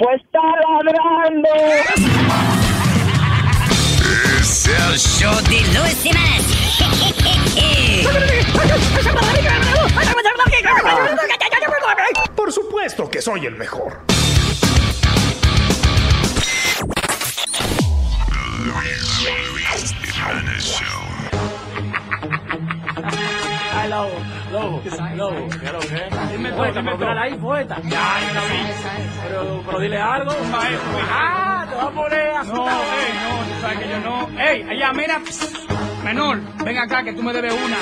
Pues está ladrando. Es el show de Luis Semanas. Por supuesto que soy el mejor. Lobo, lobo, lobo, Dime poeta, pero ahí, poeta. Ya, yo la vi. Pero, pero dile algo, maestro. Ah, te va a poner a No, ey, no, tú sabes que yo no. Ey, allá, mira. Menor, ven acá que tú me debes una.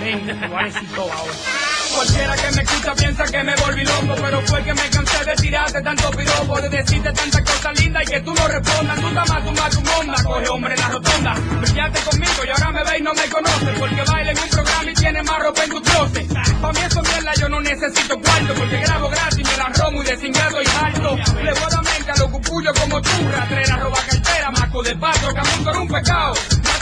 Ven, te voy a decir todo ahora. Cualquiera que me escucha piensa que me volví loco, pero fue que me cansé de tirarte tanto piropo, de decirte tantas cosas lindas y que tú no respondas. Tú más, tú más, tu onda, coge hombre en la rotonda. Brillaste conmigo y ahora me ve y no me conoce, porque baila en un programa y tiene más ropa en tu closet. Pa' mí eso mierda yo no necesito cuarto, porque grabo gratis, me la romo y de cingado y alto. Le voy a mente a los cupullos como tú, ratrera, roba cartera, maco de pato, camón con un pecado.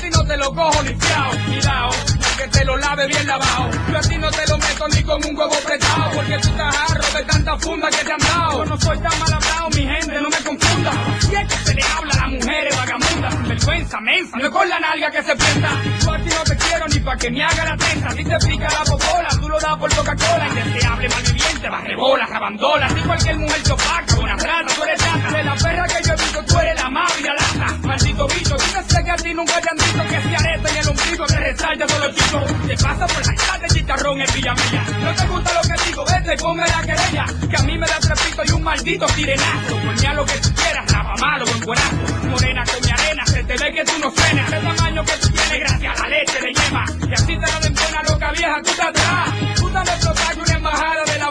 Ti no te lo cojo ni fiao, cuidado, que te lo lave bien lavado. Yo a ti no te lo meto ni con un huevo apretado, porque tú estás jarro de tanta funda que te han dado. Yo no soy tan mal hablado, mi gente, no me confunda. Si es que se le habla a las mujeres vagabundas, sin vergüenza, mensa, no es con la nalga que se prenda. Yo a ti no te quiero ni pa' que me haga la trenza. Si te pica la popola, tú lo das por Coca-Cola. Indeseable, malviviente, barrebolas, abandolas. Si cualquier mujer te buena rata, tú eres rata. De la perra que yo he visto, tú eres la más y la lata. Maldito bicho, sé que a ti nunca te han dicho que si areta en el ombligo te resalta todo chico. Te pasa por la cara de chicharrón en Villamilla. No te gusta lo que digo, vete, ponme la querella. Que a mí me da trepito y un maldito sirenazo. Ponía lo que tú quieras, rapa malo, buen cuerazo. Morena con mi arena, se te ve que tú no cenas. El tamaño que tú tienes gracias a la leche de yema. Y así te la den buena loca vieja, tú te atrás. Tú explotar una embajada de la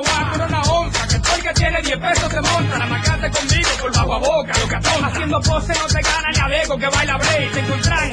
tiene 10 pesos te monta. La macate conmigo por bajo a boca, lo que atona. Haciendo pose no te gana ni a Bego que baila break. Te encontrás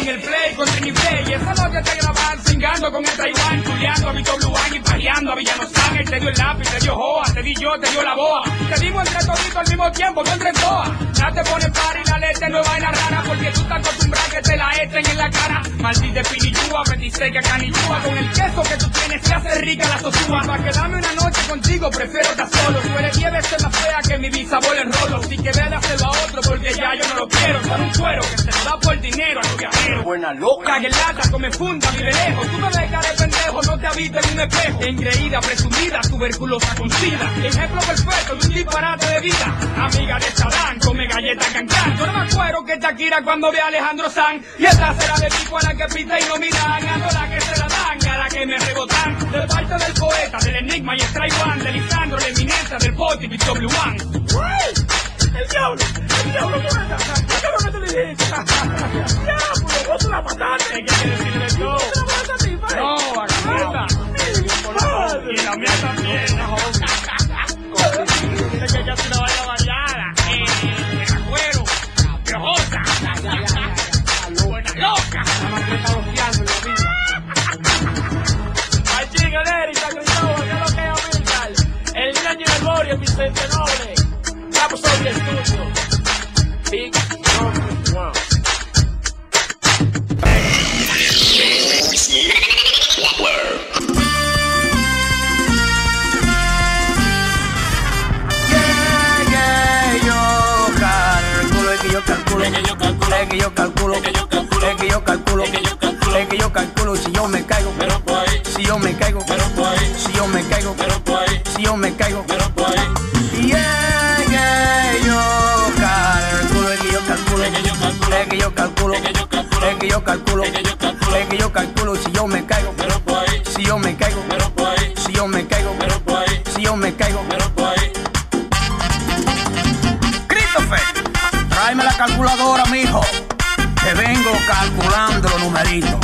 en el play con Trini Play. Y esa noche te graban cingando con el Taiwán. Juliando a Vito Bluán y a Villano San. Él te dio el lápiz, te dio joa. Te di yo, te dio la boa. Te dimos entre toditos al mismo tiempo, no entre todas. Ya te pones par y la leche no es vaina rara. Porque tú estás acostumbrada que te la echen en la cara. Maldita pinillúa, petiseca, canillúa. Con el queso que tú tienes se hace rica la sosúa. Para quedarme una noche contigo prefiero estar solo. Tú eres diez veces más fea que mi bisabuelo en rolo. Si que ve de hacerlo a otro porque ya yo no lo quiero. Eres un cuero que se lo da por dinero a los viajeros. Buena loca. Cague lata, come funda, vive lejos. Tú me ves cara de pendejo, no te habito en un espejo. Engreída, presumida, tuberculosa con sida. Ejemplo perfecto de un disparate de vida. Amiga de Sadán, come galleta cancán. Yo no me acuerdo que Shakira cuando ve a Alejandro San. Y esta será de tipo a la que pita y no miran. A no la que se la dan, a la que me rebotan. De parte del poeta, del enigma y Stray One. De Lisandro, la eminencia del poti, Blue One. El diablo, el diablo. ¿Qué es lo que te dije? Diablo, vos te la mataste. ¿Qué quieres decirle yo? ¿Te la mataste a No, Agatha. Y la mía también, no. Dile que ya se la vaya variada. Eh, cuero, piojosa. Buena loca. La maqueta bloqueando en la vida. Ay, chica, Neri, Sacristóbal, ¿qué es lo que es? El niño y el Borio, Vicente Noble. Estamos hoy en estudio. Big Number One. Yo calculo, es que yo calculo, es que yo calculo, es que yo calculo, es que yo calculo, si yo me caigo, si yo me caigo, si yo me caigo, si yo me caigo, y es que yo calculo, es que yo calculo, es que yo calculo, es que yo calculo, es que yo calculo, es que yo calculo, es que yo calculo, si yo me caigo, si yo me caigo, si yo me caigo, si yo me caigo, Christopher, tráeme la calculadora, mijo. Te vengo calculando los numeritos.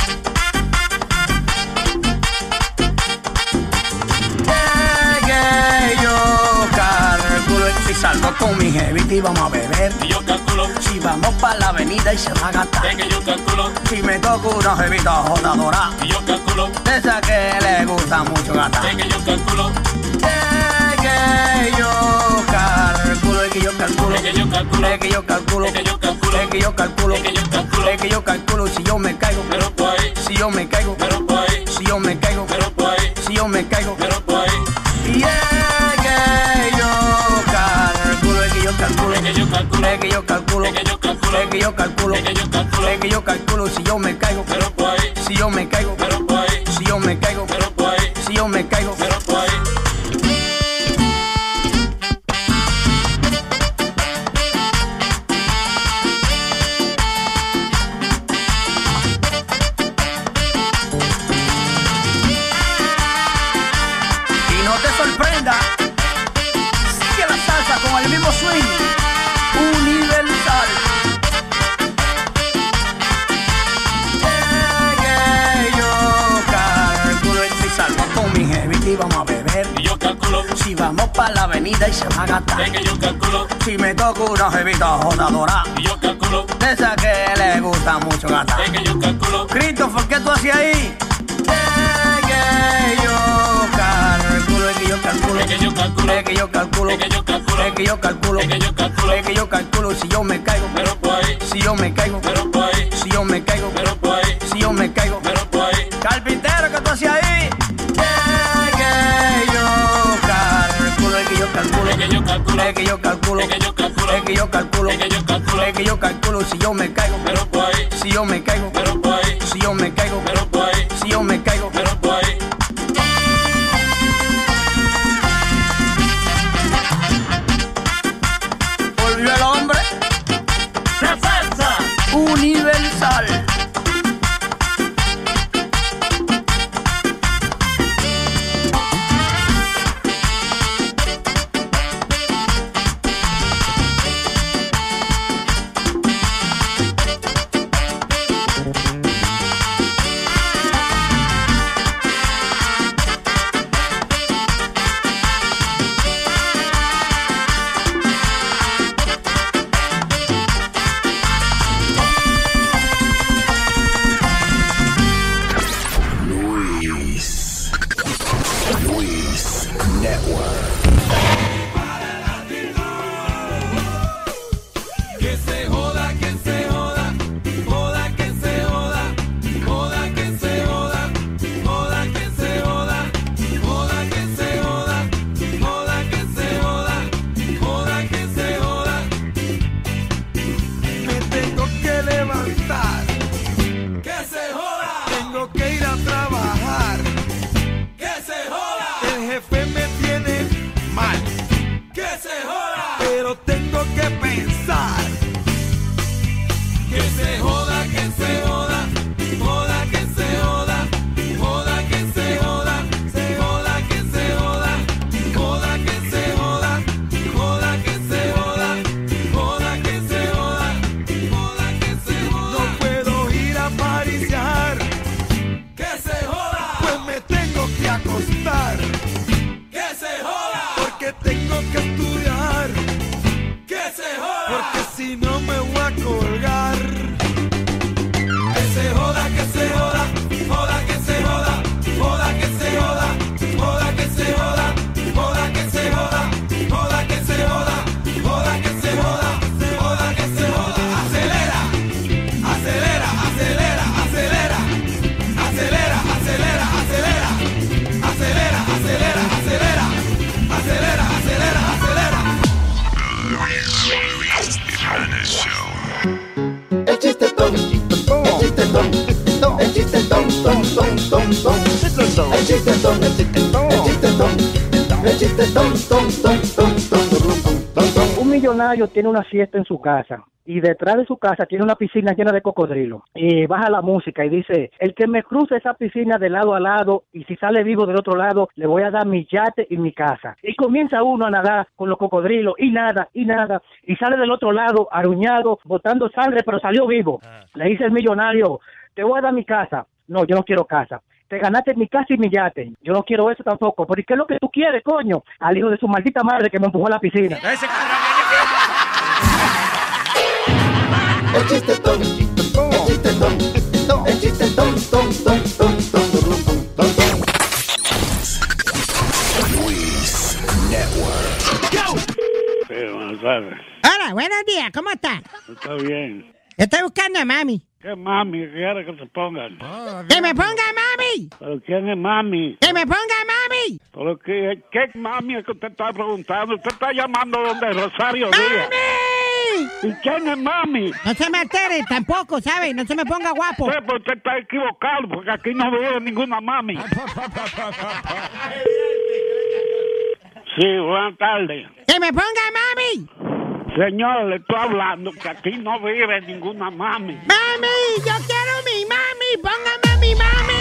Yo calculo si salgo con mi jevita y vamos a beber. Y yo calculo vamos para la avenida y se va a gastar. Es que yo calculo, Si me toco una jevita jodadora, y yo calculo, de esa que le gusta mucho gastar. es que yo calculo, Es que yo que yo calculo, es que yo calculo, es que yo calculo, es que yo calculo, es que yo calculo, es que yo calculo, si yo me caigo, pero pues, si yo me caigo, pero pues, si yo me caigo, pero pues, si yo me caigo. pero pues, Y es que yo calculo, es que yo calculo, es que yo calculo, es que yo calculo, es que yo calculo, es que yo calculo, es que yo calculo, es que yo calculo si yo me caigo, pero pues, si yo me caigo, pero pues, si yo me caigo, pero pues, si yo me caigo. pero pues. Para la avenida y se va a gastar. es que yo calculo, Si me toco una jevita jodadora, y yo calculo, esa que le gusta mucho gastar. es que yo calculo, Christopher, ¿qué tú hacías ahí? Es que yo calculo, es que yo calculo, es que yo calculo, es que yo calculo, es que yo calculo, es que yo calculo, es que yo calculo, es que yo calculo si yo me caigo, pero pues, si yo me caigo, pero pues, si yo me caigo, pero pues, si yo me caigo. pero pues, Carpintero, ¿qué calculo, es que yo calculo, es que yo calculo, es que yo calculo, es que yo calculo, es que yo calculo. Si yo me caigo, pero pues, si yo me caigo, pero pues, si yo me caigo, pero pues, si millonario tiene una fiesta en su casa y detrás de su casa tiene una piscina llena de cocodrilos. Y baja la música y dice, el que me cruce esa piscina de lado a lado y si sale vivo del otro lado, le voy a dar mi yate y mi casa. Y comienza uno a nadar con los cocodrilos y nada, y nada, y sale del otro lado aruñado, botando sangre, pero salió vivo. Le dice el millonario, te voy a dar mi casa. No, yo no quiero casa. Te ganaste mi casa y mi yate. Yo no quiero eso tampoco. ¿Pero ¿y qué es lo que tú quieres, coño? Al hijo de su maldita madre que me empujó a la piscina. El chiste ton, el chiste ton, el chiste ton, ton, ton, ton, Hola, buenos días, ¿cómo está? Está bien. Estoy buscando a mami. ¿Qué mami quiere que te pongan? ¡Que me ponga mami! ¿Pero quién es mami? ¡Que me ponga mami! ¿Pero qué, qué mami es que usted está preguntando? Usted está llamando donde Rosario ¡Mami! Díaz. ¿Y quién es mami? No se me altere tampoco, ¿sabe? No se me ponga guapo. Sí, pero usted está equivocado porque aquí no vive ninguna mami. Sí, buenas tardes. ¡Que me ponga mami! Señor, le estoy hablando que aquí no vive ninguna mami. ¡Mami! ¡Yo quiero mi mami! ¡Póngame a mi mami!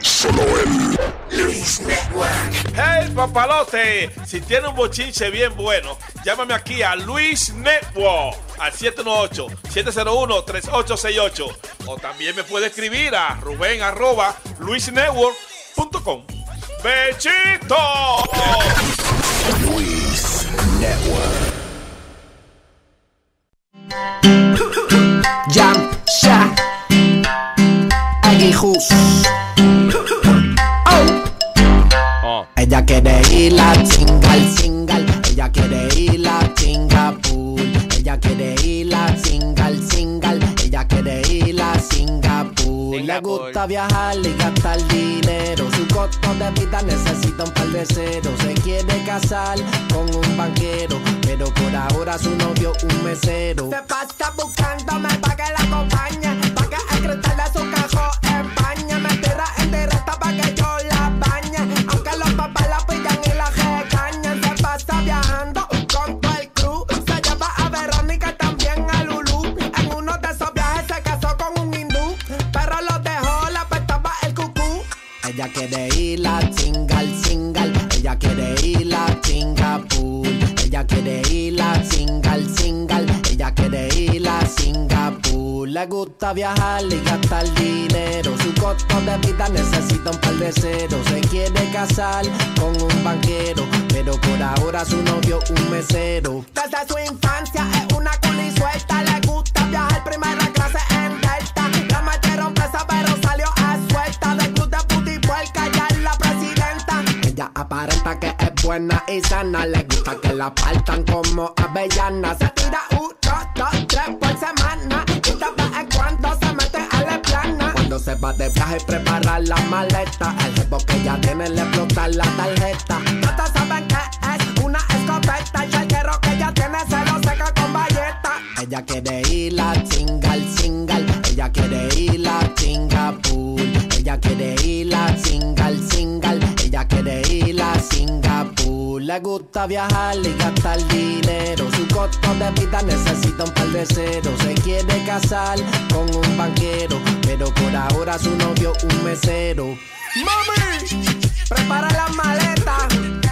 Solo en Luis Network. ¡Hey, papalote! Si tiene un bochinche bien bueno, llámame aquí a Luis Network al 718-701-3868. O también me puede escribir a ruben arroba luisnetwork.com. ¡Bechito! Luis Network. Jam, Sha, Aguijus. Oh. Ella quiere ir a single, single. Ella quiere ir a Singapur. Ella quiere ir a single, Le gusta viajar y gastar dinero. Su costo de vida necesita un par de ceros. Se quiere casar con un banquero. Pero por ahora su novio un mesero. Se pasa buscándome pa' que la acompañe. Quiere ir a single, single. Ella quiere ir a Singapur. Ella quiere ir a single, single. Ella quiere ir a Singapur. Le gusta viajar y gastar dinero. Su costo de vida necesita un par de ceros. Se quiere casar con un banquero. Pero por ahora su novio un mesero. Desde su infancia es una culi suelta. Le gusta viajar primera buena y sana. Le gusta que la partan como avellana. Se tira uno, dos, tres por semana. Y vez en cuando se mete a la plana. Cuando se va de viaje prepara la maleta. El jefe que ya tiene le explota la tarjeta. Todos saben que es una escopeta. El charquero que ya tiene se lo seca con valleta. Ella quiere ir a single, single. Ella quiere ir a Singapur. Ella quiere ir a single, single. Ella quiere ir a Le gusta viajar y gastar dinero. Su costo de vida necesita un par de ceros. Se quiere casar con un banquero. Pero por ahora su novio un mesero. ¡Mami! Prepara las maletas.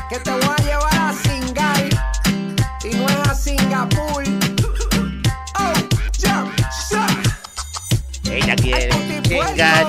Que te voy a llevar a Singai. Y no es a Singapur. Oh, ya, ya. Ella quiere chinga,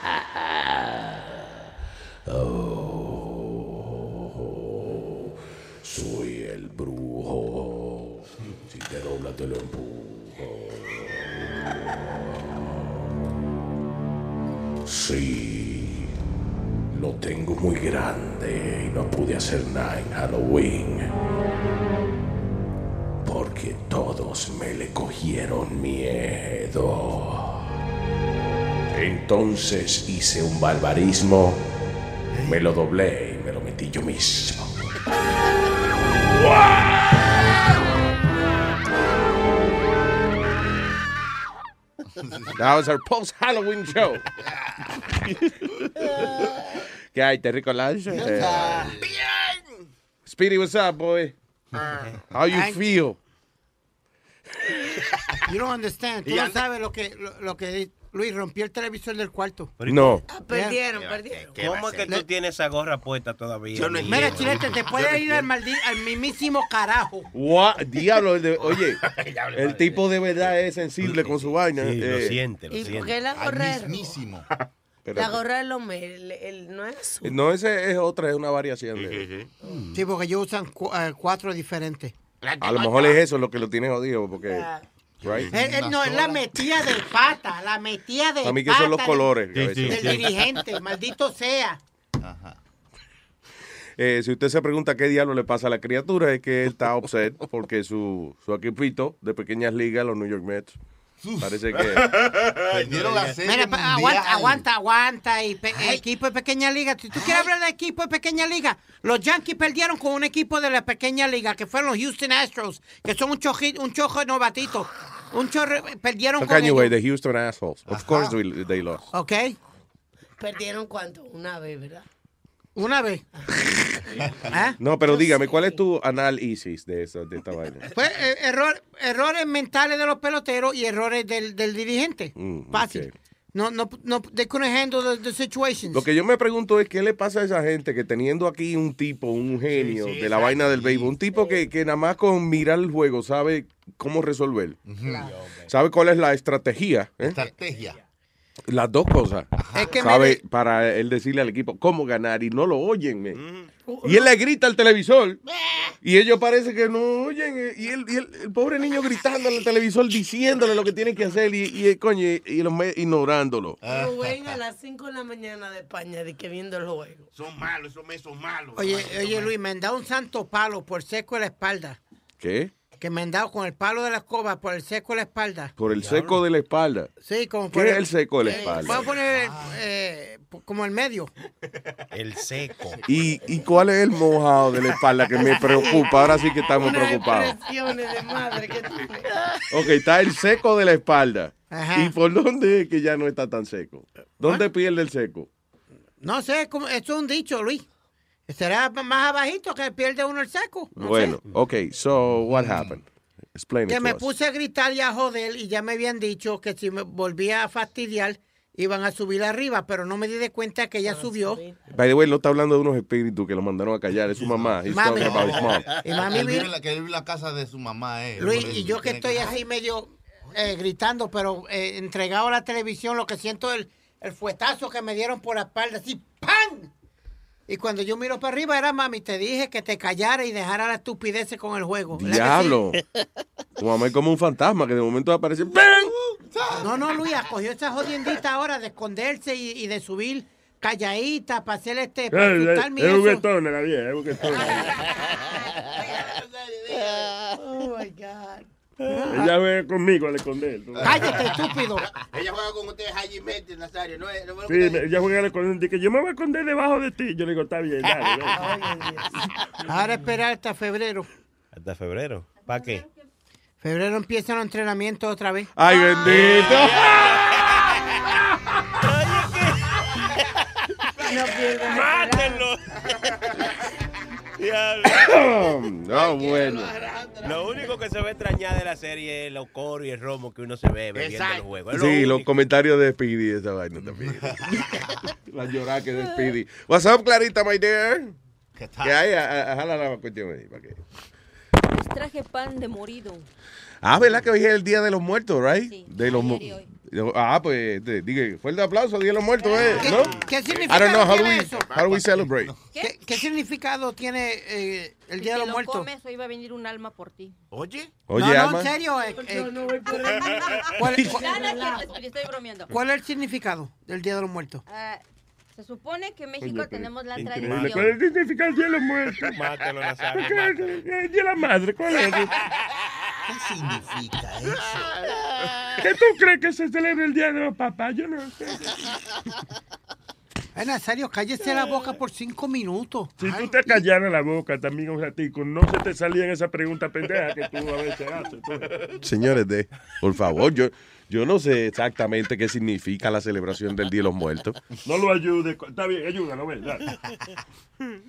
Sí, lo tengo muy grande y no pude hacer nada en Halloween. Porque todos me le cogieron miedo. Entonces hice un barbarismo, me lo doblé y me lo metí yo mismo. That was our post Halloween show. ¿Qué hay, Terry Colange? Eh, Speedy, what's up, boy? How you Thank- feel? You don't understand. Tú no sabes lo que, lo, lo que Luis, rompió el televisor del cuarto. No. Ah, perdieron, perdieron. ¿Cómo es que tú tienes esa gorra puesta todavía? Mira, Chilete, te puede ir al, maldi- al mismísimo carajo. Gua- Diablo, el de- oye, el tipo de verdad es sensible con su vaina. Sí, lo eh. siente, ¿Y por qué la gorra es Mismísimo. La gorra del hombre, el, el- no es azul. No, ese es otra, es una variación de. Sí, porque ellos usan cu- eh, cuatro diferentes. A lo mejor es eso lo que lo tiene jodido, porque. Right? Él- él no, es la metida de pata, la metida de A mí que pata son los del- colores. del dirigente, maldito sea. Eh, si usted se pregunta qué diablo le pasa a la criatura, es que él está upset porque su, su equipito de pequeñas ligas, los New York Mets, parece que. Perdieron la serie Mira, pa- mundial. aguanta, aguanta, aguanta. Y equipo de pequeña liga. Si tú quieres hablar de equipo de pequeña liga, los Yankees perdieron con un equipo de la pequeña liga, que fueron los Houston Astros, que son un, choji- un chojo novatito. Un chorro, perdieron Look con anyway, ellos. the Houston assholes. Of course we- they lost. ¿Ok? ¿Perdieron cuánto? Una vez, ¿verdad? Una vez. ¿Ah? No, pero dígame, ¿cuál es tu análisis de, esa, de esta vaina? Pues eh, error- errores mentales de los peloteros y errores del, del dirigente. Mm, Fácil. ok. No, no, no, they couldn't handle the, the situations. Lo que yo me pregunto es qué le pasa a esa gente que teniendo aquí un tipo, un genio Sí, sí, de la vaina del béisbol, un tipo que, que nada más con mirar el juego sabe cómo resolver, sabe cuál es la estrategia, ¿eh? Estrategia. las dos cosas, Es que sabe me- para él decirle al equipo cómo ganar y no lo oyen, men. Y él le grita al televisor y ellos parece que no oyen eh, y, él, y él- el pobre niño gritando al televisor diciéndole lo que tiene que hacer y, y, coño, y, y los me- ignorándolo. Rubén a las 5 de la mañana de España, de que viendo el juego. Son malos, esos meses son malos. Oye, oye Luis, me han dado un santo palo por seco de la espalda. ¿Qué? Que me han dado con el palo de la escoba por el seco de la espalda. Por el seco de la espalda. Sí, como ¿Qué por es el seco de la eh, espalda? Voy a poner eh, como el medio. El seco. ¿Y, ¿Y cuál es el mojado de la espalda que me preocupa? Ahora sí que estamos preocupados. Expresiones de madre que. Ok, está el seco de la espalda. Ajá. ¿Y por dónde es que ya no está tan seco? ¿Dónde pierde el seco? No sé, como, eso es un dicho, Luis. Será más abajito que pierde uno el seco. No bueno, sé. ok, so what happened? Explain it Que to me us. puse a gritar y a joder y ya me habían dicho que si me volvía a fastidiar iban a subir arriba, pero no me di de cuenta que ella subió. By the way, no está hablando de unos espíritus que lo mandaron a callar, es su mamá. He's Mami. talking about his mom. Y mami que, él vive la, que él vive en la casa de su mamá, eh. Luis, y yo que estoy así medio eh, gritando, pero eh, entregado a la televisión, lo que siento es el, el fuetazo que me dieron por la espalda, así ¡pam! Y cuando yo miro para arriba era, mami, te dije que te callara y dejara la estupidez con el juego. ¿Verdad que Diablo. sí? Tu mamá es como un fantasma que de momento aparece. No, no, Luis, cogió esa jodiendita ahora de esconderse y, y de subir calladita para hacer este, para Es asustarme y es eso. juguetona la vieja, es. Oh my God. Ella ve conmigo al esconder. tú. Cállate, estúpido. Ella juega con ustedes allí mete, Nazario. No es, no Sí, me- ella juega al esconder. Dice que yo me voy a esconder debajo de ti. Yo le digo, está bien, dale. dale. Ahora esperar hasta febrero. Hasta febrero. ¿Para qué? Febrero empiezan los entrenamientos otra vez. ¡Ay, bendito! No, bueno. Lo único que se ve extrañar de la serie es los coros y el romo que uno se ve bebiendo el juego. Es lo Sí, los comentarios de Speedy, esa vaina también. la llorada que de Speedy. What's up, Clarita, my dear? ¿Qué Que hay, jala la cuestión ahí. para que- Les traje pan de morido. Ah, ¿verdad que hoy es el Día de los Muertos, right? Sí, de los mu- ayer Ah, pues, de- diga, fuerte aplauso, Día de los Muertos, ¿eh? ¿Qué, ¿No? qué I significado don't know, how do tiene we, eso? how do we celebrate? ¿Qué, qué significado tiene eh, el Si Día de los lo Muertos? comes, hoy va a venir un alma por ti. Oye. Oye, no, no, Alma. en serio. eh, eh, Yo no voy por ahí. ¿cuál, No, cuál- no, estoy, bromeando. cuál es el significado del Día de los Muertos? Ah, se supone que en México pero tenemos la increíble. tradición. ¿Cuál es el significado del Día de los Muertos? Mátalo, Nazario, ¿Qué- mátalo. qué- qué- Día de la Madre, ¿cuál es? ¿Qué significa eso? ¿Qué tú crees que se celebra el Día de los Papás? Yo no sé. Ay, Nazario, cállese la boca por cinco minutos. Si tú te callaras la boca también un ratico, no se te salían esa pregunta pendeja que tú a veces haces. tú. Señores, de, por favor, yo, Yo no sé exactamente qué significa la celebración del Día de los Muertos. No lo ayude. Está bien, ayúdalo, ven.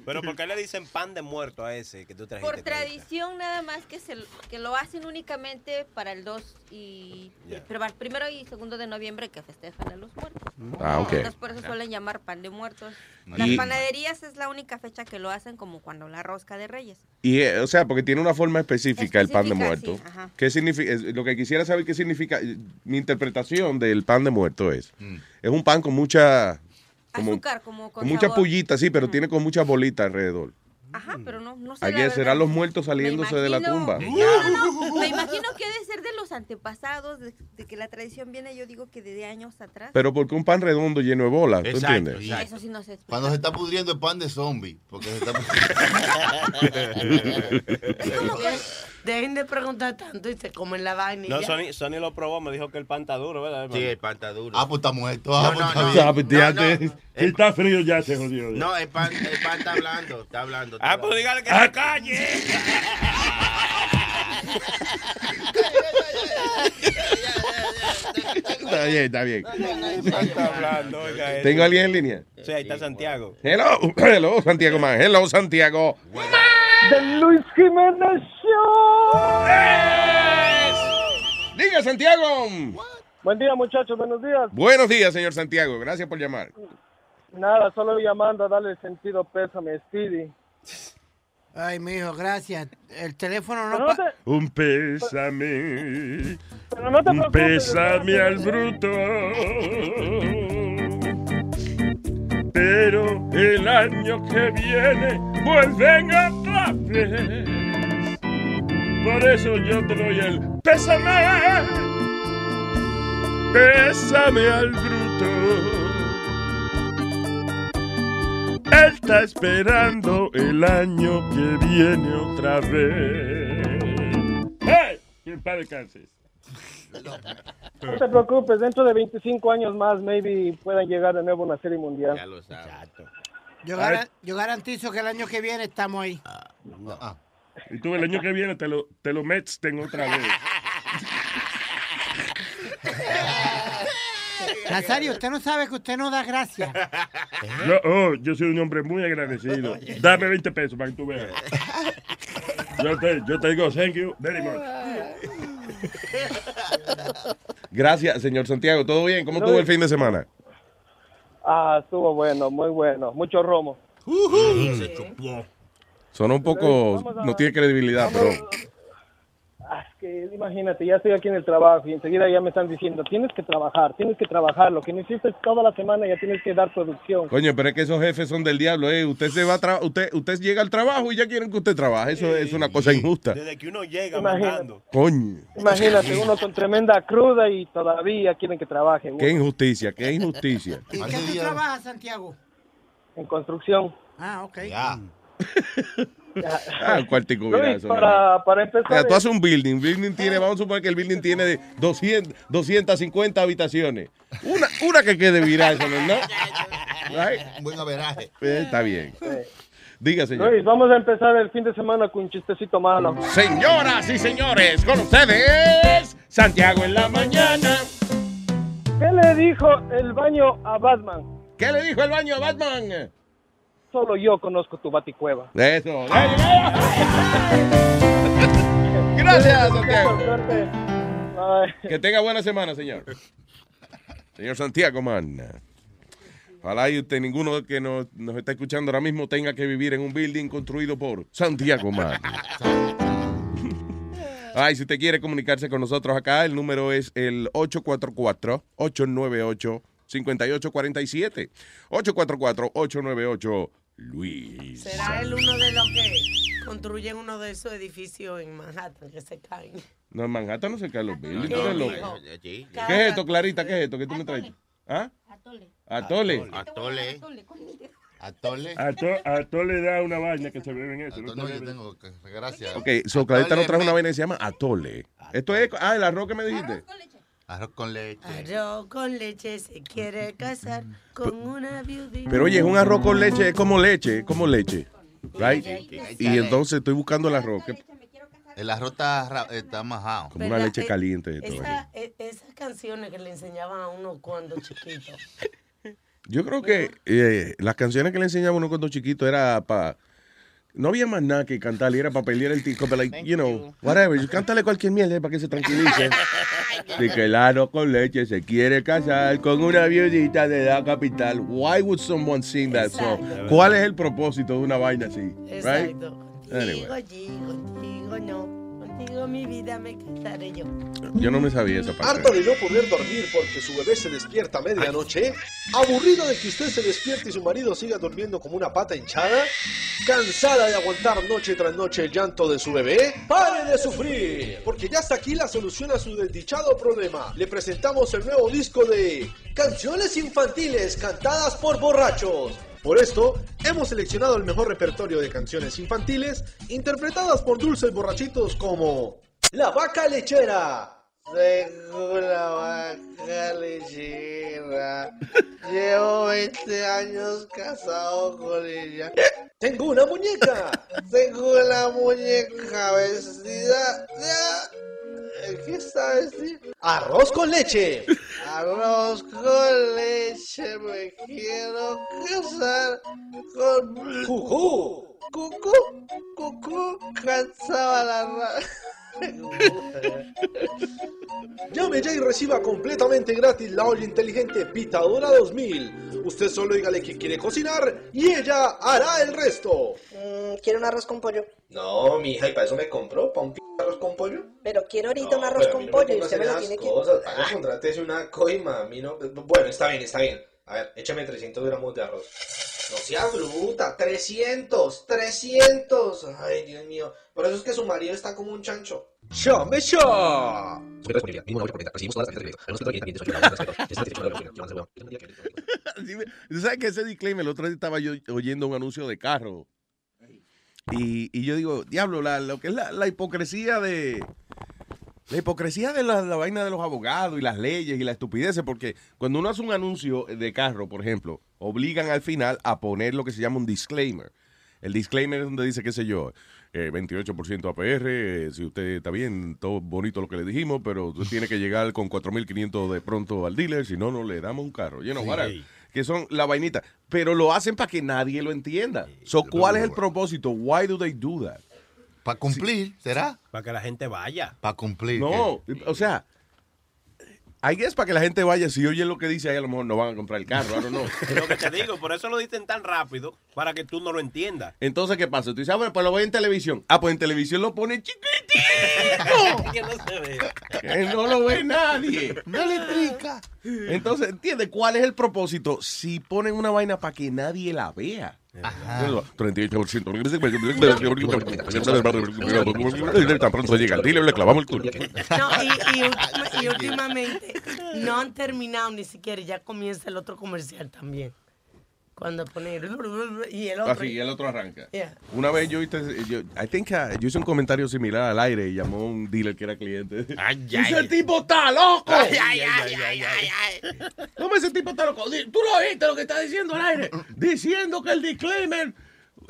Pero ¿por qué le dicen pan de muerto a ese que tú trajiste? Por tradición nada más que se que lo hacen únicamente para el 2 y pero el primero y segundo de noviembre que festejan a los muertos. Ah, ok. Entonces por eso suelen llamar pan de muertos. Las Y- panaderías es la única fecha que lo hacen como cuando la rosca de Reyes. Y, eh, o sea, porque tiene una forma específica, el pan de muerto. sí, ajá. ¿Qué significa? Lo que quisiera saber qué significa, eh, mi interpretación del pan de muerto es, es un pan con mucha... Como, Azúcar, como con con mucha sabor. pullita, sí, pero tiene con muchas bolitas alrededor. Ajá, pero no, no sé. La serán los muertos saliéndose de la tumba. No, no, me imagino que debe ser de los antepasados, de, de que la tradición viene, yo digo que de años atrás. Pero porque un pan redondo lleno de bolas, ¿tú Exacto, entiendes? exacto. Eso sí no sé. Cuando se está pudriendo el pan de zombie. Porque se está Dejen de preguntar tanto y se comen la vaina. No. Sony, Sony lo probó, me dijo que el pan está duro, ¿verdad? Sí, el pan está duro. Ah, pues está muerto. Ah, No, pues no, está no. Ah, pues, si está frío ya se jodió. No, el pan, el pan está hablando, está hablando. Ah, pues dígale que Ah. se calle. Está bien, está bien. Está hablando, oiga eso. ¿Tengo a alguien en línea? Sí, ahí está Santiago. Hello, hello, Santiago Man. Hello, Santiago. The Luis Jiménez Show. Diga, Santiago. Buen día, muchachos. Buenos días. Buenos días, señor Santiago. Gracias por llamar. Nada, solo llamando a darle sentido pésame a Speedy. Ay, mijo, gracias. El teléfono no... no te- Un pésame. Pero no te un pésame al bruto. Pero el año que viene vuelven otra vez. Por eso yo te doy el pésame. Pésame al bruto. Él está esperando el año que viene otra vez. ¡Hey! Paz descanses. No te preocupes, dentro de 25 años más, maybe puedan llegar de nuevo a una serie mundial. Ya lo sabes. Yo, gara- yo garantizo que el año que viene estamos ahí. Ah. Y tú el año que viene te lo, te lo metes otra vez. Nazario, usted no sabe que usted no da gracia. Yo, oh, yo soy un hombre muy agradecido. Dame 20 pesos para que tú veas. Yo te, yo te digo, thank you very much. Gracias, señor Santiago. ¿Todo bien? ¿Cómo estuvo el fin de semana? Ah, estuvo bueno, muy bueno. Mucho romo. Se chupó. Sonó un poco... No tiene credibilidad, pero... Que imagínate, ya estoy aquí en el trabajo y enseguida ya me están diciendo, tienes que trabajar, tienes que trabajar. Lo que necesitas toda la semana ya tienes que dar producción. Coño, pero es que esos jefes son del diablo, eh. Usted se va a usted, usted llega al trabajo y ya quieren que usted trabaje. Eso es una cosa injusta. Desde que uno llega Imagínate. Coño. Imagínate, uno con tremenda cruda y todavía quieren que trabaje. Qué injusticia, qué injusticia. ¿Y qué tú trabajas, Santiago? En construcción. Ah, ok. Ya. Ah, un cuartico Luis, virazo, para, para empezar... Mira, tú eh, haces un building. building tiene, vamos a suponer que el building tiene de 200, 250 habitaciones. Una, una que quede virada, eso no. Right? Buen averaje. Eh, está bien. Diga, señor. Luis, vamos a empezar el fin de semana con un chistecito malo. Señoras y señores, con ustedes, Santiago en la mañana. ¿Qué le dijo el baño a Batman? ¿Qué le dijo el baño a Batman? Solo yo conozco tu baticueva. Eso. Gracias, Santiago. Que tenga buena semana, señor. Señor Santiago, man. Ojalá y usted, ninguno que nos, nos está escuchando ahora mismo, tenga que vivir en un building construido por Santiago, man. Ay, si usted quiere comunicarse con nosotros acá, el número es el 844-898-5847. 844-898-LUIS. ¿Será él uno de los que construyen uno de esos edificios en Manhattan que se caen? No, en Manhattan no se caen los buildings. ¿Qué es esto, Clarita? ¿Qué es esto? ¿Qué tú me traes? ¿Ah? Atole. Atole. Atole. Atole. Da una vaina que se beben eso. No, yo tengo. Gracias. Ok, so Clarita nos trajo una vaina que se llama atole. Esto es, ah, el arroz que me dijiste. Arroz con leche. Arroz con leche se quiere casar con una viudita. Pero oye, es un arroz con leche, es como leche, es como leche. Right? Y entonces estoy buscando el arroz. ¿Qué- El arroz está, ra- está majado. Como una leche caliente de todo. Esa- e- esas canciones que le enseñaban a uno cuando chiquito. Yo creo que eh, las canciones que le enseñaba uno cuando chiquito era para... No había más nada que cantarle, era para pelear el tico, pero like, you know, whatever, you cántale cualquier mierda para que se tranquilice. De que el aro con leche se quiere casar con una viudita de la capital. Why would someone sing that song? ¿Cuál es el propósito de una vaina así? Right? Exacto. Anyway. Contigo allí, contigo no. Contigo mi vida me casaré yo. Yo no me sabía esa parte. Harto de no poder dormir porque su bebé se despierta a medianoche, aburrido de que usted se despierte y su marido siga durmiendo como una pata hinchada, cansada de aguantar noche tras noche el llanto de su bebé, pare de sufrir, porque ya está aquí la solución a su desdichado problema. Le presentamos el nuevo disco de canciones infantiles cantadas por borrachos. Por esto, hemos seleccionado el mejor repertorio de canciones infantiles interpretadas por dulces borrachitos como La Vaca Lechera, Tengo una vaca lechera. Llevo 20 años casado con ella. Tengo una muñeca. Tengo una muñeca vestida de... ¿Qué está vestida? Arroz con leche. Arroz con leche. Me quiero casar con... Cucú. Cucú. Cucú. Cansaba la. Llame ya y reciba completamente gratis la olla inteligente Pitadora 2000. Usted solo dígale que quiere cocinar y ella hará el resto. ¿Quiere un arroz con pollo? No, mija, ¿y para eso me compró? ¿Para un p arroz con pollo? Pero quiero ahorita un arroz con pollo y usted me lo tiene que... cosas. Para eso contrátese una coima, a mí no... Bueno, está bien, está bien. A ver, échame 300 gramos de arroz. No sea bruta, 300, 300. Ay, Dios mío. Por eso es que su marido está como un chancho. ¡Llame ya! Sí, me- ¿Tú sabes que ese disclaimer? El otro día estaba yo oyendo un anuncio de carro. Y, y yo digo, diablo, la- lo que es la, la hipocresía de. La hipocresía de la, la vaina de los abogados y las leyes y la estupidez, porque cuando uno hace un anuncio de carro, por ejemplo, obligan al final a poner lo que se llama un disclaimer. El disclaimer es donde dice, qué sé yo, eh, 28% APR, eh, si usted está bien, todo bonito lo que le dijimos, pero usted tiene que llegar con 4.500 de pronto al dealer, si no, no le damos un carro. Know, Sí. Que son la vainita. Pero lo hacen para que nadie lo entienda. So, ¿Cuál es el propósito? Why do they do that? Para cumplir, ¿será? Para que la gente vaya. Para cumplir. No, o sea, I guess para que la gente vaya, si oyen lo que dice ahí, a lo mejor no van a comprar el carro, know. Es lo que te digo, por eso lo dicen tan rápido, para que tú no lo entiendas. Entonces, ¿qué pasa? Tú dices, ah, bueno, pues lo voy en televisión. Ah, pues en televisión lo ponen chiquitito. que no se ve. que no lo ve nadie. No le explica. Entonces, ¿entiendes cuál es el propósito? Si ponen una vaina para que nadie la vea. Ajá. 38%. Tan pronto llega el dealer, le clavamos el culo. No, y, y y últimamente no han terminado ni siquiera ya comienza el otro comercial también. Cuando pone y el otro. Así, el otro arranca. Yeah. Una vez yo, hice- yo, I think, uh, yo hice un comentario similar al aire y llamó un dealer que era cliente. Dice, el tipo está loco. Ay, ay, ay, ay, ay, ay. ¿Cómo ese tipo está loco? Tú lo oíste lo que está diciendo al aire. Diciendo que el disclaimer.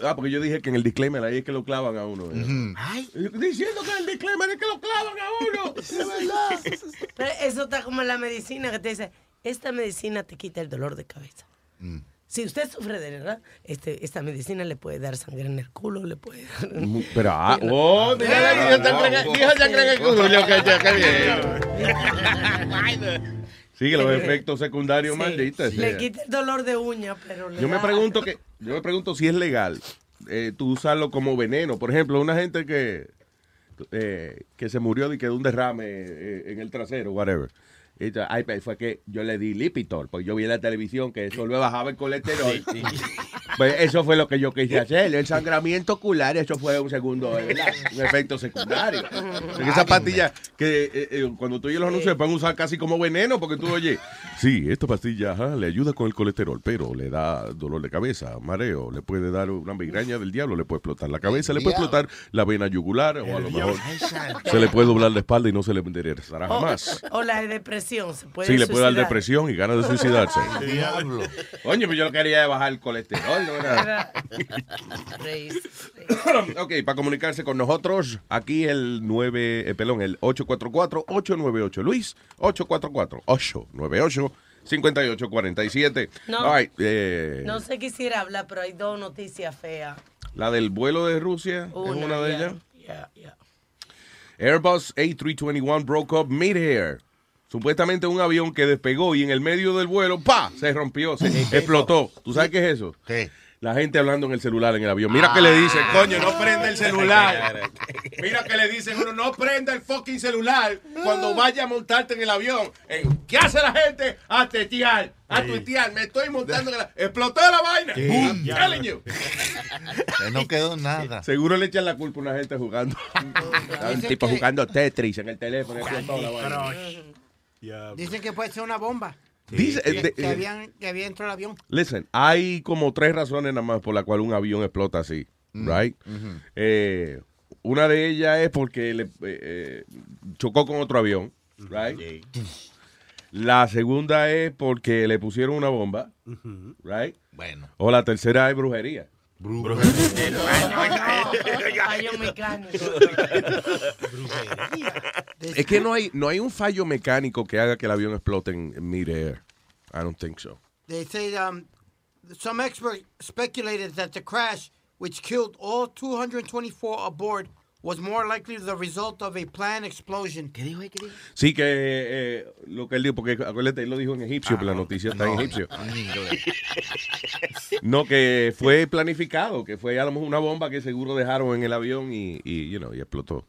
Ah, porque yo dije que en el disclaimer ahí es que lo clavan a uno. Ay. Diciendo que en el disclaimer es que lo clavan a uno. De verdad. Pero eso está como en la medicina que te dice, esta medicina te quita el dolor de cabeza. Si usted sufre de verdad, este, esta medicina le puede dar sangre en el culo, le puede dar... Pero, ah, oh, mira la que yo sangre en- dijo sangre en el culo. Yo que ya, qué bien. Sí, que los efectos secundarios malditos. Le sea. quita el dolor de uña, pero le Yo me pregunto que, yo me pregunto si es legal eh, tú usarlo como veneno. Por ejemplo, una gente que eh, que se murió de que de un derrame eh, en el trasero, whatever. Ay, pues, fue que yo le di Lipitor, porque yo vi en la televisión que eso le bajaba el colesterol. Pues eso fue lo que yo quise hacer. El sangramiento ocular, eso fue un segundo, ¿verdad? un efecto secundario. Porque esa pastilla que eh, eh, cuando tú oyes los anuncios se pueden usar casi como veneno, porque tú oyes, Sí, esta pastilla ajá, le ayuda con el colesterol, pero le da dolor de cabeza, mareo, le puede dar una migraña del diablo, le puede explotar la cabeza, le puede diablo. explotar la vena yugular o a lo mejor se le puede doblar la espalda y no se le enderezará O, jamás. o la de depresión. Se puede Sí, le puede dar suicidar. depresión y ganas de suicidarse. Diablo. Coño, pues yo lo quería bajar el colesterol, ¿no era? Ok, para comunicarse con nosotros, aquí el 9, eh, pelón, el 844-898. Luis, 844-898-5847. No. All right, eh, No sé quisiera hablar, pero hay dos noticias feas. La del vuelo de Rusia es una de ya, ellas. ya, ya. Airbus A321 broke up mid-air. Supuestamente un avión que despegó y en el medio del vuelo, ¡pa! Se rompió, se explotó. ¿Tú sabes qué es eso? ¿Qué? La gente hablando en el celular en el avión. Mira que le dicen, coño, no prenda el celular. Mira que le dicen uno, no prenda el fucking celular cuando vaya a montarte en el avión. ¿Qué hace la gente? A tetear, a tuitear. Me estoy montando en el Explotó la vaina. Sí. I'm Ya. telling you. No quedó nada. Seguro le echan la culpa a una gente jugando. un tipo jugando Tetris en el teléfono. la vaina. Dicen que puede ser una bomba. Dice- que, eh, de- que habían, que había dentro del avión. Listen, hay como tres razones nada más por la cual un avión explota así, right? Eh, una de ellas es porque le, eh, eh, chocó con otro avión, right? La segunda es porque le pusieron una bomba, right? Bueno. O la tercera es brujería. Fallo mecánico. Es que no hay, no hay un fallo mecánico que haga que el avión explote en, en mid-air. I don't think so. They say um, some experts speculated that the crash, which killed all 224 aboard, was more likely the result of a planned explosion. ¿Qué dijo? ¿Qué dijo? Sí, que eh, lo que él dijo, porque acuérdate, él lo dijo en egipcio, pero la noticia está en no, egipcio. en. No, que fue planificado, que fue a lo mejor una bomba que seguro dejaron en el avión y, y you know, y explotó.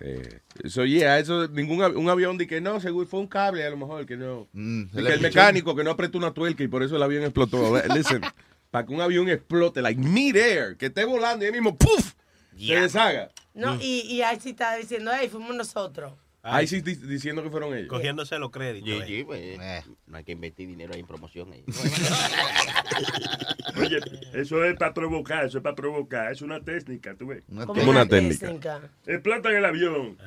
Eh, eso, yeah, eso, ningún un avión de que no, seguro fue un cable a lo mejor, que no. Mm, que el mecánico que no apretó una tuerca y por eso el avión explotó. Listen, para que un avión explote, like mid-air, que esté volando y ahí mismo, ¡puf! Se deshaga. No, y, y ahí sí está diciendo, hey, fuimos nosotros. Ahí sí di- diciendo que fueron ellos. Cogiéndose los créditos. Sí, eh. sí, pues, no hay que invertir dinero ahí en promoción. Ahí. Oye, eso es para provocar, eso es para provocar, es una técnica, tú ves. Una ¿Cómo una técnica? Explotan el avión.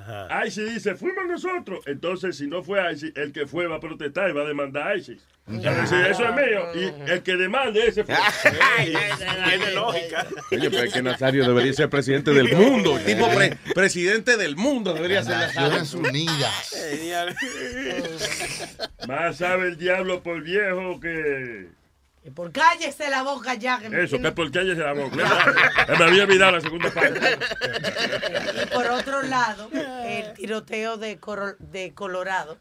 ISIS dice, fuimos nosotros. Entonces, si no fue ISIS, el que fue va a protestar y va a demandar a ISIS. Eso es mío. Y el que demande ese fue. Tiene lógica. Oye, pero es que Nazario debería ser presidente del mundo. El tipo pre- presidente del mundo debería ser Nazario. Naciones Unidas. Más sabe el diablo por viejo que... Por cállese la boca ya. Que Eso, tiene- que por qué ella se la boca. Me había olvidado la segunda parte. Y por otro lado, el tiroteo de, Coro- de Colorado,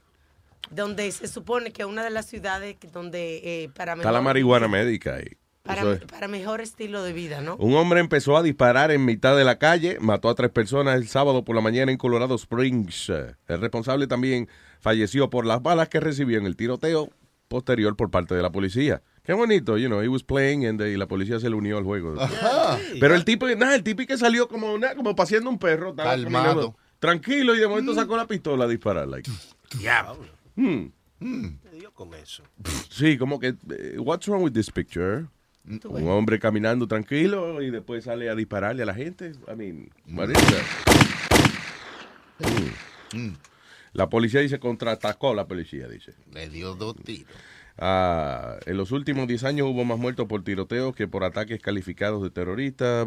donde se supone que una de las ciudades donde eh, para Está la mejor, marihuana médica ahí. para, Eso es. para mejor estilo de vida, ¿no? Un hombre empezó a disparar en mitad de la calle, mató a tres personas el sábado por la mañana en Colorado Springs. El responsable también falleció por las balas que recibió en el tiroteo posterior por parte de la policía. Qué bonito, you know, he was playing and, y la policía se le unió al juego. Ajá. Pero el tipo, nada, el tipo que salió como, nada, como paseando un perro, Calmado. caminando tranquilo y de momento sacó la pistola a disparar. Like. Diablo. Hmm. ¿Qué dio con eso? Sí, como que, eh, what's wrong with this picture? Un hombre caminando tranquilo y después sale a dispararle a la gente. I mean, what is that? Mm. La policía dice contraatacó la policía, dice. Le dio dos tiros. Ah, en los últimos 10 años hubo más muertos por tiroteos que por ataques calificados de terroristas.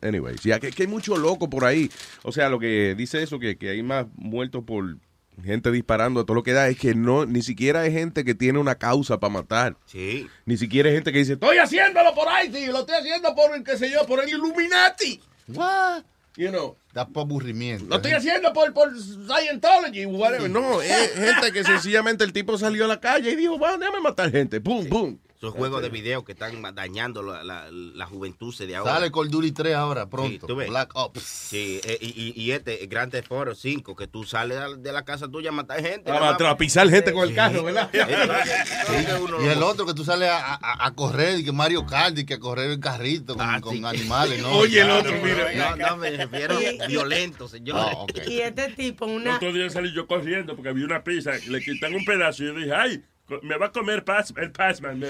Anyways, ya que, que hay mucho loco por ahí. O sea, lo que dice eso, que, que hay más muertos por gente disparando, todo lo que da es que no, ni siquiera hay gente que tiene una causa para matar. Sí. Ni siquiera hay gente que dice, estoy haciéndolo por ahí, sí, lo estoy haciendo por el, qué sé yo, por el Illuminati. What? You know. Da por aburrimiento. Lo estoy haciendo por, por Scientology, whatever. No, es gente que sencillamente el tipo salió a la calle y dijo, va, déjame matar gente. Pum, pum. Esos juegos de video que están dañando la, la, la juventud de ahora. Sale Call Duty 3 ahora, pronto. Sí, tú ves. Black Ops. Sí, eh, y, y, y este, Grand Theft Auto 5, que tú sales al- de la casa tuya a matar gente. A, nada más. a pisar gente con el carro, ¿verdad? Y el otro que tú sales a, a- a correr, y que Mario Kart, y que a correr el carrito con, con animales, ¿no? Oye, el otro, No, no, me refiero violento, señor. Ah, ok. Y este tipo, El una... otro día salí yo corriendo porque había una pizza, le quitan un pedazo y yo dije, ay, me va a comer pas- el Passman. me-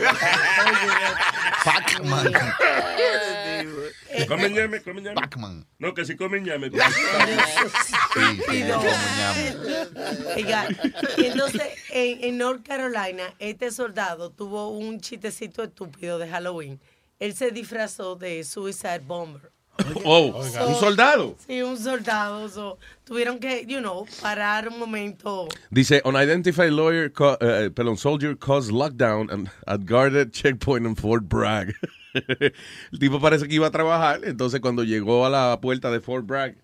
Pac-Man. Come ñame, come ñame. Pac-Man. No, que si come ñame. Oiga, y entonces en, en North Carolina, este soldado tuvo un chistecito estúpido de Halloween. Él se disfrazó de Suicide Bomber. Oh, un soldado. Sí, un soldado. so, tuvieron que, you know, parar un momento. Dice, unidentified lawyer, co- eh, perdón, soldier caused lockdown and- at guarded checkpoint in Fort Bragg. El tipo parece que iba a trabajar, entonces cuando llegó a la puerta de Fort Bragg,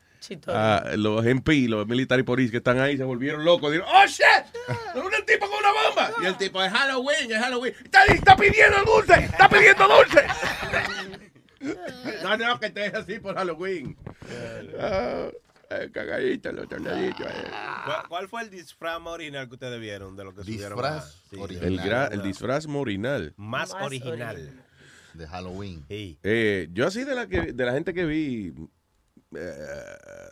ah, los MP, los military police que están ahí se volvieron locos. Dijeron, ¡Oh, shit! ¡Es un tipo con una bomba! Y el tipo, es Halloween, es Halloween. ¡Está, está pidiendo dulce! ¡Está pidiendo dulce! no, no, que te es así por Halloween. Ah, eh, cagadito, los tornaditos. eh. ¿Cuál, cuál fue el disfraz más original que ustedes vieron de lo que subieron? Disfraz? Sí. El, gra- el disfraz morinal. Más, original. De Halloween. Eh, yo así de la que de la gente que vi, eh,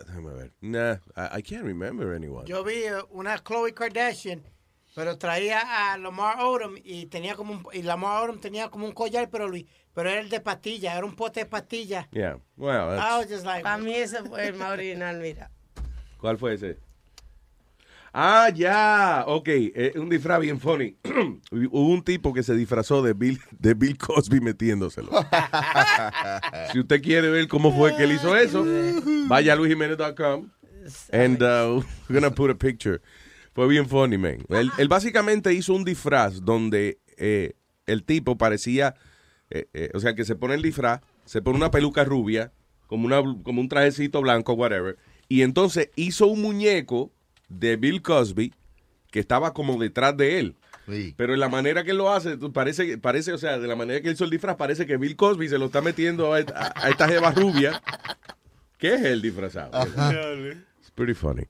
déjame ver. Nah, I, I can't remember anyone. Yo vi una Khloe Kardashian, pero traía a Lamar Odom y tenía como un, y Lamar Odom tenía como un collar, pero Luis, pero era el de pastillas, era un pote de pastillas. Yeah, well, I was just like, Para mí ese fue el más original, mira. ¿cuál fue ese? Ah, ya, ok, eh, un disfraz bien funny. Hubo un tipo que se disfrazó de Bill, de Bill Cosby metiéndoselo. si usted quiere ver cómo fue que él hizo eso, vaya a luisjimenez.com and uh, we're gonna put a picture. Fue bien funny, man. Él, él básicamente hizo un disfraz donde eh, el tipo parecía, eh, eh, o sea, que se pone el disfraz, se pone una peluca rubia, como, una, como un trajecito blanco, whatever, y entonces hizo un muñeco de Bill Cosby que estaba como detrás de él. Pero en la manera que lo hace, parece, parece, o sea, de la manera que hizo el disfraz, parece que Bill Cosby se lo está metiendo a, esta- a esta jeva rubia, que es el disfrazado. It's pretty funny.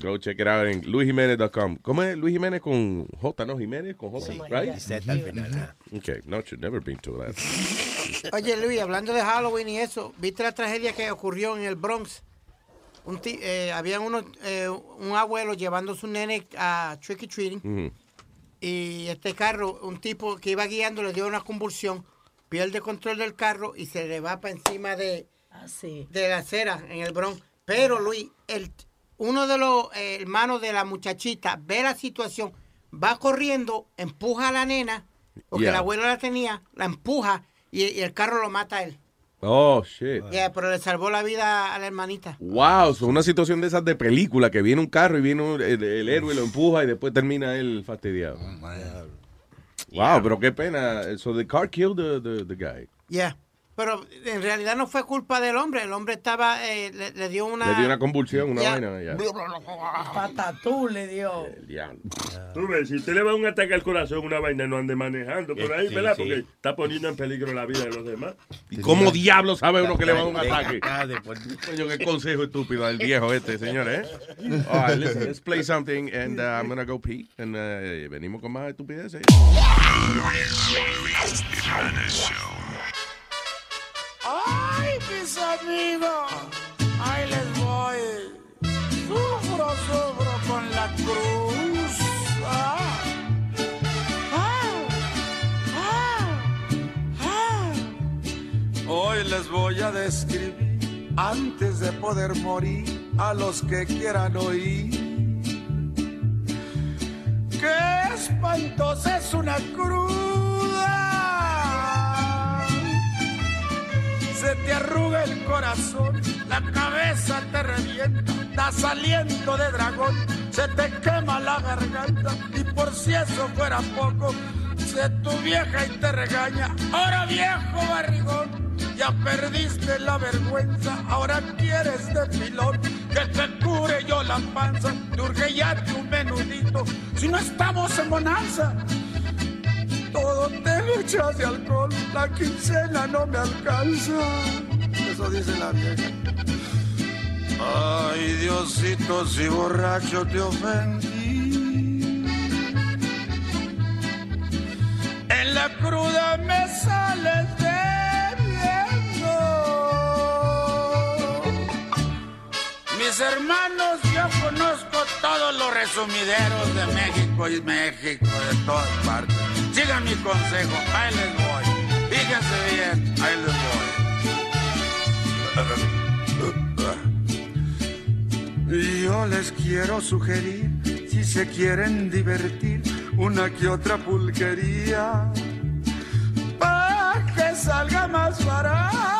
Go check it out en luisjimenez.com. ¿Cómo es Luis Jiménez con J, no? Jiménez con J, Sí. right? Z al final. Okay, no, should never been to that. Oye, Luis, hablando de Halloween y eso, ¿viste la tragedia que ocurrió en el Bronx? Un eh, había unos, eh, un abuelo llevando a su nene a trick or treating y este carro, un tipo que iba guiando le dio una convulsión, pierde control del carro y se le va para encima de, de la acera en el Bronx. Pero Luis, el, uno de los eh, hermanos de la muchachita ve la situación, va corriendo, empuja a la nena, porque Yeah. el abuelo la tenía, la empuja y, y el carro lo mata a él. Oh, shit. Yeah, pero le salvó la vida a la hermanita. Wow, es una situación de esas de película, que viene un carro y viene un- el, el héroe y lo empuja y después termina él fastidiado. Wow, pero qué pena. So the car killed the, the, the guy. Yeah. Pero en realidad no fue culpa del hombre. El hombre estaba, eh, le, le dio una... Le dio una convulsión, una Yeah. vaina. ya. Patatú le dio. Tú ves, si usted le va un ataque al corazón, una vaina, no ande manejando por ahí, Sí, ¿verdad? sí. Porque está poniendo en peligro la vida de los demás. ¿Y cómo diablo sabe uno que le va a dar un ataque? después. Coño, qué consejo estúpido del viejo este, señores. ¿eh? All right, listen, let's play something and uh, I'm gonna go pee. And uh, venimos con más estupideces. ¡Ay, mis amigos! Ahí les voy. Sufro, sufro con la cruz. Ah. Ah. Ah. Ah. Hoy les voy a describir, antes de poder morir, a los que quieran oír. ¡Qué espantosa es una cruda! Se te arruga el corazón, la cabeza te revienta, das aliento de dragón, se te quema la garganta y por si eso fuera poco, se tu vieja y te regaña, ahora viejo barrigón, ya perdiste la vergüenza, ahora quieres de que te cure yo la panza, te urge ya tu menudito, si no estamos en bonanza. Todo te lo de alcohol, la quincena no me alcanza. Eso dice la vieja. Ay, Diosito, si borracho te ofendí. En la cruda me sales bebiendo. Mis hermanos, yo conozco todo todos los resumideros de México y México, de todas partes. Sigan mi consejo, ahí les voy. Fíjense bien, ahí les voy. Yo les quiero sugerir, si se quieren divertir, una que otra pulquería, para que salga más barato.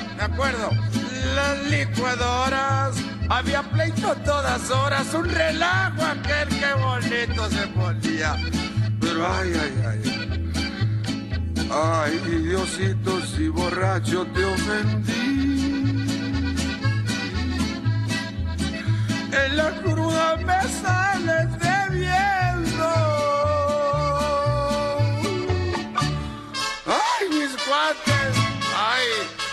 me acuerdo, las licuadoras. Había pleito todas horas, un relajo aquel que bonito se ponía. Pero ay, ay, ay. Ay, Diosito, si borracho te ofendí. En la cruda me sales debiendo.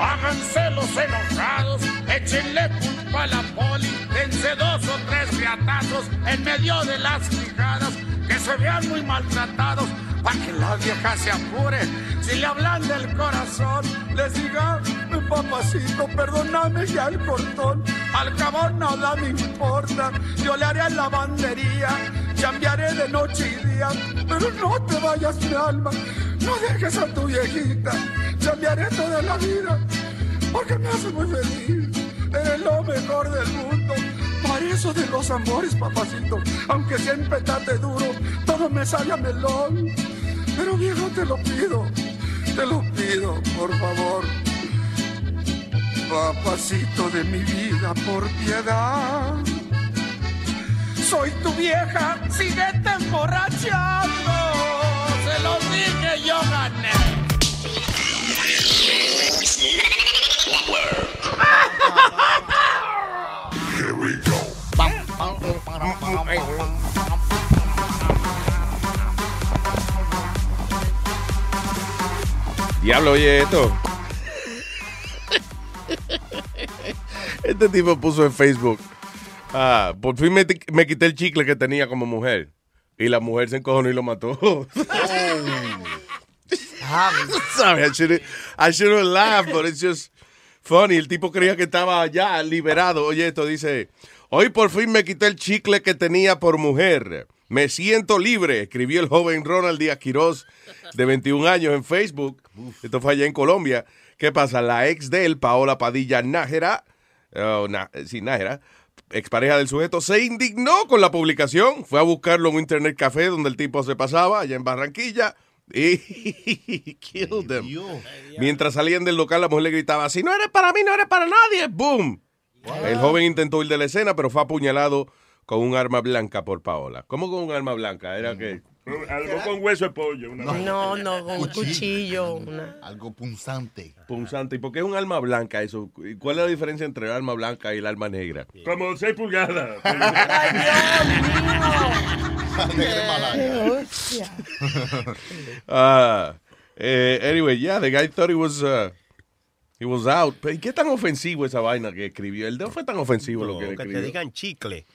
Háganse los enojados, échenle culpa a la poli, dense dos o tres riatazos en medio de las quijadas, que se vean muy maltratados, para que la vieja se apure. Si le hablan del corazón, les diga, mi papacito, perdóname ya el cortón, al cabo nada me importa, yo le haré lavandería, cambiaré de noche y día, pero no te vayas mi alma, no dejes a tu viejita, cambiaré toda la vida, porque me hace muy feliz, eres lo mejor del mundo. Eso de los amores, papacito, aunque siempre tate duro, todo me sale a melón. Pero viejo, te lo pido, te lo pido, por favor. Papacito de mi vida, por piedad. Soy tu vieja, síguete emborrachando. Se lo dije, yo gané. Here we go. Diablo, oye esto. Este tipo puso en Facebook. Ah, por fin me, quité el chicle que tenía como mujer. Y la mujer se encojonó y lo mató. Sorry, I shouldn't, I shouldn't laugh, but it's just funny. El tipo creía que estaba ya liberado. Oye, esto dice: Hoy por fin me quité el chicle que tenía por mujer. Me siento libre, escribió el joven Ronald Díaz Quiroz, de 21 años, en Facebook. Esto fue allá en Colombia. ¿Qué pasa? La ex de él, Paola Padilla Nájera, oh, na- sí, Nájera, expareja del sujeto, se indignó con la publicación. Fue a buscarlo en un internet café donde el tipo se pasaba, allá en Barranquilla. Y killed them. Mientras salían del local, la mujer le gritaba, si no eres para mí, no eres para nadie. ¡Boom! El joven intentó huir de la escena, pero fue apuñalado con un arma blanca por Paola. ¿Cómo con un arma blanca? Era que... Algo con hueso de pollo. Una No, no, con un cuchillo. una- Algo punzante. Punzante. ¿Y por qué es un arma blanca eso? ¿Y ¿Cuál es la diferencia entre el arma blanca y el arma negra? Como 6 pulgadas. Ah, eh, anyway, yeah, the guy thought he was, uh, he was out. Pero, ¿y qué tan ofensivo esa vaina que escribió? El no fue tan ofensivo lo que que escribió. te digan chicle.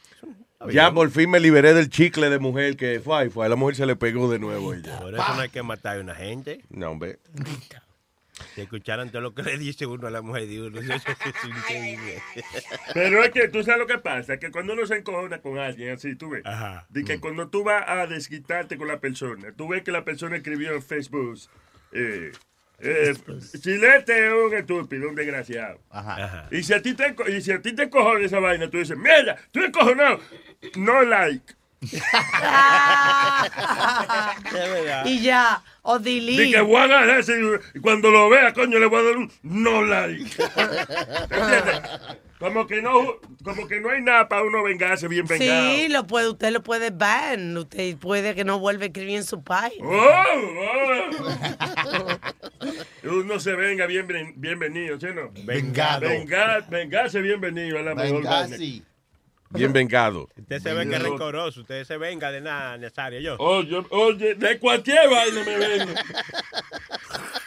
Ya por fin me liberé del chicle de mujer que fue, y fue. A la mujer se le pegó de nuevo ya. Por eso no hay que matar a una gente. No, hombre. Si escucharan todo lo que le dice uno a la mujer de uno, eso es increíble. Pero es que tú sabes lo que pasa, que cuando uno se encojona con alguien así, tú ves, de Mm. que cuando tú vas a desquitarte con la persona, tú ves que la persona escribió en Facebook, eh, eh, Chilete es un estúpido, un desgraciado. Y si a ti te, y si a ti te encojones esa vaina, tú dices, mierda, tú encojonado, no like. y ya, o delete. Di que voy a ese y cuando lo vea, coño, le voy a dar un no like. ¿Entiendes? Como que no, como que no hay nada para uno vengarse bien vengado. Sí, lo puede, usted lo puede ban. Usted puede que no vuelva a escribir en su página. Oh, Uno se venga bien, bienvenido, ¿sí no? Vengado. Vengar, vengarse bienvenido es la mejor vaina. Bien vengado. Usted se ve que es rencoroso. Usted se venga de nada, Nazario. Yo. Oye, oye, de cualquier vaina me vengo.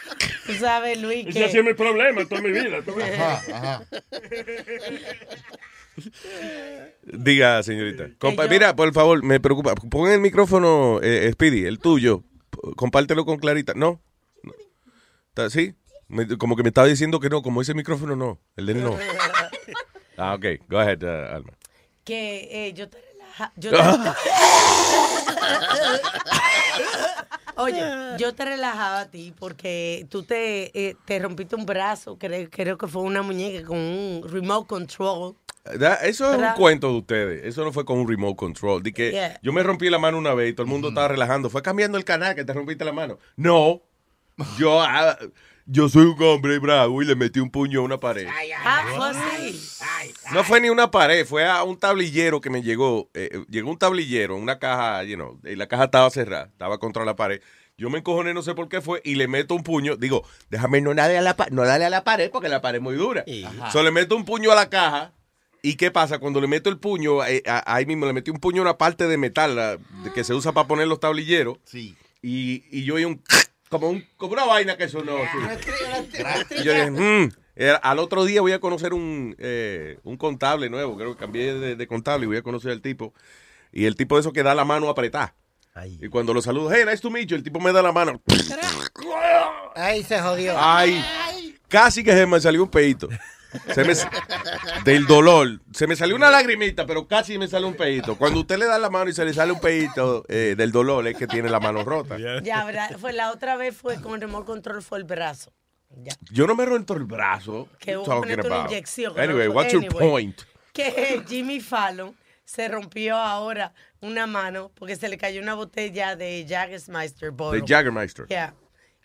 Tú sabes, Luis, Ese ha que... sido mi problema toda mi vida. tú ves. Diga, señorita. Compa- Mira, por favor, me preocupa. Pon el micrófono, eh, Speedy, el tuyo. Compártelo con Clarita. ¿No? No. ¿Está- ¿Sí? Me- como que me estaba diciendo que no, como ese micrófono no. El de él no. Ah, ok. Go ahead, uh, Alma. que eh, yo te yo te- Oye, yo te relajaba a ti porque tú te, eh, te rompiste un brazo, creo, creo que fue una muñeca con un remote control. Eso es un cuento de ustedes. Eso no fue con un remote control. De que Yeah. yo me rompí la mano una vez y todo el mundo estaba relajando. Fue cambiando el canal que te rompiste la mano. No. Yo, ah, yo soy un hombre bravo y le metí un puño a una pared. Ah, fue así. No fue ni una pared, fue a un tablillero que me llegó. eh, eh, llegó un tablillero, una caja, you know, y la caja estaba cerrada, estaba contra la pared. Yo me encojoné, no sé por qué fue, y le meto un puño. Digo, déjame no darle a la, pa- no darle a la pared porque la pared es muy dura. Ajá. So, le meto un puño a la caja. ¿Y qué pasa? Cuando le meto el puño, eh, a- ahí mismo le metí un puño a una parte de metal la- que se usa para poner los tablilleros. Sí. Y, y yo oí un. Como, un, como una vaina que sonó. Y yo dije, "Mm". Era- al otro día voy a conocer un, eh, un contable nuevo. Creo que cambié de, de contable y voy a conocer al tipo. Y el tipo de eso que da la mano apretada. Y cuando lo saludo, hey, nice to meet you, el tipo me da la mano. Ahí se jodió. Ay, casi que se me salió un peito. Se me- del dolor. Se me salió una lagrimita, pero casi me sale un peito. Cuando usted le da la mano y se le sale un peito eh, del dolor, es que tiene la mano rota. Ya, ¿verdad? Fue la otra vez fue con remote control fue el brazo. Ya. Yo no me roto el brazo. Que una inyección. Anyway, ¿no? what's your Anyway, point? Que Jimmy Fallon se rompió ahora una mano porque se le cayó una botella de Jagermeister. De bottle. Jaggermeister. Yeah.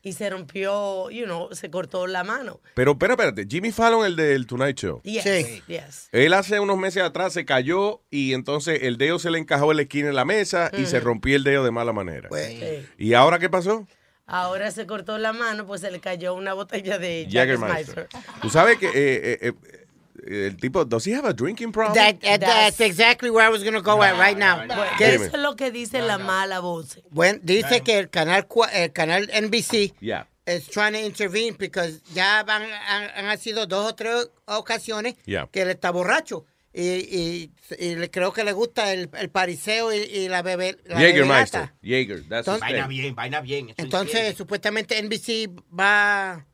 Y se rompió, you know, se cortó la mano. Pero, espera, espérate. Jimmy Fallon, el del Tonight Show. Yes, yes. Él hace unos meses atrás se cayó y entonces el dedo se le encajó en la esquina de la mesa y se rompió el dedo de mala manera. Sí. ¿Y ahora qué pasó? Ahora se cortó la mano, pues se le cayó una botella de. Jagermeister. Tú sabes que eh, eh, eh, el tipo, ¿does he have a drinking problem? That, that- that's exactly where I was going to go at right now. Que Que- eso es lo que dice la mala voz. Bueno, dice que el canal, el canal NBC Yeah. is trying to intervene because ya van, han, han sido dos o tres ocasiones Yeah. que él está borracho. Y, y, y le- creo que le gusta el, el pariseo y, y la bebé. la Jägermeister. Jaeger, that's Entonces- name. bien, vaina bien. eso Entonces, entiendo. supuestamente NBC va,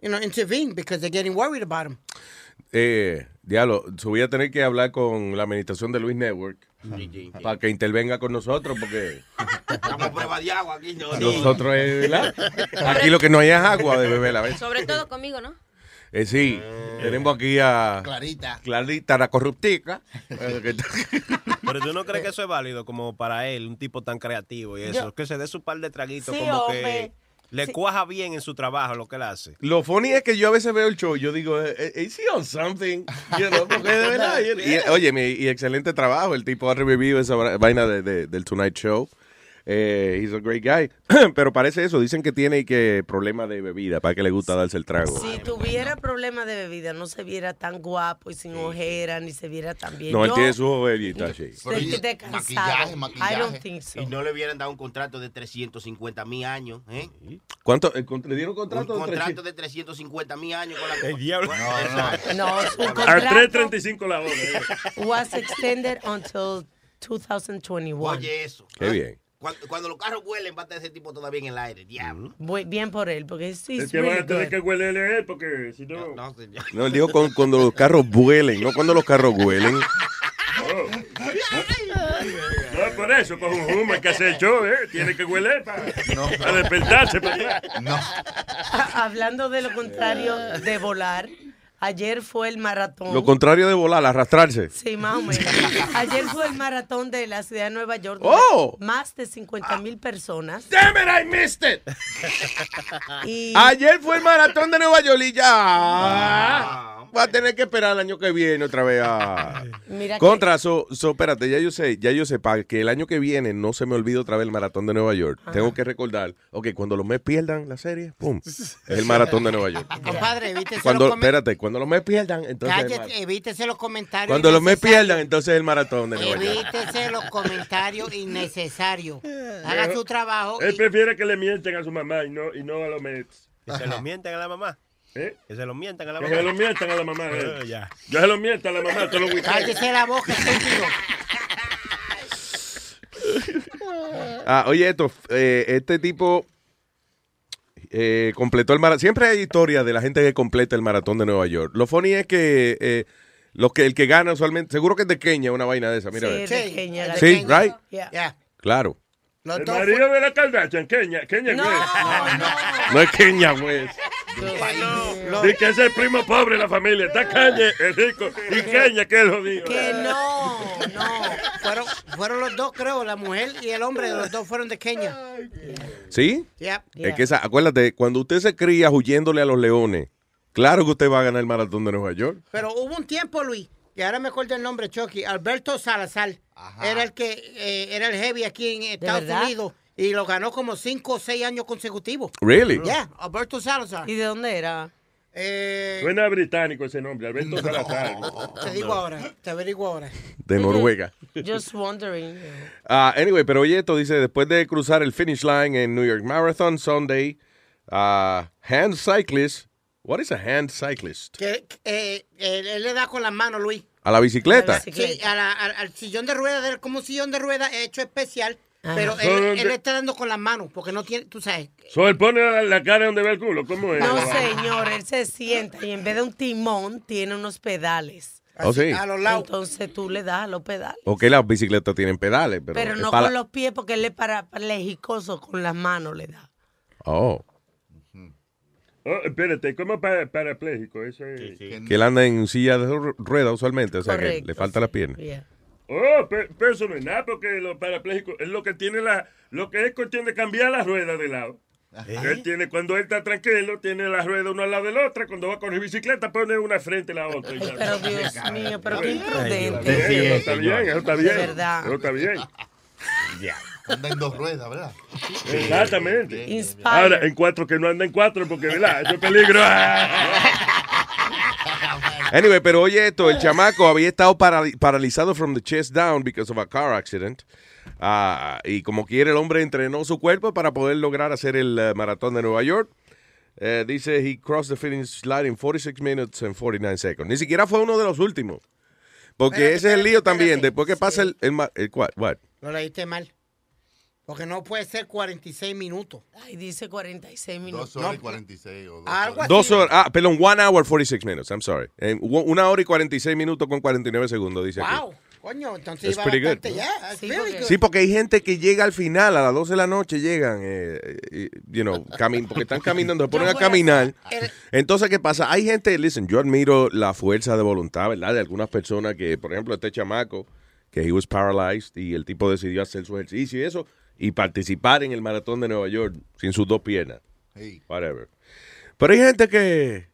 you know, intervene because they're getting worried about him. Eh, diablo, so voy a tener que hablar con la administración de Luis Network para que intervenga con nosotros porque Estamos a prueba de agua aquí. No, no. nosotros es, ¿verdad? Aquí lo que no hay es agua de beber la vez. Sobre todo conmigo, ¿no? Eh, sí, tenemos aquí a Clarita. Clarita, la corruptica. Eh, Pero tú no crees que eso es válido como para él, un tipo tan creativo y eso, Yo- que se dé su par de traguitos Sí, como hombre. que le cuaja bien en su trabajo lo que él hace. Lo funny es que yo a veces veo el show y yo digo, eh, ¿is he on something? You know, porque de verdad. Y, oye, mi- y excelente trabajo. El tipo ha revivido esa va- vaina de- de- del Tonight Show. Eh, he's a great guy. Pero parece eso. Dicen que tiene que problema de bebida, para que le gusta darse el trago. Si tuviera problemas de bebida, no se viera tan guapo y sin ojera, ni se viera tan bien. No, él Yo- tiene su jovería, sí. Sé que te cansado. I don't think so. Y no le hubieran dado un contrato de 350 mil años, ¿eh? ¿Cuánto? eh, con- ¿Le dieron contrato? Un de contrato 300? de 350 mil años con la... El diablo. No, es un A contrato 3.35 la hora. eh. was extended until 2021. Oye eso. Qué bien. Cuando, cuando los carros vuelen, va a estar ese tipo todavía en el aire. Diablo. Muy bien por él, porque sí Es que van a tener que hueler a él porque si no... No, él dijo con- cuando los carros vuelen, no cuando los carros vuelen. No, por eso, con un humo que hacer el show, ¿eh? Tiene que hueler para despertarse para atrás. Hablando de lo contrario de volar, Ayer fue el maratón. Lo contrario de volar, arrastrarse. Sí, más o menos. Ayer fue el maratón de la ciudad de Nueva York. Oh. Más de 50 mil personas. Damn it, I missed it. Y Ayer fue el maratón de Nueva York y ya. Va a tener que esperar el año que viene otra vez. ah. Mira que- Contra, so, so, espérate, ya yo sé, ya yo sé, para que el año que viene no se me olvide otra vez el maratón de Nueva York. Tengo que recordar, ok, cuando los Mets pierdan la serie, pum, es el maratón de Nueva York. Compadre, evítese Cuando, espérate, cuando los Mets pierdan, entonces el Cállate, mar- evítese los comentarios. cuando los innecesarios. pierdan, entonces el maratón de Nueva York. Evítese los comentarios innecesarios. Haga su trabajo. Él y- prefiere que le mienten a su mamá y no, y no a los Mets. Que se lo mienten a la mamá. ¿Eh? Que se lo mientan a la Que mamá. se lo mientan a la mamá. eh. Oh, ya. Yo se lo miento a la mamá los. Cállese la boca, estúpido. Ah, oye, esto, eh, este tipo eh, completó el maratón. Siempre hay historias de la gente que completa el maratón de Nueva York. Lo funny es que, eh, los que el que gana usualmente, seguro que es de Kenia una vaina de esa, mira. Sí, de Kenia, de Sí, Kenia. right? Yeah. Ya. Claro. Los El marido de la Kardashian, Kenia, Kenia No, West. No es Kenia, Dice que es el primo pobre de la familia. Está Kanye, el rico, y Kenia, que es el jodido. Que no, no. fueron, fueron los dos, creo, la mujer y el hombre, los dos fueron de Kenia. ¿Sí? Es que esa, acuérdate, cuando usted se cría huyéndole a los leones, claro que usted va a ganar el maratón de Nueva York. Pero hubo un tiempo, Luis, y ahora me acuerdo el nombre, Chucky, Alberto Salazar. Era el que eh, era el heavy aquí en Estados? Unidos y lo ganó como cinco o seis años consecutivos. Really? Yeah, Alberto Salazar. ¿Y de dónde era? Eh, Suena británico ese nombre, Alberto Salazar. te digo ahora, te averiguo ahora. De Noruega. Just wondering. Ah, anyway, pero oye, esto dice, después de cruzar el finish line en New York Marathon Sunday, ah, hand cyclist, what is a hand cyclist? Que, eh, él, él le da con las manos, Luis. A la bicicleta. Sí, a la- al, al sillón de ruedas, como un sillón de ruedas hecho especial, pero él, él le está dando con las manos, porque no tiene, tú sabes. So, él pone la, la cara donde ve el culo, ¿cómo es? No, señor, él se sienta y en vez de un timón tiene unos pedales. Oh, sí. A los lados. Entonces tú le das a los pedales. Ok, las bicicletas tienen pedales, pero... Pero no para- con los pies porque él es parapléjicoso, con las manos le da. Oh, Oh, espérate, ¿cómo para, parapléjico? Eso es... que él anda en silla de ru- rueda usualmente, o sea que le falta las piernas. Oh, pe- pero eso no es nada, porque los parapléjicos es lo que tiene la, lo que es cuestión de cambiar las ruedas de lado. Él tiene, cuando él está tranquilo, tiene las ruedas una al lado de la otra. Cuando va con la bicicleta, pone una frente a la otra. y ya. Pero Dios mío, pero qué Eso imprudente. está bien, eso está bien. Eso está bien. Anda en dos ruedas, ¿verdad? Exactamente. Inspire. Ahora, en cuatro que no anda en cuatro, porque, ¿verdad? Eso es peligro. Anyway, pero oye esto, el chamaco había estado parali- paralizado from the chest down because of a car accident. Ah, y como quiere, el hombre entrenó su cuerpo para poder lograr hacer el eh, maratón de Nueva York. Eh, dice, he crossed the finish line in 46 minutes and 49 seconds. Ni siquiera fue uno de los últimos. Porque ese es el lío también. Después que pasa el... el, ma- el cual- what? Lo leíste mal. Porque no puede ser 46 minutos. Ay, dice 46 minutos. Dos horas y 46 o dos Algo así. Dos horas, ah, perdón, one hour 46 minutes, I'm sorry. En u- una hora y 46 minutos con 49 segundos, dice aquí. Wow. Coño, entonces iba bastante ya. Sí, porque-. Sí, porque hay gente que llega al final, a las 12 de la noche llegan, eh, eh, you know, camin porque están caminando, se ponen a caminar. el- Entonces, ¿qué pasa? Hay gente, listen, yo admiro la fuerza de voluntad, ¿verdad? De algunas personas que, por ejemplo, este chamaco, que he was paralyzed y el tipo decidió hacer su ejercicio y eso, y participar en el maratón de Nueva York sin sus dos piernas. Hey. Whatever. Pero hay gente que,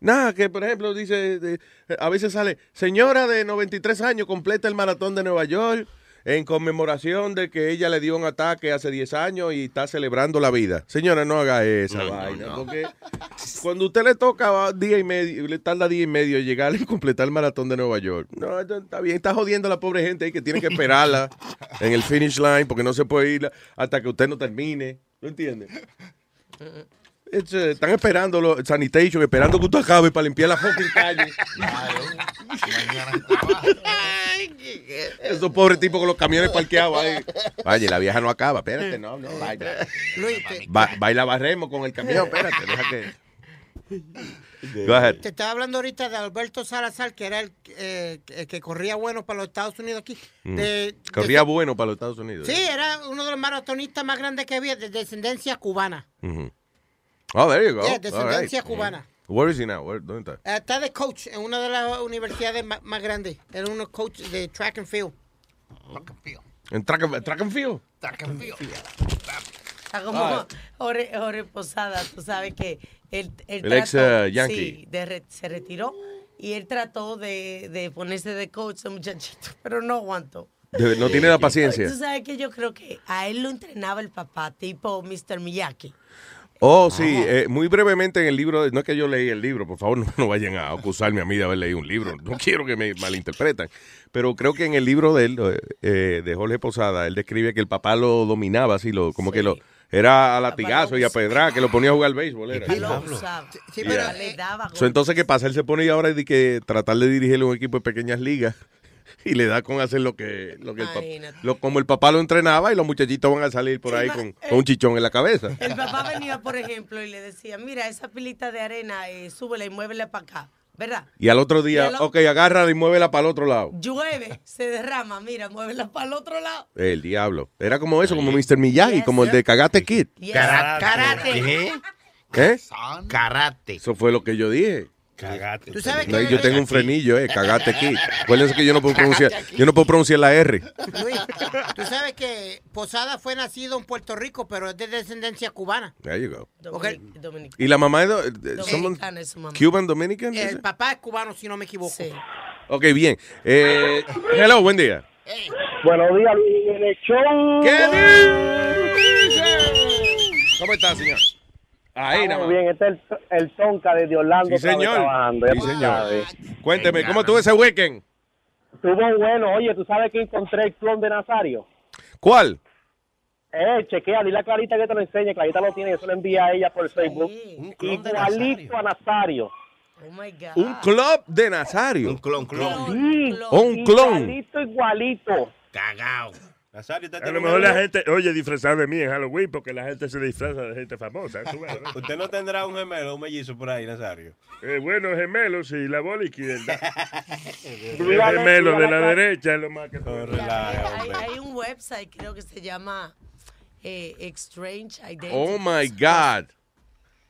nada, que por ejemplo dice, de- a veces sale, señora de 93 años completa el maratón de Nueva York en conmemoración de que ella le dio un ataque hace 10 años y está celebrando la vida. Señora, no haga esa No, vaina, no. porque cuando usted le toca día y medio, le tarda día y medio llegar y completar el maratón de Nueva York. No, esto está bien, está jodiendo a la pobre gente ahí que tiene que esperarla en el finish line porque no se puede ir hasta que usted no termine. ¿No entiende? It's, están esperando los sanitation, esperando que usted acabe para limpiar la fucking calle. Esos pobres tipos con los camiones parqueados ahí. Vaya, la vieja no acaba. Espérate, no, no, vaya. Va, baila barremos con el camión, espérate, deja que. Go ahead. te estaba hablando ahorita de Alberto Salazar, que era el, eh, el que corría bueno para los Estados Unidos aquí. Mm. De- Corría de- bueno para los Estados Unidos. Sí, era uno de los maratonistas más grandes que había, de descendencia cubana. Oh, there you go. Yeah, descendencia right. cubana. Where is he now? Where- ¿Dónde está? Eh, está de coach en una de las universidades ma- más, grandes. Era uno coach de track and field. ¿En track, and- track and field? Está como. Jorge, Jorge Posada, tú sabes que él, él El ex, eh, Yankee. sí, de re- se retiró y él trató de, de ponerse de coach a muchachito, pero no aguantó. De- no tiene la paciencia. Tú sabes que yo creo que a él lo entrenaba el papá, tipo Mr. Miyaki. Oh, sí, eh, muy brevemente en el libro, no es que yo leí el libro, por favor no, no vayan a acusarme a mí de haber leído un libro, no quiero que me malinterpretan, pero creo que en el libro de él, eh, de Jorge Posada, él describe que el papá lo dominaba así, lo, como que lo, era a latigazo y a pedrar, que lo ponía a jugar béisbol. Era. Él lo usaba. Sí, pero, le daba So, entonces, ¿qué pasa? Él se pone ahora de que tratar de dirigirle un equipo de pequeñas ligas y le da con hacer lo que, lo que el papá, lo- como el papá lo entrenaba y los muchachitos van a salir por ahí con, con un chichón en la cabeza. El papá venía, por ejemplo, y le decía, mira, esa pilita de arena, eh, súbela y muévela para acá, ¿verdad? Y al otro día, al ok, agárrala y muévela para el otro lado. Llueve, se derrama, mira, muévela para el otro lado. El diablo. Era como eso, como Mr. Miyagi, como el de Cagate Kid. Yes. Karate. ¿Qué? ¿Eh? Karate. Eso fue lo que yo dije. Cagate. ¿Tú sabes No, que yo tengo un frenillo, eh, Cagate Kid. Acuérdense que yo no puedo pronunciar, yo no puedo pronunciar la R. Luis, tú sabes que Posada fue nacido en Puerto Rico, pero es de descendencia cubana. There you go. Ok. ¿Y la mamá es do- de- someone- Dominicana es su mamá. Cuban Dominican? El papá es cubano, si no me equivoco. Ok, bien. Eh, hello, buen día. Buenos días, Luis, el show. ¿Cómo está, señor? Ahí nada más. bien, este es el, el Tonka desde Orlando. Sí, señor. Trabajando, Sí, señor. Cuénteme, ¿cómo estuvo ese weekend? Estuvo bueno. Oye, ¿tú sabes que encontré el clon de Nazario? ¿Cuál? Eh, chequea, dile a Clarita que te lo enseñe. Clarita lo tiene, eso lo envía a ella por Facebook. clon de Igualito a Nazario. Oh my God. Un club de Nazario. Un clon, clon. Sí, O un clon. Igualito, igualito. Cagao. Nazario, A lo mejor la gente, oye, disfrazada de mí en Halloween porque la gente se disfraza de gente famosa. tú ves, ¿no? Usted no tendrá un gemelo, un mellizo por ahí, Nazario. Eh, bueno, gemelos y la bola izquierda. El gemelo de la derecha es lo más que Hay, hay un website, creo que se llama eh, Exchange Identity. Oh my God.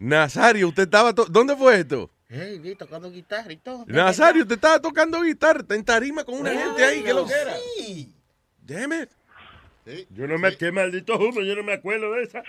Nazario, usted estaba. ¿Dónde fue esto? Hey, vi tocando guitarra y todo. Nazario, usted estaba tocando guitarra, está en tarima con una gente ahí, ¿qué lo que era? Sí. Damn it. Yo no me, qué maldito humo, yo no me acuerdo de esa.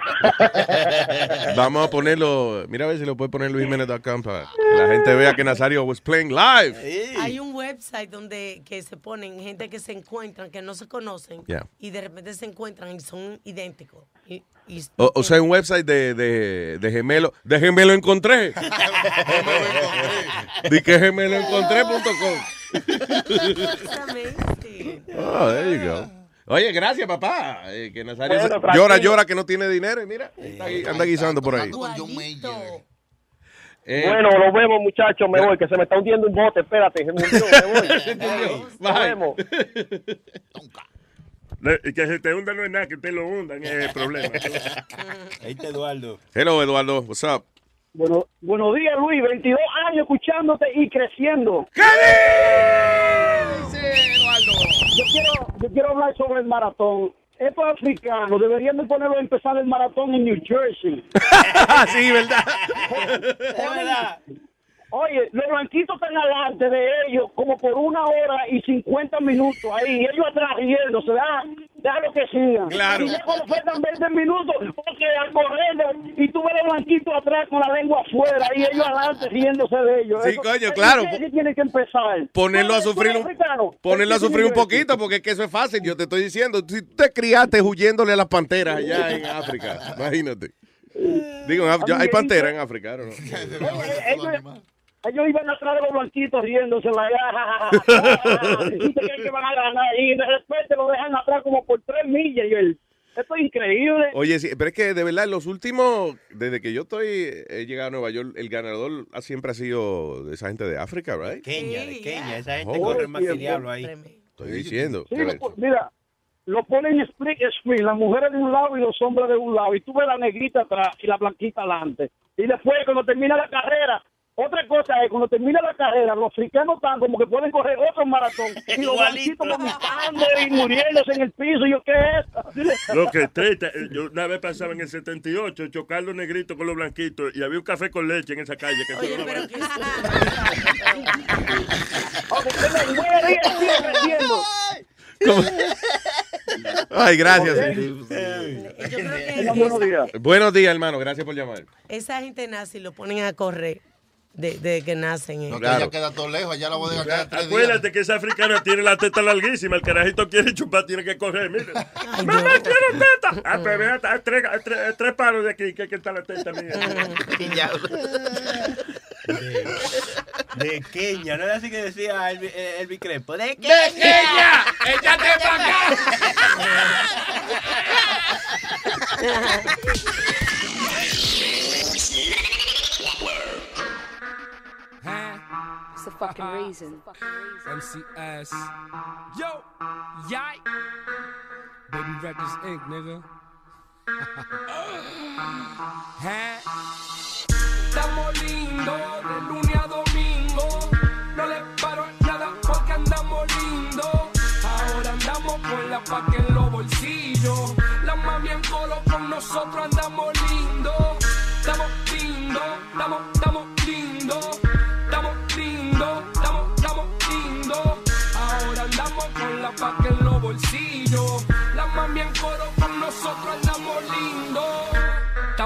Vamos a ponerlo, mira a ver si lo puede poner luisjimenez.com para que la gente vea que Nazario was playing live. Hay un website donde que se ponen gente que se encuentran, que no se conocen, Yeah. y de repente se encuentran y son idénticos. Y, y- O, o sea, un website de, de, de gemelo, de gemelo encontré. Di que gemeloencontré.com. Oh, there you go. Oye, gracias, papá. Eh, que Nazario Bueno, se- llora, llora que no tiene dinero y mira, está anda guisando por ahí. Eh, Bueno, nos vemos, muchachos. Me voy, que se me está hundiendo un bote. Espérate, se me hundió, me voy. Nos vemos. Le- y que se te hunda no es nada, que te lo hundan es el problema. Ahí está Eduardo. Hello, Eduardo. What's up? Bueno, buenos días, Luis. 22 años escuchándote y creciendo. ¿Qué Yo quiero, yo quiero hablar sobre el maratón. Estos africanos deberían de ponerlo a empezar el maratón en New Jersey. sí, ¿verdad? Es verdad. Oye, los blanquitos están adelante de ellos como por una hora y 50 minutos ahí. Ellos atrás riéndose, da, déjalo que sigan. Claro. Y ya cuando faltan 20 minutos, porque al correr, y tú ves los blanquitos atrás con la lengua afuera y ellos adelante riéndose de ellos. Sí, coño, claro. ¿Qué tiene que empezar? Ponerlo a sufrir un, ponerlo a ¿Qué sufrir un que poquito, porque es que eso es fácil. Yo te estoy diciendo, si tú te criaste huyéndole a las panteras allá en África, imagínate. Digo, hay panteras en África, ¿no? Ellos, iban atrás de los blanquitos riéndose la creen que van a ganar y de repente lo dejan atrás como por tres millas y él esto es increíble Oye, sí, pero es que de verdad, en los últimos, desde que yo estoy, he llegado a Nueva York, el ganador ha- siempre ha sido de esa gente de África, ¿right? Kenia, de Kenia. Esa gente Oh, corre más que diablo ahí. Estoy diciendo. Sí, lo mira lo ponen en split screen las mujeres de un lado y los hombres de un lado y tú ves la negrita atrás y la blanquita adelante y después cuando termina la carrera otra cosa es, cuando termina la carrera, los africanos están como que pueden correr otro maratón. Y los blanquitos vomitando y muriéndose en el piso. Y yo, ¿qué es esto? Lo que treta, eh, yo una vez pasaba en el 78, chocar los negritos con los blanquitos y había un café con leche en esa calle. Que eso era una Aunque usted me muere y sigue creciendo. Ay, gracias. Buenos días. Buenos días, hermano. Gracias por llamar. Esa gente nace y lo ponen a correr de, de que nacen. eh. No, que ella queda todo lejos, allá la bodega queda tres días. Acuérdate que esa africana tiene la teta larguísima. El carajito quiere chupar, tiene que correr. Mire. ¡Mamá, quiero teta! Ah, pues vea, tres, tres, tres paros de aquí, que aquí está la teta mía. De Kenia, ¿no era así que decía el, el, el Crespo? ¡De ¡De Kenia! ¡Échate para It's the fucking reason. MCS. Yo, yay. Baby Records Inc., nigga. Estamos lindos de lunes a domingo. No le paro nada porque andamos lindos. Ahora andamos con la paca en los bolsillos. La mami en colo con nosotros andamos lindos. Estamos lindos, estamos,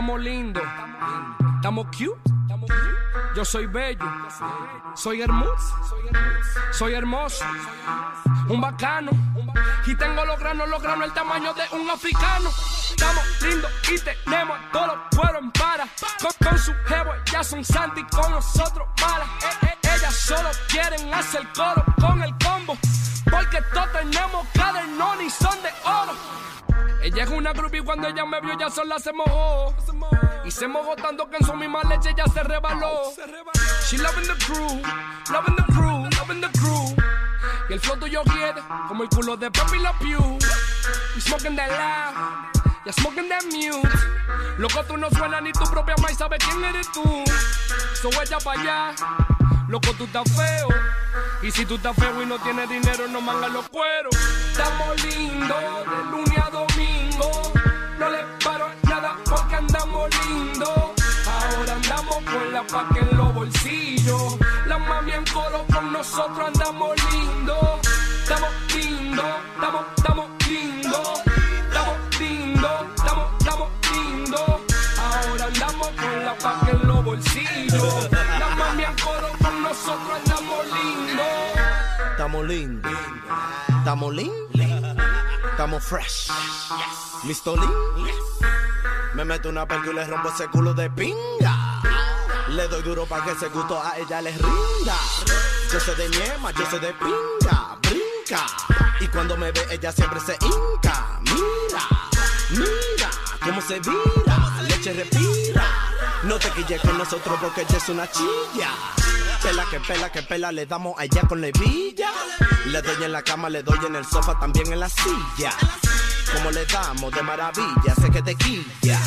Estamos lindos, estamos cute. Yo soy bello, soy hermoso, soy hermoso, un bacano. Y tengo los granos, los granos, el tamaño de un africano. Estamos lindos y tenemos todos los pueblos en para. Con, con su jevo, ya son santi, con nosotros malas. Eh, eh, ellas solo quieren hacer coro con el combo. Porque todos tenemos cadernón y son de oro. Ella es una groupie cuando ella me vio ya sola se mojó. Y se mojó tanto que en su misma leche ya se rebaló. She loving the crew, loving the crew, loving the crew. Y el flow tuyo quiere como el culo de Pepe La Pew. We smoking that loud, ya smoking that mute. Loco, tú no suenas ni tu propia maíz sabe quién eres tú. So ella pa' allá, loco, tú estás feo. Y si tú estás feo y no tienes dinero, no mangas los cueros. Estamos lindos de No le paro nada porque andamos lindos. Ahora andamos con la paca en los bolsillos. La mami en coro con nosotros andamos lindos. Estamos lindos, estamos, estamos lindos. Estamos lindos, estamos, estamos lindos. Ahora andamos con la paca en los bolsillos. La mami en coro con nosotros andamos lindos. Estamos lindos. Estamos lindos. Estamos fresh. ¿Listo, Lin? Me meto una perca y le rompo ese culo de pinga. Le doy duro para que ese gusto a ella les rinda. Yo sé de niema, yo sé de pinga. Brinca. Y cuando me ve, ella siempre se hinca. Mira, mira cómo se vira. Leche respira. No te quilles con nosotros porque ella es una chilla. Pela que pela que pela, le damos a ella con levilla. Le doy en la cama, le doy en el sofá, también en la silla. Como le damos de maravilla, sé que te quilla.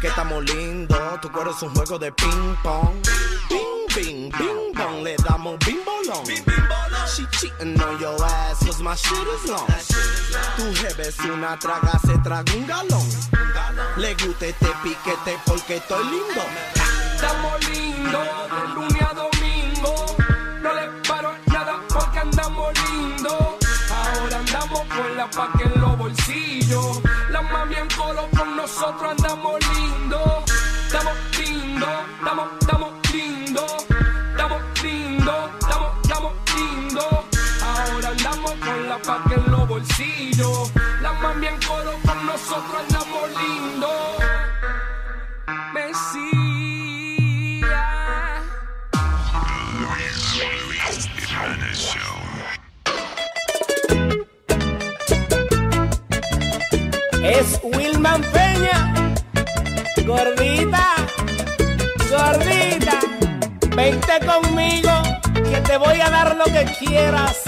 Que estamos lindos, tu cuero es un juego de ping pong. Ping, ping, ping pong, le damos bing bolón. She cheating on your ass, cause my shit is long. Tu jefe es una traga, se traga un galón. Le gusta este piquete porque estoy lindo. Estamos lindos de lunes a domingo. No le paro nada porque andamos lindos. Ahora andamos con la paca en los bolsillos. Colo con nosotros andamos lindos. Estamos lindos, estamos, estamos lindos. Estamos lindos, estamos, estamos lindos. Ahora andamos con la paca en los bolsillos. La mami en coro con nosotros andamos Es Wilman Peña. Gordita, gordita, vente conmigo que te voy a dar lo que quieras.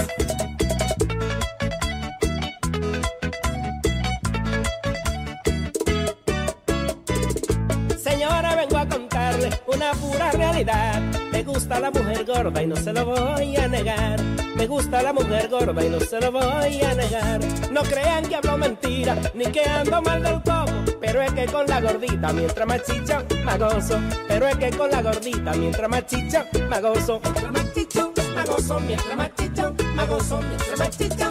Señora, vengo a contarle una pura realidad. Me gusta la mujer gorda y no se lo voy a negar. Me gusta la mujer gorda y no se lo voy a negar. No crean que hablo mentira, ni que ando mal del coco. Pero es que con la gordita, mientras más chicha, me gozo. Pero es que con la gordita, mientras más chicha, me gozo. Mientras más chicha, me gozo. Mientras más chicha, me gozo. Mientras más chicha.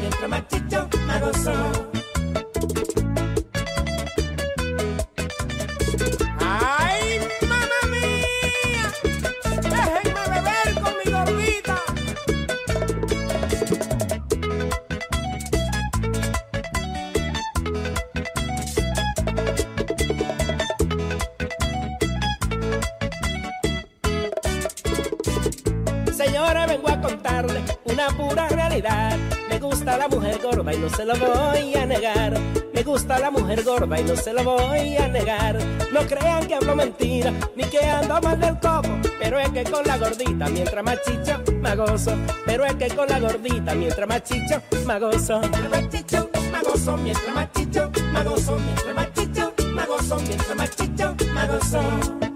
Mientras más chicha, me gozo. Gusta la mujer gorda y no se lo voy a negar. Me gusta la mujer gorda y no se lo voy a negar. No crean que hablo mentira, ni que ando mal del coco. Pero es que con la gordita, mientras más chicha, me gozo. Pero es que con la gordita, mientras más chicha, me gozo. Mientras más chicha, me gozo. Mientras más chicha, me gozo. Mientras más chicha, me gozo. Mientras más chicha, me gozo.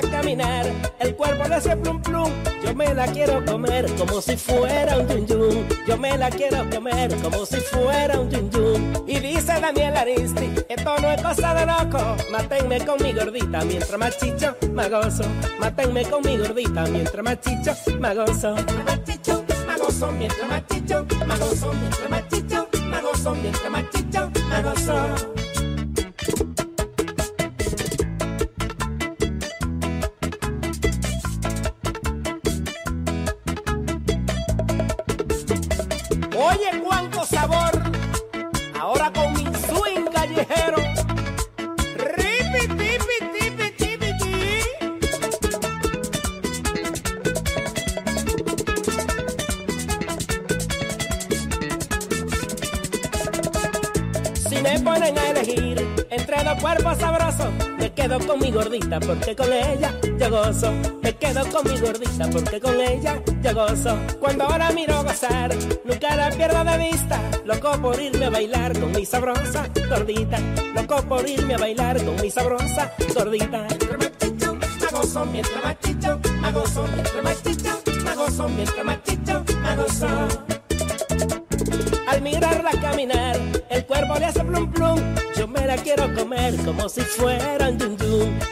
Caminar, el cuerpo le hace plum plum. Yo me la quiero comer como si fuera un yun yun. Yo me la quiero comer como si fuera un yun yun. Y dice Daniel Aristi, esto no es cosa de loco. Mátenme con mi gordita mientras más chicho, me gozo. Mátenme con mi gordita mientras más chicho, gozo. Más me gozo. Mientras más chicho, gozo. Mientras más chicho, me gozo. Mientras más chicho, gozo. Quedo con mi gordita porque con ella yo gozo. Me quedo con mi gordita porque con ella yo gozo. Cuando ahora miro gozar, nunca la pierdo de vista. Loco por irme a bailar con mi sabrosa gordita. Loco por irme a bailar con mi sabrosa gordita. Me gozo. Mientras más chicho, me gozo. Mientras me gozo. Mientras me gozo. Al mirarla caminar, el cuerpo le hace plum plum. Yo me la quiero comer como si fuera un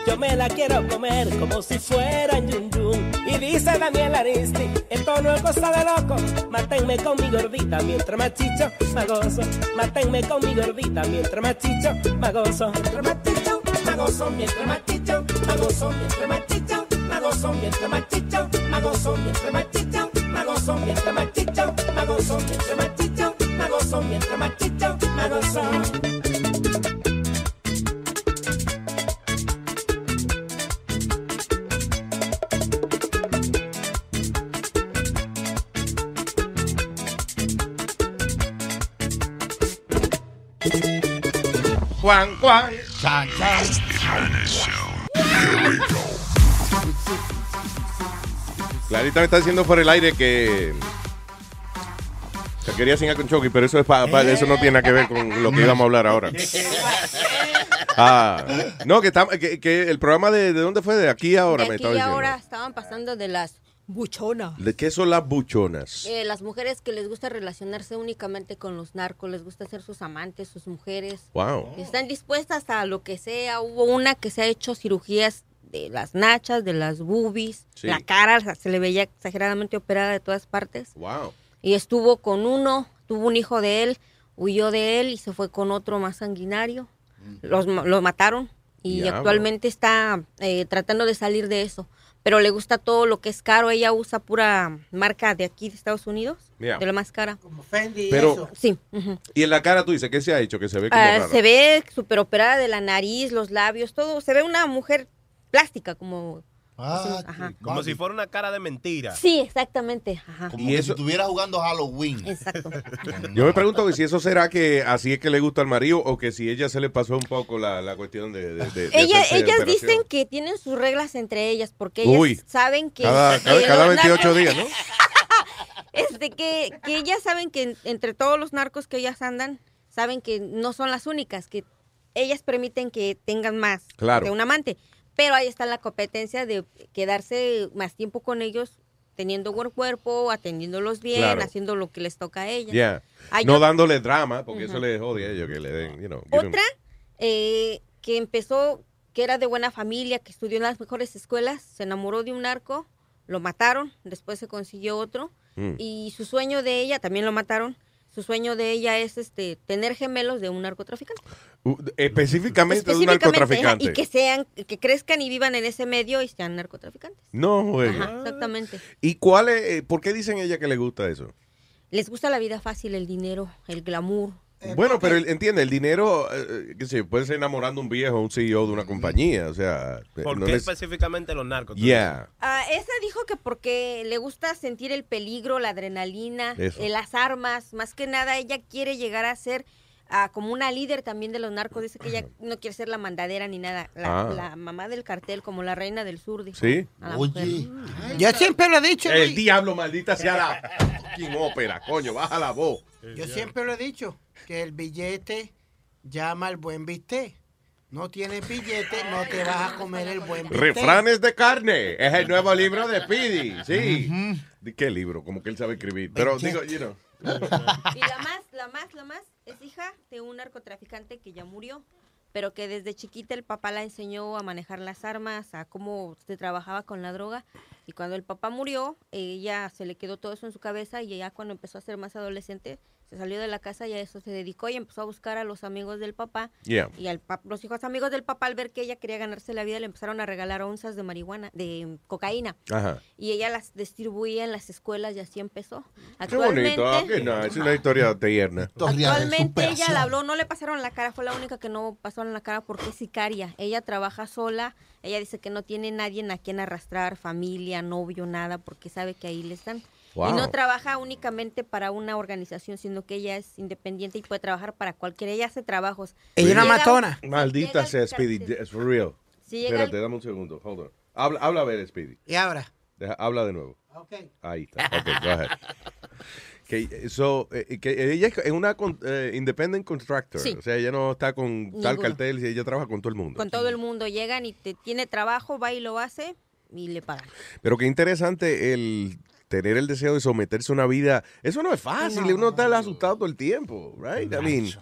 yo me la quiero comer como si fuera yun yun. Y dice Daniel Aristi, esto no es cosa de loco, matenme con mi gordita mientras más chicho, gozo. Matenme con mi gordita mientras más chicho, más gozo. Mientras más chicho, gozo, mientras más chicho, más gozo, mientras más chicho, más gozo, mientras más chicho, más gozo, mientras más chicho, más gozo, mientras más chicho, más gozo, mientras más chicho, más gozo, mientras más chicho, más gozo. Juan, Juan. Chan, chan. Clarita me está diciendo por el aire que se quería singar con Chucky, pero eso es pa- pa- eso no tiene nada que ver con lo que íbamos a hablar ahora. Ah, no, que, tam- que, que el programa de, de dónde fue de aquí a ahora De me aquí estaba y diciendo. ahora estaban pasando de las buchonas. ¿De qué son las buchonas? Eh, las mujeres que les gusta relacionarse únicamente con los narcos, les gusta ser sus amantes, sus mujeres. Wow. Están dispuestas a lo que sea. Hubo una que se ha hecho cirugías de las nachas, de las boobies, Sí. la cara se le veía exageradamente operada de todas partes. Wow. Y estuvo con uno, tuvo un hijo de él, huyó de él y se fue con otro más sanguinario. Los, ma- lo mataron y actualmente está eh, tratando de salir de eso. Pero le gusta todo lo que es caro. Ella usa pura marca de aquí de Estados Unidos, de la más cara. Fendi Pero- Sí. ujú. Y en la cara tú dices, ¿qué se ha hecho? Que se ve como raro. se ve súper operada de la nariz, los labios, todo. Se ve una mujer plástica, como... Ajá. Como si fuera una cara de mentira. Sí, exactamente. Ajá. Como que si estuviera jugando Halloween. Exacto. Yo me pregunto que si eso será que así es que le gusta al marido o que si ella se le pasó un poco la, la cuestión de, de, de- de Ella, ellas operación. dicen que tienen sus reglas entre ellas porque ellas Uy. saben que Cada, cada, que cada los 28 narcos- días, ¿no? Este que, que ellas saben que en- entre todos los narcos que ellas andan saben que no son las únicas que ellas permiten que tengan más Claro. de un amante. Pero ahí está la competencia de quedarse más tiempo con ellos, teniendo buen cuerpo, atendiéndolos bien, Claro. haciendo lo que les toca a ellas. Yeah. No dándole drama, porque eso Ujú. le jode a ellos que le den, you know. Otra eh, que empezó, que era de buena familia, que estudió en las mejores escuelas, se enamoró de un narco, lo mataron, después se consiguió otro, Mm. y su sueño de ella, también lo mataron, su sueño de ella es este tener gemelos de un narcotraficante. Uh, específicamente, de un narcotraficante. y que sean, que crezcan y vivan en ese medio y sean narcotraficantes. No, güey. Ajá, exactamente. ¿Y cuál es, eh, por qué dicen ella que le gusta eso? Les gusta la vida fácil, el dinero, el glamour. Bueno, pero entiende, el dinero, eh, que se puede ser enamorando a un viejo, un CEO de una compañía, o sea, eh, ¿Por no qué específicamente los narcos? Yeah. Ah, esa dijo que porque le gusta sentir el peligro, la adrenalina, eh, las armas. Más que nada, ella quiere llegar a ser ah, como una líder también de los narcos. Dice que ella no quiere ser la mandadera ni nada. La, Ah. la mamá del cartel, como la reina del sur. Dijo, ¿Sí? a la mujer. Yo siempre lo he dicho. El diablo, maldita sea la fucking ópera, coño, baja la voz. Yo siempre lo he dicho, que el billete llama al buen bistec. No tienes billete, no te vas a comer el buen bistec. Refranes de carne, es el nuevo libro de Speedy, sí. ¿De qué libro? Como que él sabe escribir. Pero digo, you know. Y la más, la más, la más, es hija de un narcotraficante que ya murió, pero que desde chiquita el papá la enseñó a manejar las armas, a cómo se trabajaba con la droga. Y cuando el papá murió, ella se le quedó todo eso en su cabeza y ya cuando empezó a ser más adolescente, se salió de la casa y a eso se dedicó y empezó a buscar a los amigos del papá. Yeah. Y al pap- los hijos amigos del papá, al ver que ella quería ganarse la vida, le empezaron a regalar onzas de marihuana, de cocaína. Ajá. Y ella las distribuía en las escuelas y así empezó. Qué bonito, ah, es una historia tierna. Actualmente ella la habló, no le pasaron la cara, fue la única que no pasaron la cara porque es sicaria. Ella trabaja sola, ella dice que no tiene nadie a quien arrastrar, familia, novio, nada, porque sabe que ahí le están. Y no trabaja únicamente para una organización, sino que ella es independiente y puede trabajar para cualquiera. Ella hace trabajos. Ella es una Llega- matona. Maldita sea, Speedy, es for real. Si Espérate, el- dame un segundo, hold on. Habla, habla a ver, Speedy. Y ahora. Deja- habla de nuevo. Ok. Ahí está. Ok, go ahead. Que, so, eh, que ella es una con- eh, independent contractor. Sí. O sea, ella no está con tal cartel, ella trabaja con todo el mundo. Con todo el mundo llegan y te tiene trabajo, va y lo hace y le pagan. Pero qué interesante el tener el deseo de someterse a una vida. Eso no es fácil, uno está asustado todo el tiempo, right? I mean,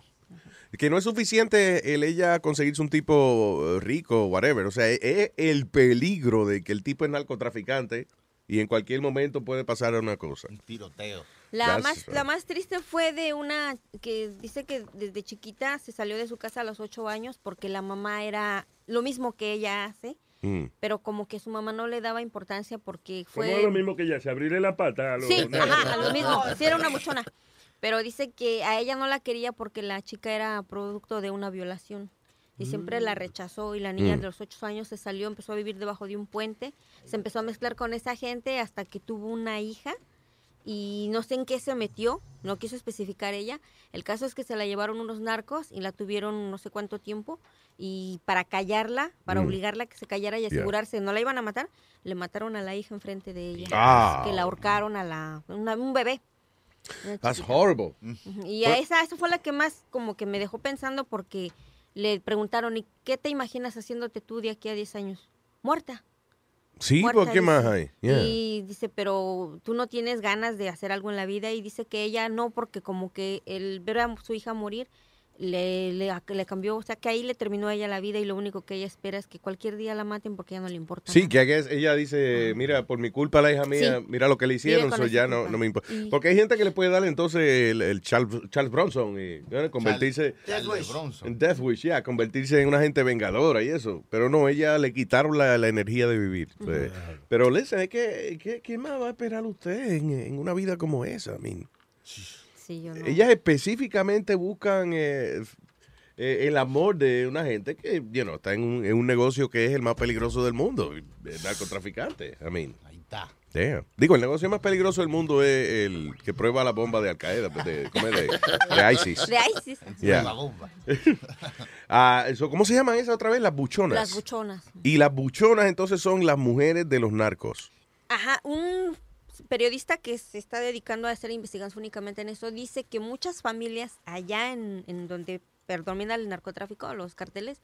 que no es suficiente el ella conseguirse un tipo eh, rico, whatever. O sea, es, es el peligro de que el tipo es narcotraficante y en cualquier momento puede pasar una cosa. Tiroteo. La That's más, right. la más triste fue de una que dice que desde chiquita se salió de su casa a los ocho años porque la mamá era lo mismo que ella hace, Mm. pero como que su mamá no le daba importancia porque Como fue... lo mismo que ella, se abrirle la pata a los Sí, ajá, a lo mismo. Sí, era una muchona. Pero dice que a ella no la quería porque la chica era producto de una violación. Y siempre la rechazó y la niña Mm. de los ocho años se salió, empezó a vivir debajo de un puente, se empezó a mezclar con esa gente hasta que tuvo una hija y no sé en qué se metió, no quiso especificar ella. El caso es que se la llevaron unos narcos y la tuvieron no sé cuánto tiempo y para callarla, para Mm. obligarla a que se callara y Yeah. asegurarse, no la iban a matar, le mataron a la hija enfrente de ella. Ah. Que la ahorcaron a la una- un bebé. That's horrible. Y a esa, esa fue la que más como que me dejó pensando porque le preguntaron, ¿y qué te imaginas haciéndote tú de aquí a 10 años? Muerta. Sí, Muerta, ¿por qué dice. más hay? Yeah. Y dice, pero tú no tienes ganas de hacer algo en la vida. Y dice que ella no, porque como que el ver a su hija morir le, le, le cambió, o sea, que ahí le terminó a ella la vida y lo único que ella espera es que cualquier día la maten porque ya no le importa. Sí, que ella dice, mira, por mi culpa la hija mía, Sí. mira lo que le hicieron, eso ya no, no me importa. Y- Porque hay gente que le puede dar entonces el, el Charles, Charles Bronson y ¿no? convertirse Death Wish. en Death Wish, ya, convertirse en una gente vengadora y eso. Pero no, ella le quitaron la, la energía de vivir. Pues, Pero listen, es que, que- ¿qué más va a esperar usted en, en una vida como esa? I mean, Sí, yo no. ellas específicamente buscan eh, eh, el amor de una gente que, you know, está en un, en un negocio que es el más peligroso del mundo, el narcotraficante. I mean, Ahí está. damn. Digo, el negocio más peligroso del mundo es el que prueba la bomba de Al Qaeda, pues, de, ¿cómo es? de, de ISIS. De ISIS. Yeah. La bomba. Ah, eso, ¿Cómo se llaman esas otra vez? Las buchonas. Las buchonas. Y las buchonas entonces son las mujeres de los narcos. Ajá, un periodista que se está dedicando a hacer investigación únicamente en eso dice que muchas familias allá en, en donde predomina el narcotráfico, los carteles,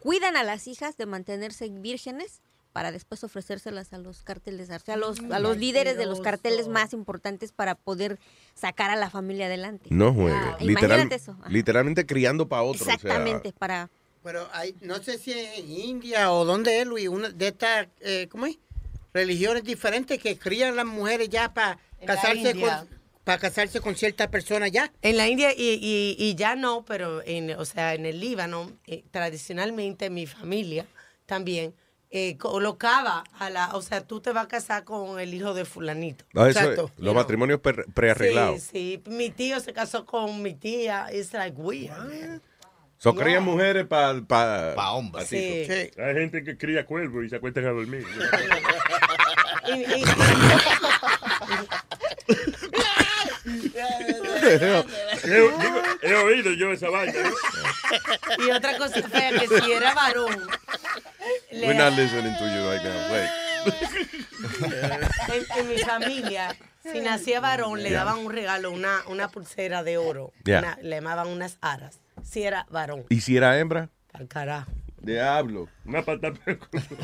cuidan a las hijas de mantenerse vírgenes para después ofrecérselas a los carteles, o sea, a los, a los líderes de los carteles más importantes para poder sacar a la familia adelante. No juegue. Ah, Literal- imagínate eso. Ajá. literalmente criando para otro. o sea, Exactamente, para... Pero hay, no sé si en India o dónde es, Luis, una de estas, eh, ¿cómo es? Religiones diferentes que crían las mujeres ya para casarse con para casarse con cierta persona ya. En la India y, y- y ya no, pero en, o sea, en el Líbano, eh, tradicionalmente mi familia también eh, colocaba a la, o sea, tú te vas a casar con el hijo de fulanito. ah, eso es, los matrimonios pre- prearreglados. Sí, sí. Mi tío se casó con mi tía. It's like weird. man. So, crían mujeres para pa, pa hombres. Sí. Hay gente que cría cuervos y se acuestan a dormir. He, oído yo esa vaina. Y otra cosa fea, que si era varón, le- We're not listening to you right now. Wait. en, en mi familia, si nacía varón, le Yeah. daban un regalo, una, una pulsera de oro. Yeah. Una- le llamaban unas aras. Si era varón. ¿Y si era hembra? Al carajo. Diablo. Una pata.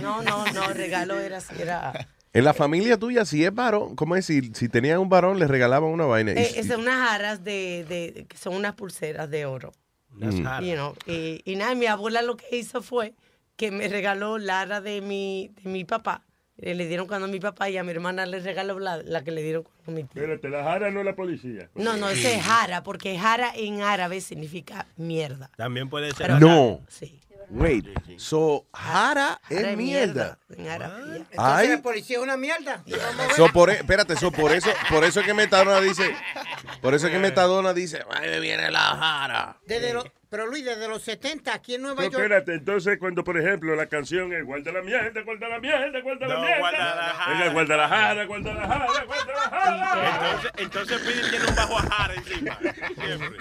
No, no, no, el regalo era si era. En la familia tuya, si es varón, ¿cómo es? Si, si tenían un varón, les regalaban una vaina. Y- Eh, es unas aras de, de- que son unas pulseras de oro. Unas Mm. aras. You know, y, y nada, mi abuela lo que hizo fue que me regaló la ara de mi, de mi papá. Eh, Le dieron cuando mi papá y a mi hermana le regaló la, la que le dieron cuando mi tío. Espérate, la jara no es la policía. No, no, ese es jara, porque jara en árabe significa mierda. También puede ser. no. Sí. Wait. So, jara es mierda. En árabe. ya. Entonces Ay. la policía es una mierda. So, por, e- espérate, so, por eso, por eso es que Metadona dice, por eso es que Metadona dice, ay, me viene la jara. Desde los- pero Luis, desde los 70 aquí en Nueva No, York. espérate, entonces cuando, por ejemplo, la canción es guarda la mierda, guarda la mierda, guarda la mierda. guarda la jara. Venga, guarda la jara, guarda la jara, guarda la jara. Entonces, entonces Pidi tiene un bajo a jara encima. Siempre.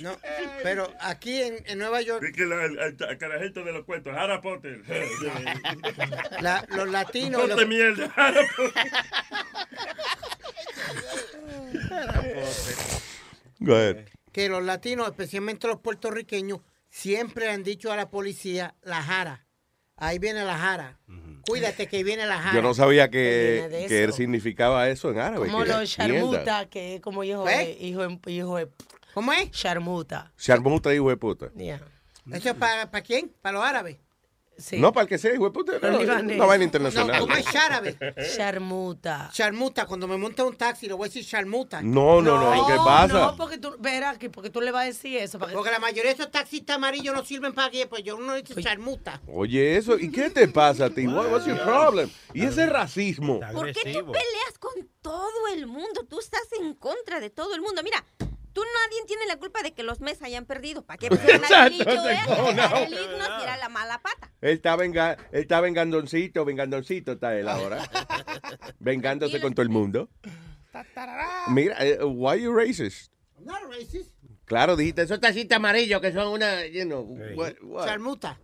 No, pero aquí en, en Nueva York, Y que la, el, carajito de los cuentos, Harry Potter. la- los latinos. Ponte los- mierda, Harry Potter. Go ahead. Que los latinos, especialmente los puertorriqueños, siempre han dicho a la policía la jara. Ahí viene la jara. Cuídate que viene la jara. Yo no sabía que, que eso. significaba eso en árabe. Como los charmuta, que es como hijo ¿Eh? de, hijo, de- hijo de... ¿Cómo es? Charmuta. Charmuta, hijo de puta. Yeah. ¿Eso es para, para quién? ¿Para los árabes? Sí. No, para el que sea, hijo de puta. Los no, una vaina No, internacional. ¿cómo es árabe? Charmuta. Charmuta, cuando me monta un taxi, le voy a decir charmuta. No, no, no, ¿qué pasa? No, porque tú, verá, que porque tú le vas a decir eso. Que- Porque la mayoría de esos taxistas amarillos no sirven para qué, pues yo no dice charmuta. Oye, eso, ¿y qué te pasa a ti? What- What's your problem? Y ese racismo. ¿Por qué tú peleas con todo el mundo? Tú estás en contra de todo el mundo. Mira, tú nadie tiene la culpa de que los Mets hayan perdido. ¿Para qué pusieron a Exacto, Lillo, no, no. A el himno si era la mala pata. Él está, venga, él está vengandoncito, vengandoncito está él ahora. Vengándose con todo el mundo. Mira, eh, why you racist? I'm not racist. Claro, dijiste, esos tacitas amarillos que son una, you know, what- what? Charmuta.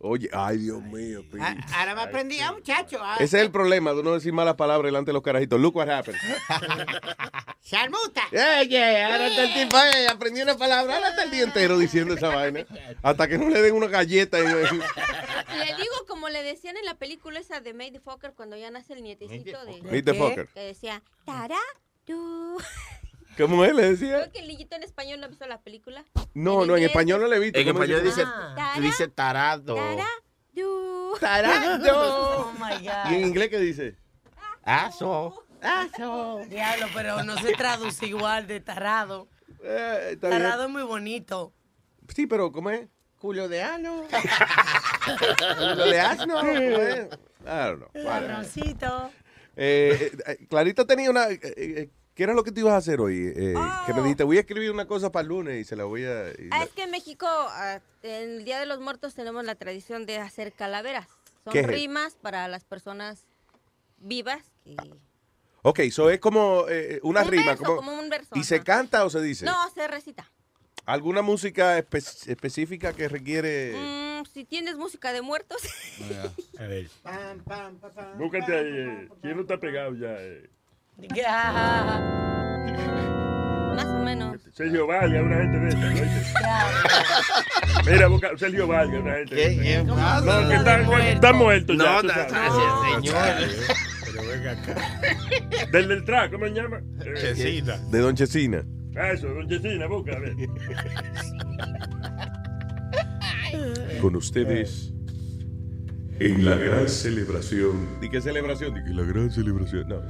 Oye, ay, Dios mío. Ah, Ahora me aprendí, ah, muchacho. ah, Ese es el problema de no decir malas palabras delante de los carajitos. Look what happened. Charmuta. Oye, ahora está el tipo, eh, aprendió una palabra, ahora está el día entero diciendo esa vaina. Hasta que no le den una galleta. Y, Le digo como le decían en la película esa de Made the Fucker cuando ya nace el nietecito de... Made the Fucker. Que decía, tará, tú. ¿Cómo él le decía? Creo que el niñito en español no ha visto la película. No, no, en español no le he visto. En ¿Cómo español dice, Ah. dice tarado. Tú. Tarado. Oh my God. ¿Y en inglés qué dice? Aso. Aso. Diablo, pero no se traduce igual de tarado. Eh. Tarado es muy bonito. Sí, pero ¿cómo es? Culo de ano. Culo de asno. ¿cómo es? I don't know. Whatever. Cabroncito. Eh, eh, Clarita tenía una... ¿Qué era lo que te ibas a hacer hoy? Eh, Que me dijiste, voy a escribir una cosa para el lunes y se la voy a... y Ah, la- es que en México, ah, en el Día de los Muertos, tenemos la tradición de hacer calaveras. Son rimas para las personas vivas. que- Ok, eso es como eh, una Un rima. verso, como- como un verso, ¿Y se ajá. canta o se dice? No, se recita. ¿Alguna música espe- específica que requiere...? Mm, si tienes música de muertos. A ver. Pam, pam, pam, pam, Búscate ahí. eh, ¿Quién no está pegado ya? eh? Ya. Más o menos. Sergio Valga, una gente de esta. ¿no? Mira, busca Sergio Valga, una gente de esta. No, que está, que está muerto ya. No, tú sabes. gracias, señor. Pero venga acá. Del del track, ¿cómo se llama? Eh, Chesina. De Don Chesina. Ah, Eso, don Chesina, busca, a ver. Con ustedes en la gran celebración. ¿Y qué celebración? Que la gran celebración. No.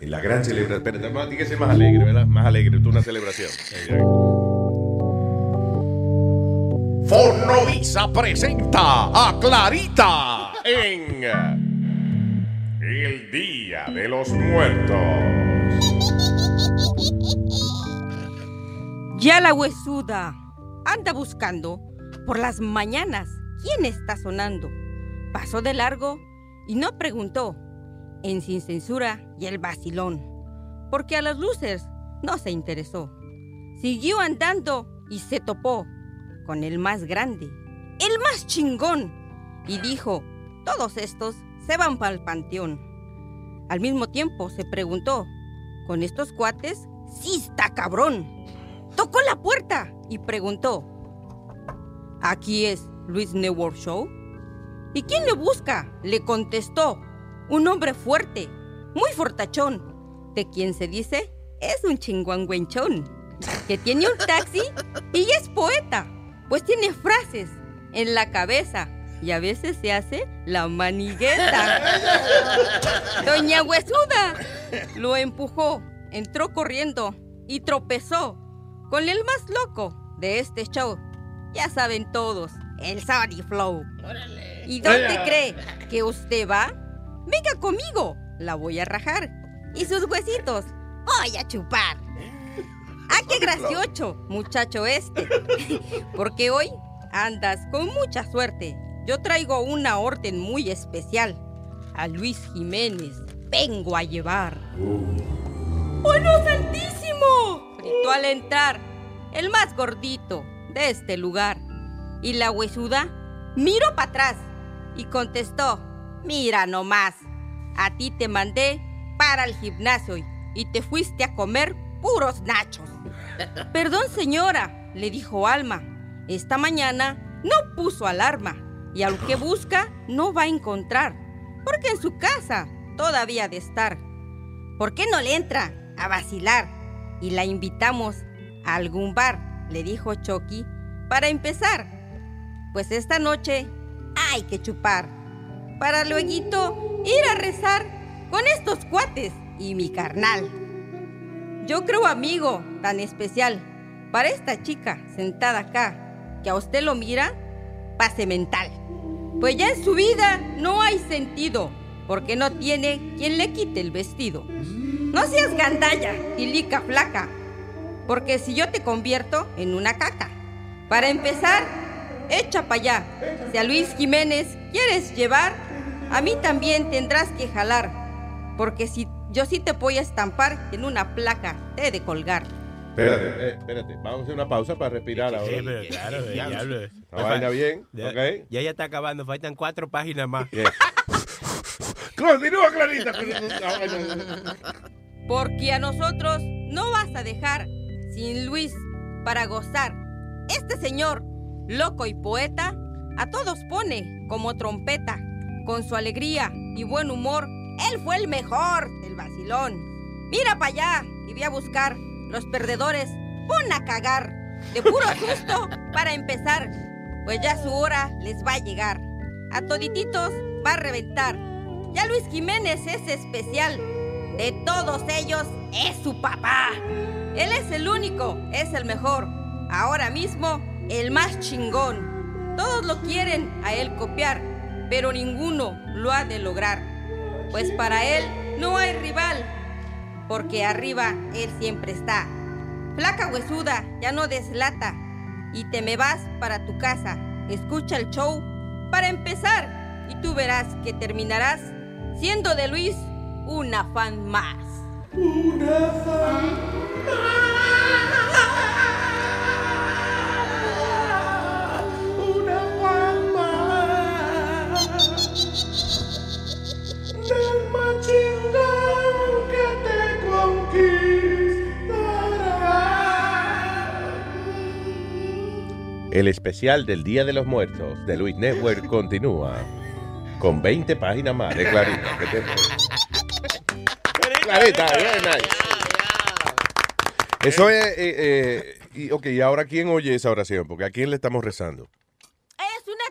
En la gran celebración. Espérate, más, sea más alegre, ¿verdad? Más alegre. Tú una celebración. Fornovisa presenta a Clarita en El Día de los Muertos. Ya la huesuda anda buscando por las mañanas quién está sonando. Pasó de largo y no preguntó. En Sin Censura y el vacilón. Porque a las luces no se interesó. Siguió andando y se topó con el más grande, el más chingón. Y dijo, todos estos se van para el panteón. Al mismo tiempo se preguntó, ¿con estos cuates? Sí está cabrón. Tocó la puerta y preguntó, ¿aquí es Luis Network Show? ¿Y quién le busca? Le contestó, un hombre fuerte, muy fortachón, de quien se dice es un chinguangüenchón, que tiene un taxi y es poeta, pues tiene frases en la cabeza y a veces se hace la manigueta. Doña Huesuda lo empujó, entró corriendo y tropezó con el más loco de este show. Ya saben todos, el Sorry Flow. ¿Y dónde cree que usted va? Venga conmigo, la voy a rajar. Y sus huesitos voy a chupar. ¡Ah, qué gracioso, muchacho este! Porque hoy andas con mucha suerte. Yo traigo una orden muy especial. A Luis Jiménez vengo a llevar. ¡Bueno, santísimo! Gritó al entrar el más gordito de este lugar. Y la huesuda miró para atrás y contestó, mira nomás, a ti te mandé para el gimnasio y- y te fuiste a comer puros nachos. Perdón señora, le dijo Alma, esta mañana no puso alarma y al que busca no va a encontrar, porque en su casa todavía ha de estar. ¿Por qué no le entra a vacilar? Y la invitamos a algún bar, le dijo Chucky, para empezar. Pues esta noche hay que chupar. Para luego ir a rezar con estos cuates y mi carnal. Yo creo amigo tan especial para esta chica sentada acá, que a usted lo mira, pase mental. Pues ya en su vida no hay sentido, porque no tiene quien le quite el vestido. No seas gandalla y lica flaca, porque si yo te convierto en una caca. Para empezar, echa para allá. Si a Luis Jiménez quieres llevar, a mí también tendrás que jalar, porque si yo sí te voy a estampar en una placa, te he de colgar. Espérate, eh, espérate. Vamos a hacer una pausa para respirar ahora. Sí, pero claro, Sí, diablo. La vaina bien, Ya- ok. Ya ya está acabando, faltan cuatro páginas más. Continúa, Clarita. Porque a nosotros no vas a dejar sin Luis para gozar. Este señor, loco y poeta, a todos pone como trompeta. Con su alegría y buen humor, él fue el mejor del vacilón. Mira para allá y ve a buscar los perdedores. Pon a cagar. De puro susto para empezar. Pues ya su hora les va a llegar. A todititos va a reventar. Ya Luis Jiménez es especial. De todos ellos es su papá. Él es el único, es el mejor. Ahora mismo, el más chingón. Todos lo quieren a él copiar, pero ninguno lo ha de lograr. Pues para él no hay rival, porque arriba él siempre está. Flaca huesuda, ya no deslata, y te me vas para tu casa. Escucha el show para empezar, y tú verás que terminarás siendo de Luis una fan más. Una El especial del Día de los Muertos de Luis Network continúa con 20 páginas más de Clarita. ¿Qué te- Clarita, bien nice. Eso es, eh, eh, y, ok, y ahora quién oye esa oración, porque a quién le estamos rezando.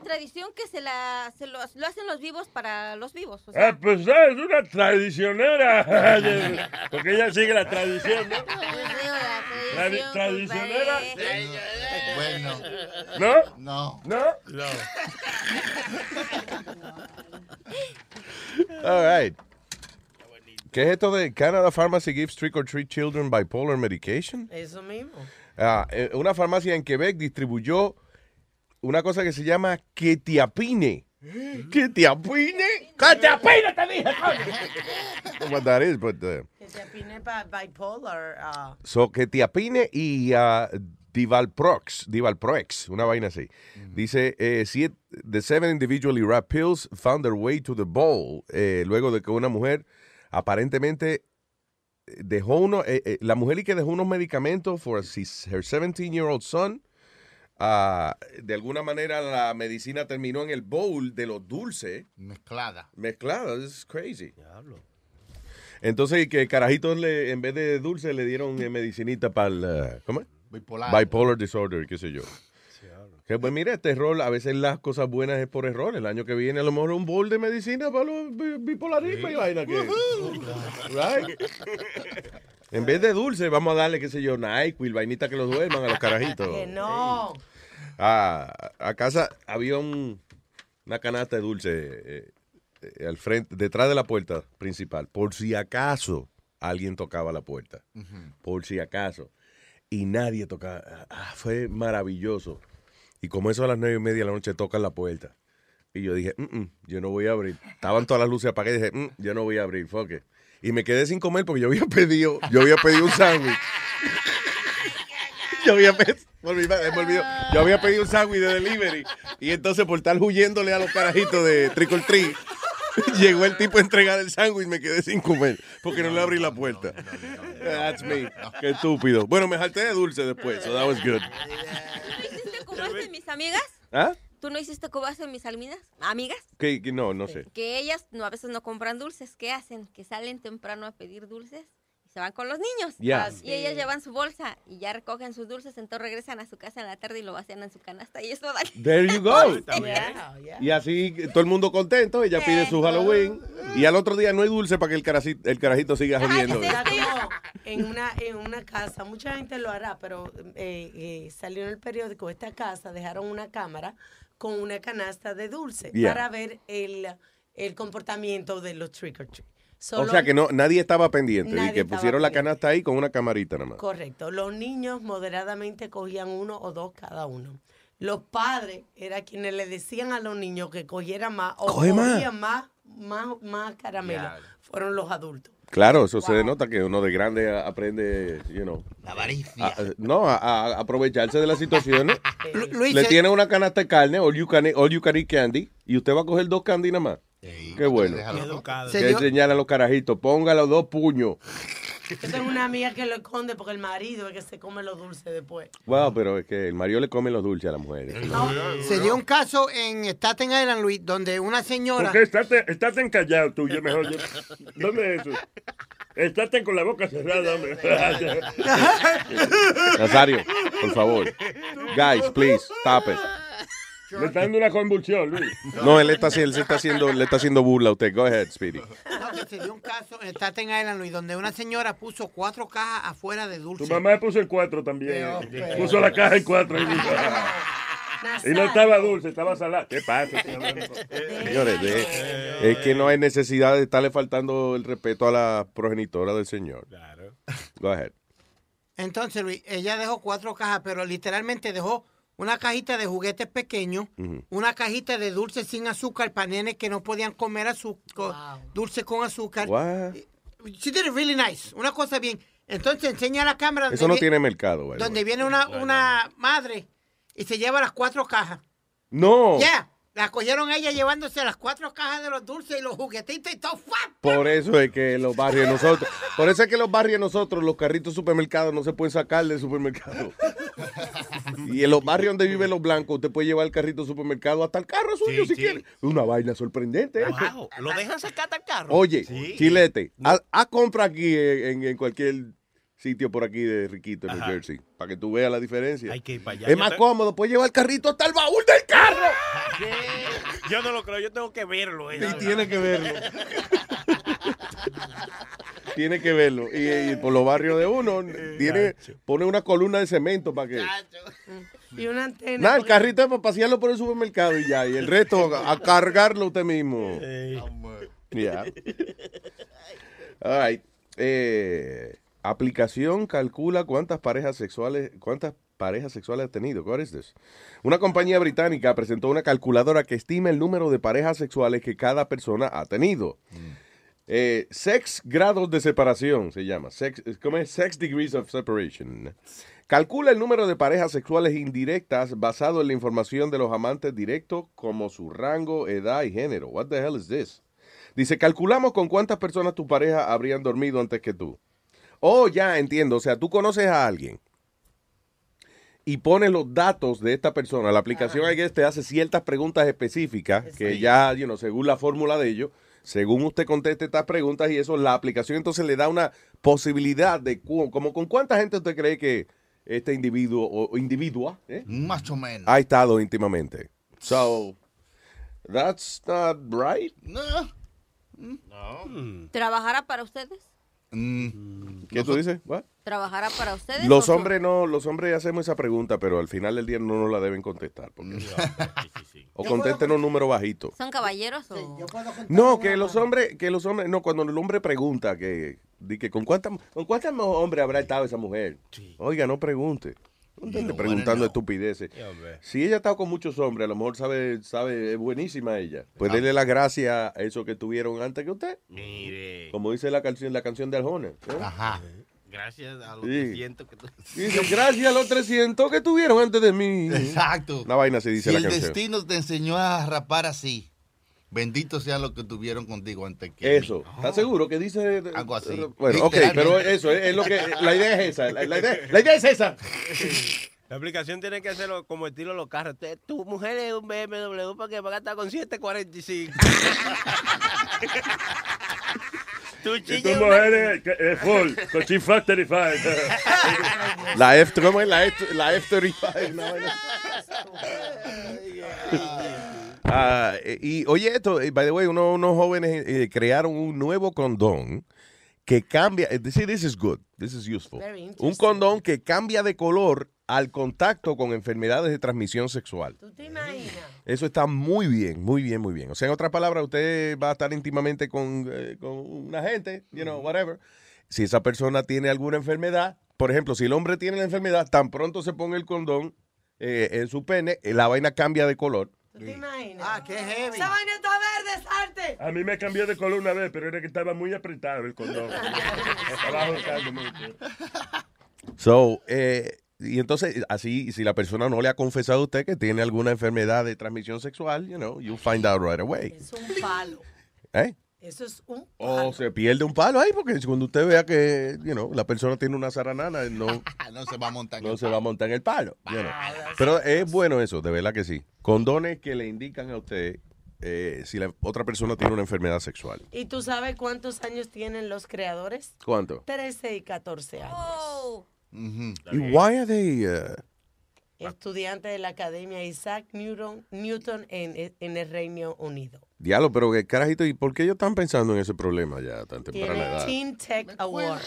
Tradición que se la se lo, lo hacen los vivos para los vivos. o sea, Ah, pues ah, es una tradicionera. Porque ella sigue la tradición, ¿no? Tradi- tradicionera. Bueno. ¿No? No. ¿No? No. All right. ¿Qué es esto de Canada Pharmacy gives trick or treat children bipolar medication? Eso mismo. Ah, eh, una farmacia en Quebec distribuyó una cosa que se llama quetiapine. ¿Quetiapine? ¡Quetiapine, te dije, What that is, but, uh, Que te opine pa- bipolar. ah, So, quetiapine y ah, Divalprox, Divalprox, una vaina así. Dice, eh, siete- the seven individually wrapped pills found their way to the bowl, eh, luego de que una mujer aparentemente eh, dejó uno, eh, eh, la mujer y que dejó unos medicamentos for his- her 17-year-old son, de alguna manera la medicina terminó en el bowl de los dulces. Mezclada. Mezclada, this is crazy. Entonces, que carajitos le, en vez de dulce le dieron eh, medicinita para el, eh, ¿cómo es? Bipolar. Bipolar disorder, qué sé yo. Que pues mira, este error, a veces las cosas buenas es por error. El año que viene a lo mejor un bol de medicina para los bi- bipolarismo y vaina que. Right? En vez de dulce, vamos a darle, qué sé yo, NyQuil, vainita que los duerman a los carajitos. Que no. Ah, a casa había un- una canasta de dulce eh, eh, al frente, detrás de la puerta principal, por si acaso alguien tocaba la puerta, por si acaso, y nadie tocaba. Ah, fue maravilloso. Y como eso a las nueve y media de la noche tocan la puerta. Y yo dije, "Mm, mm, yo no voy a abrir. Estaban todas las luces apagadas y dije, "Mm, yo no voy a abrir, fuck it". Y me quedé sin comer porque yo había pedido, yo había pedido un sándwich. Yo había, pe- me olvidé, me olvidó. Yo había pedido un sándwich de delivery. Y entonces por estar huyéndole a los carajitos de Trick or Treat, llegó el tipo a entregar el sándwich y me quedé sin comer porque no le abrí la puerta. That's me. Qué estúpido. Bueno, me jalté de dulce después, so that was good. ¿Hiciste como hacen mis amigas? ¿Ah? ¿Tú no hiciste como hacen mis alminas? amigas? ¿Qué- qué? no, no sé. Que ellas no, a veces no compran dulces. ¿Qué hacen? Que salen temprano a pedir dulces y se van con los niños. Ya. Ah, Y ellas llevan su bolsa y ya recogen sus dulces, entonces regresan a su casa en la tarde y lo vacían en su canasta y eso da... There you go. Yeah. Y así todo el mundo contento, ella pide su Halloween y al otro día no hay dulce para que el carajito, el carajito siga jodiendo. En una, en una casa, mucha gente lo hará, pero eh, eh, salió en el periódico, esta casa dejaron una cámara con una canasta de dulce Yeah. para ver el, el comportamiento de los trick or treat. O sea que no, nadie estaba pendiente y Nadie que estaba pusieron la canasta ahí con una camarita nada más. Correcto. Los niños moderadamente cogían uno o dos cada uno. Los padres eran quienes le decían a los niños que cogieran más o Coge más. cogían más, más, más caramelo. Fueron los adultos. Claro, eso se denota que uno de grande aprende, you know. La avaricia. a- no, a, a aprovecharse de las situaciones. Luis, Le eh, tiene una canasta de carne, all you can, all you can eat candy, y usted va a coger dos candy nada más. Qué bueno. Que enseñar a los carajitos, ponga los dos puños. Yo tengo una amiga que lo esconde porque el marido es que se come los dulces después. Wow, pero es que el Mario le come los dulces a las mujeres. Se dio un caso en Staten Island, Luis, donde una señora... ¿Por qué? Estate, estate encallado tú, yo mejor. yo- ¿Dónde es eso? Estate con la boca cerrada, hombre. Nazario, por favor. Guys, please, stop it. Me está dando una convulsión, Luis. No, él está, él se está haciendo, le está haciendo burla a usted. Go ahead, Speedy. No, que se dio un caso en Staten Island, Luis, donde una señora puso cuatro cajas afuera de dulce. Tu mamá puso el cuatro también. Puso la caja en cuatro. Y, y no estaba dulce, estaba salada. ¿Qué pasa? Señores, de- es que no hay necesidad de estarle faltando el respeto a la progenitora del señor. Claro. Go ahead. Entonces, Luis, ella dejó cuatro cajas, pero literalmente dejó una cajita de juguetes pequeños, una cajita de dulce sin azúcar para nenes que no podían comer azúcar, dulce con azúcar. What? She did it really nice, una cosa bien. Entonces enseña a la cámara Eso no donde, tiene mercado, güey. donde viene una, una madre y se lleva las cuatro cajas. No. Ya, la cogieron a ella llevándose las cuatro cajas de los dulces y los juguetitos y todo. Por eso es que los barrios de nosotros, por eso es que los barrios de nosotros, los carritos supermercados no se pueden sacar del supermercado. Y en los barrios donde viven los blancos, usted puede llevar el carrito al supermercado hasta el carro suyo Sí, si sí. quiere. Una vaina sorprendente. ¿eh? Wow, lo dejan sacar hasta el carro. Oye, Sí. Chilete, haz compra aquí en, en cualquier sitio por aquí de Riquito, en New. Jersey, para que tú veas la diferencia. Hay que ir para allá. Es más te- cómodo, puedes llevar el carrito hasta el baúl del carro. Yo no lo creo, yo tengo que verlo. Y tiene que verlo. tiene que verlo. Y, y por los barrios de uno, tiene, pone una columna de cemento para que... Y una antena. Nada, el porque- carrito es para pasearlo por el supermercado y ya. Y el resto a, cargarlo usted mismo. Ya. All right. Eh, aplicación calcula cuántas parejas sexuales, cuántas parejas sexuales ha tenido. What is this? Una compañía británica presentó una calculadora que estima el número de parejas sexuales que cada persona ha tenido. Eh, sex grados de separación se llama. Sex, ¿cómo es? Sex degrees of separation. Calcula el número de parejas sexuales indirectas basado en la información de los amantes directos como su rango, edad y género. What the hell is this? Dice, calculamos con cuántas personas tu pareja habrían dormido antes que tú. Oh, ya entiendo. O sea, tú conoces a alguien y pones los datos de esta persona. La aplicación I guess, te hace ciertas preguntas específicas que ya, you know, según la fórmula de ellos, según usted conteste estas preguntas y eso, la aplicación entonces le da una posibilidad de cu- como con cuánta gente usted cree que este individuo o individua ¿eh? Más o menos. ha estado íntimamente. So, that's not right. No. ¿Trabajará para ustedes? ¿Qué tú dices? What? ¿Trabajará para ustedes? Los hombres no, los hombres hacemos esa pregunta, pero al final del día no nos la deben contestar. porque- o contesten un número bajito. son- ¿Son caballeros o...? No, que los hombres, que los hombres, no, cuando el hombre pregunta que, di que con cuántas, con cuántos hombres habrá estado esa mujer. Oiga, no pregunte. Preguntando estupideces. Si ella ha estado con muchos hombres, a lo mejor sabe, sabe, es buenísima ella. Pues dele las gracias a esos que tuvieron antes que usted. Mire. Como dice la canción, la canción de Arjona. ¿eh? Ajá. Gracias a los Sí. 300 que tú... Dice, gracias a los 300 que tuvieron antes de mí. Exacto. Una vaina se dice si la el canción. destino te enseñó a rapar así, bendito sea lo que tuvieron contigo antes que Eso. ¿Estás seguro que dice? Algo así. Bueno, ok, pero eso es, es lo que. La idea es esa. La, la idea, la idea es esa. La aplicación tiene que hacerlo como estilo los carros. Tu mujer es un BMW porque va a estar con 745. tu tu mujer es, full, con Chief Factory Five. La F, ¿cómo es? La F, la F35. una vaina. Eh, y oye esto, eh, by the way, uno- unos jóvenes eh, crearon un nuevo condón que cambia, see, this is good, this is useful. Un condón que cambia de color al contacto con enfermedades de transmisión sexual. ¿Tú te imaginas? Eso está muy bien, muy bien, muy bien. O sea, en otras palabras, usted va a estar íntimamente con, eh, con una gente, you know, whatever. Si esa persona tiene alguna enfermedad, por ejemplo, si el hombre tiene la enfermedad, tan pronto se pone el condón eh, en su pene, la vaina cambia de color. ¿Tú te imaginas? Ah, qué heavy. Esa vaina está verde, salte. A mí me cambió de color una vez, pero era que estaba muy apretado el condón. Estaba ahorcando mucho. So, eh, y entonces, así, si la persona no le ha confesado a usted que tiene alguna enfermedad de transmisión sexual, you know, you find out right away. Es un palo. ¿Eh? Eso es un O se pierde un palo ahí, porque cuando usted vea que, you know, la persona tiene una zaranana, no, no se va a montar. no se va a montar en el palo. you know. Pero es bueno eso, de verdad que sí. Condones que le indican a usted eh, si la otra persona tiene una enfermedad sexual. ¿Y tú sabes cuántos años tienen los creadores? ¿Cuánto? 13 y 14 años. Oh. ¿Y why are they, uh, Estudiante de la Academia Isaac Newton, Newton en, en el Reino Unido. Diablo, pero qué carajito, ¿y por qué ellos están pensando en ese problema ya tan temprana edad? Teen Tech Award.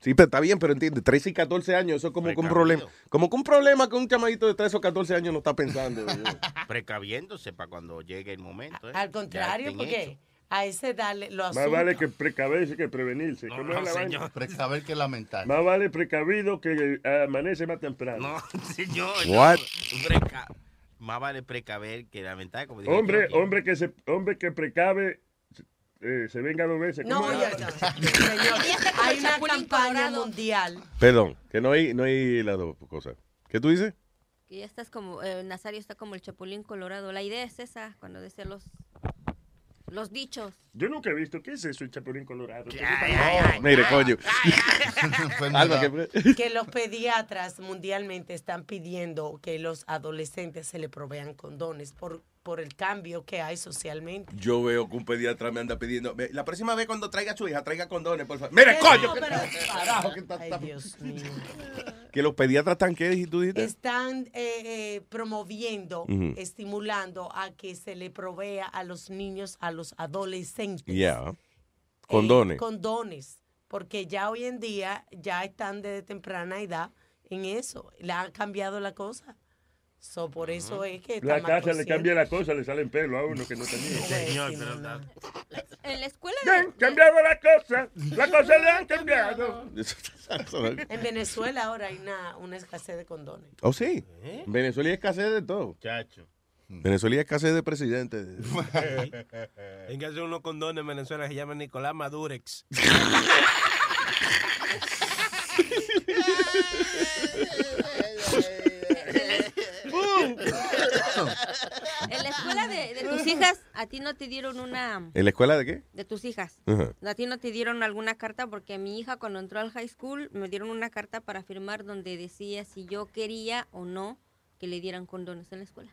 Sí, pero está bien, pero entiende, 13 y 14 años, eso es como que un problema. Como que un problema que un chamadito de 13 o 14 años no está pensando. Precaviéndose para cuando llegue el momento. ¿eh? Al contrario, porque hechos. a ese darle lo Más asunto. vale que precaverse que prevenirse. ¿Cómo no, es la señor. Precaver que lamentar. Más vale precavido que amanece más temprano. No, señor. What? no. Más vale precaver que lamentar, como dijo Hombre, hombre que se, hombre que precave eh, se venga dos veces. No, ya, ya. Señor, hay una campaña mundial. Perdón, que no hay, no hay las dos cosas. ¿Qué tú dices? Que ya estás como, eh, Nazario está como el chapulín colorado. La idea es esa, cuando dice los... Los dichos. Yo nunca he visto. ¿Qué es eso, el chapulín colorado? No, mire, coño. Alba, ¿qué fue? que los pediatras mundialmente están pidiendo que los adolescentes se le provean condones por, por el cambio que hay socialmente. Yo veo que un pediatra me anda pidiendo. "Ve, La próxima vez cuando traiga a su hija, traiga condones, por favor. Mire, Que coño. no, que- carajo, que está- Ay, Dios mío. Que los pediatras están, ¿qué tú? dijiste? Están eh, eh, promoviendo, estimulando a que se le provea a los niños, a los adolescentes. Ya. eh, Condones. condones, porque ya hoy en día ya están desde temprana edad en eso. Le ha cambiado la cosa. So, por eso es que La casa le cambia la cosa, le salen pelo a uno que no tenía. Señor, pero no. En la escuela Le han cambiado la cosa. La cosa le han cambiado. En Venezuela ahora hay una, una escasez de condones. Oh, sí. En Venezuela hay escasez de todo. Chacho. Venezuela hay escasez de presidente. Hay que hacer unos condones en Venezuela que se llaman Nicolás Madurex. En la escuela de, de tus hijas, a ti no te dieron una... ¿En la escuela de qué? De tus hijas. Ajá. A ti no te dieron alguna carta porque a mi hija cuando entró al high school me dieron una carta para firmar donde decía si yo quería o no que le dieran condones en la escuela.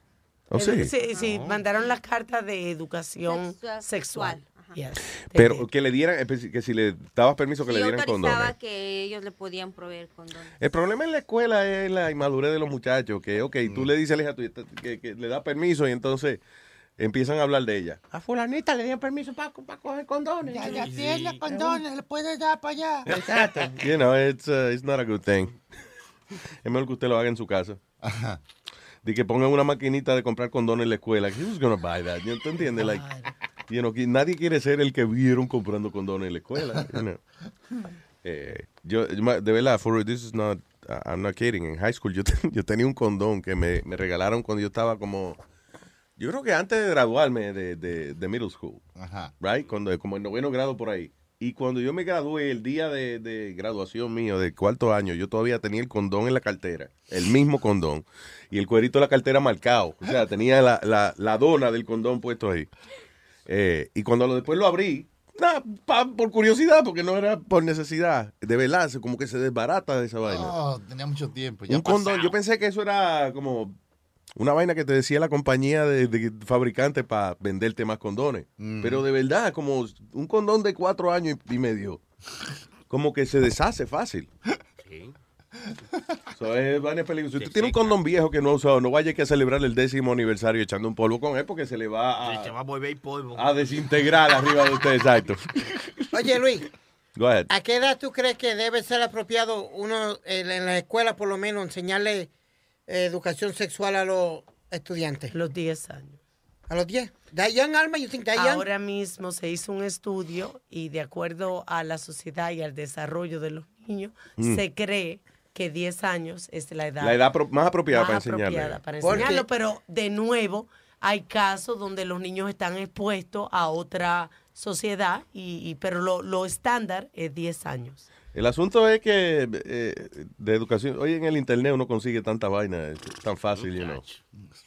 ¿Oh, sí? Sí, sí, mandaron las cartas de educación Sexual- sexual. Yes. Pero que le dieran, espe- que si le dabas permiso que Sí, le dieran condones. que ellos le podían proveer condones. El problema en la escuela es la inmadurez de los muchachos, que, ok, tú le dices a la hija tuya que, que le da permiso y entonces empiezan a hablar de ella. A fulanita le dieron permiso para coger condones. Ya, ya tiene condones, le puede dar para allá. Exacto. You know, it's, uh, it's not a good thing. Es mejor que usted lo haga en su casa. De que pongan una maquinita de comprar condones en la escuela. Who's gonna buy that? ¿Tú entiendes? Like, you know, nadie quiere ser el que vieron comprando condones en la escuela. you know. Eh, yo, de verdad, for this is not, I'm not kidding. En high school yo, ten- yo tenía un condón que me, me regalaron cuando yo estaba como, yo creo que antes de graduarme de, de, de middle school. Ajá. Right? Cuando, como en noveno grado por ahí. Y cuando yo me gradué, el día de, de graduación mío, de cuarto año, yo todavía tenía el condón en la cartera, el mismo condón, y el cuerito de la cartera marcado. O sea, tenía la, la, la dona del condón puesto ahí. Eh, y cuando lo, después lo abrí, nada, pa- por curiosidad, porque no era por necesidad, de verdad, como que se desbarata de esa vaina. Oh, tenía mucho tiempo. Ya Un condón, yo pensé que eso era como una vaina que te decía la compañía de, de fabricante para venderte más condones. Mm. Pero de verdad, como un condón de cuatro años y y medio, como que se deshace fácil. So, es vaina peligrosa. Si tú tienes un condón viejo que no ha usado, no vaya que a celebrar el décimo aniversario echando un polvo con él porque se le va Se a, va a volver polvo. a desintegrar arriba de usted. Exacto. Oye, Luis, Go ahead. ¿a qué edad tú crees que debe ser apropiado uno en en la escuela, por lo menos, enseñarle eh, educación sexual a los estudiantes? Los 10 años. ¿A los 10? ¿That young, Alma? You think young? Ahora mismo se hizo un estudio y de acuerdo a la sociedad y al desarrollo de los niños, Mm. se cree que 10 años es la edad, La edad más apropiada más para enseñarle. apropiada para enseñarlo, pero de nuevo hay casos donde los niños están expuestos a otra sociedad, y, y- pero lo, lo estándar es 10 años. El asunto es que eh, de educación, hoy en el internet uno consigue tanta vaina, es tan fácil, you know.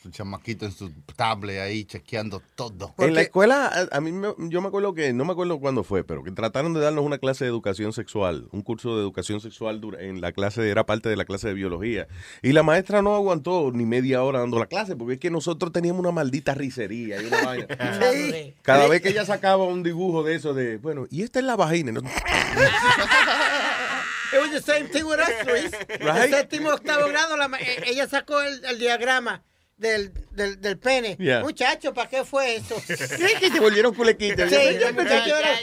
Un chamaquito en su tablet ahí chequeando todo. En la escuela, a, mí me- yo me acuerdo que, no me acuerdo cuándo fue, pero que trataron de darnos una clase de educación sexual, un curso de educación sexual dura- en la clase, era parte de la clase de biología. Y la maestra no aguantó ni media hora dando la clase, porque es que nosotros teníamos una maldita risería y una vaina. Sí. Cada vez que ella sacaba un dibujo de eso de, bueno, y esta es la vagina. ¿no? It was the same thing with us, Luis. Right? El séptimo, octavo grado, la ma- eh, ella sacó el, el diagrama del, del, del pene. Yeah. Muchacho, ¿para qué fue eso? Sí, que se volvieron culequitas. Sí, yo pensé que era...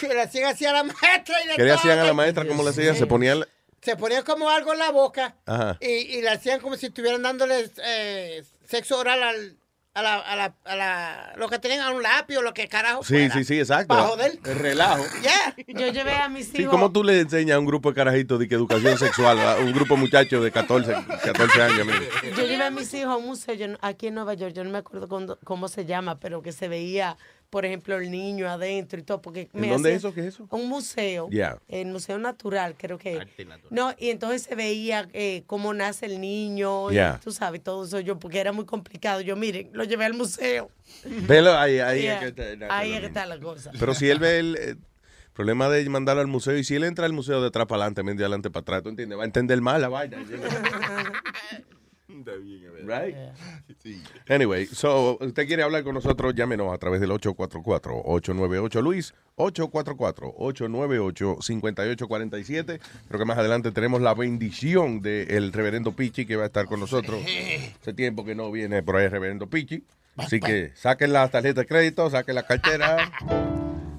Que le hacían así a la maestra y de ¿Qué le hacían a la maestra? ¿Cómo le hacían? Se ponían... Se ponía como algo en la boca Ajá. y, y le hacían como si estuvieran dándole eh, sexo oral al, a la, a la, a la, lo que tenían a un lápiz o lo que carajo Sí, fuera. sí, sí, exacto. Pa' joder. El relajo. Yeah. Yo llevé a mis Sí, hijos. ¿cómo tú le enseñas a un grupo de carajitos de que educación sexual, a un grupo de muchachos de 14, 14 años? mira? Yo llevé a mis hijos a un museo yo aquí en Nueva York, yo no me acuerdo cómo se llama, pero que se veía por ejemplo, el niño adentro y todo. Porque ¿En me dónde es eso? ¿Qué es eso? Un museo. Yeah. El Museo Natural, creo que. No, y entonces se veía eh, cómo nace el niño. y Yeah. tú sabes, todo eso yo, porque era muy complicado. Yo, miren, lo llevé al museo. Velo, ahí, ahí Yeah. es que está- Ahí es que está la cosa. Pero si él ve el eh, problema de mandarlo al museo y si él entra al museo de atrás para adelante, de adelante para atrás, ¿tú entiendes? Va a entender mal la vaina. Right? Anyway, so, usted quiere hablar con nosotros, llámenos a través del 844-898 Luis, 844-898-5847. Creo que más adelante tenemos la bendición del reverendo Pichi que va a estar con nosotros. Hace tiempo que no viene por ahí el reverendo Pichi. Así que saquen las tarjetas de crédito, saquen la cartera.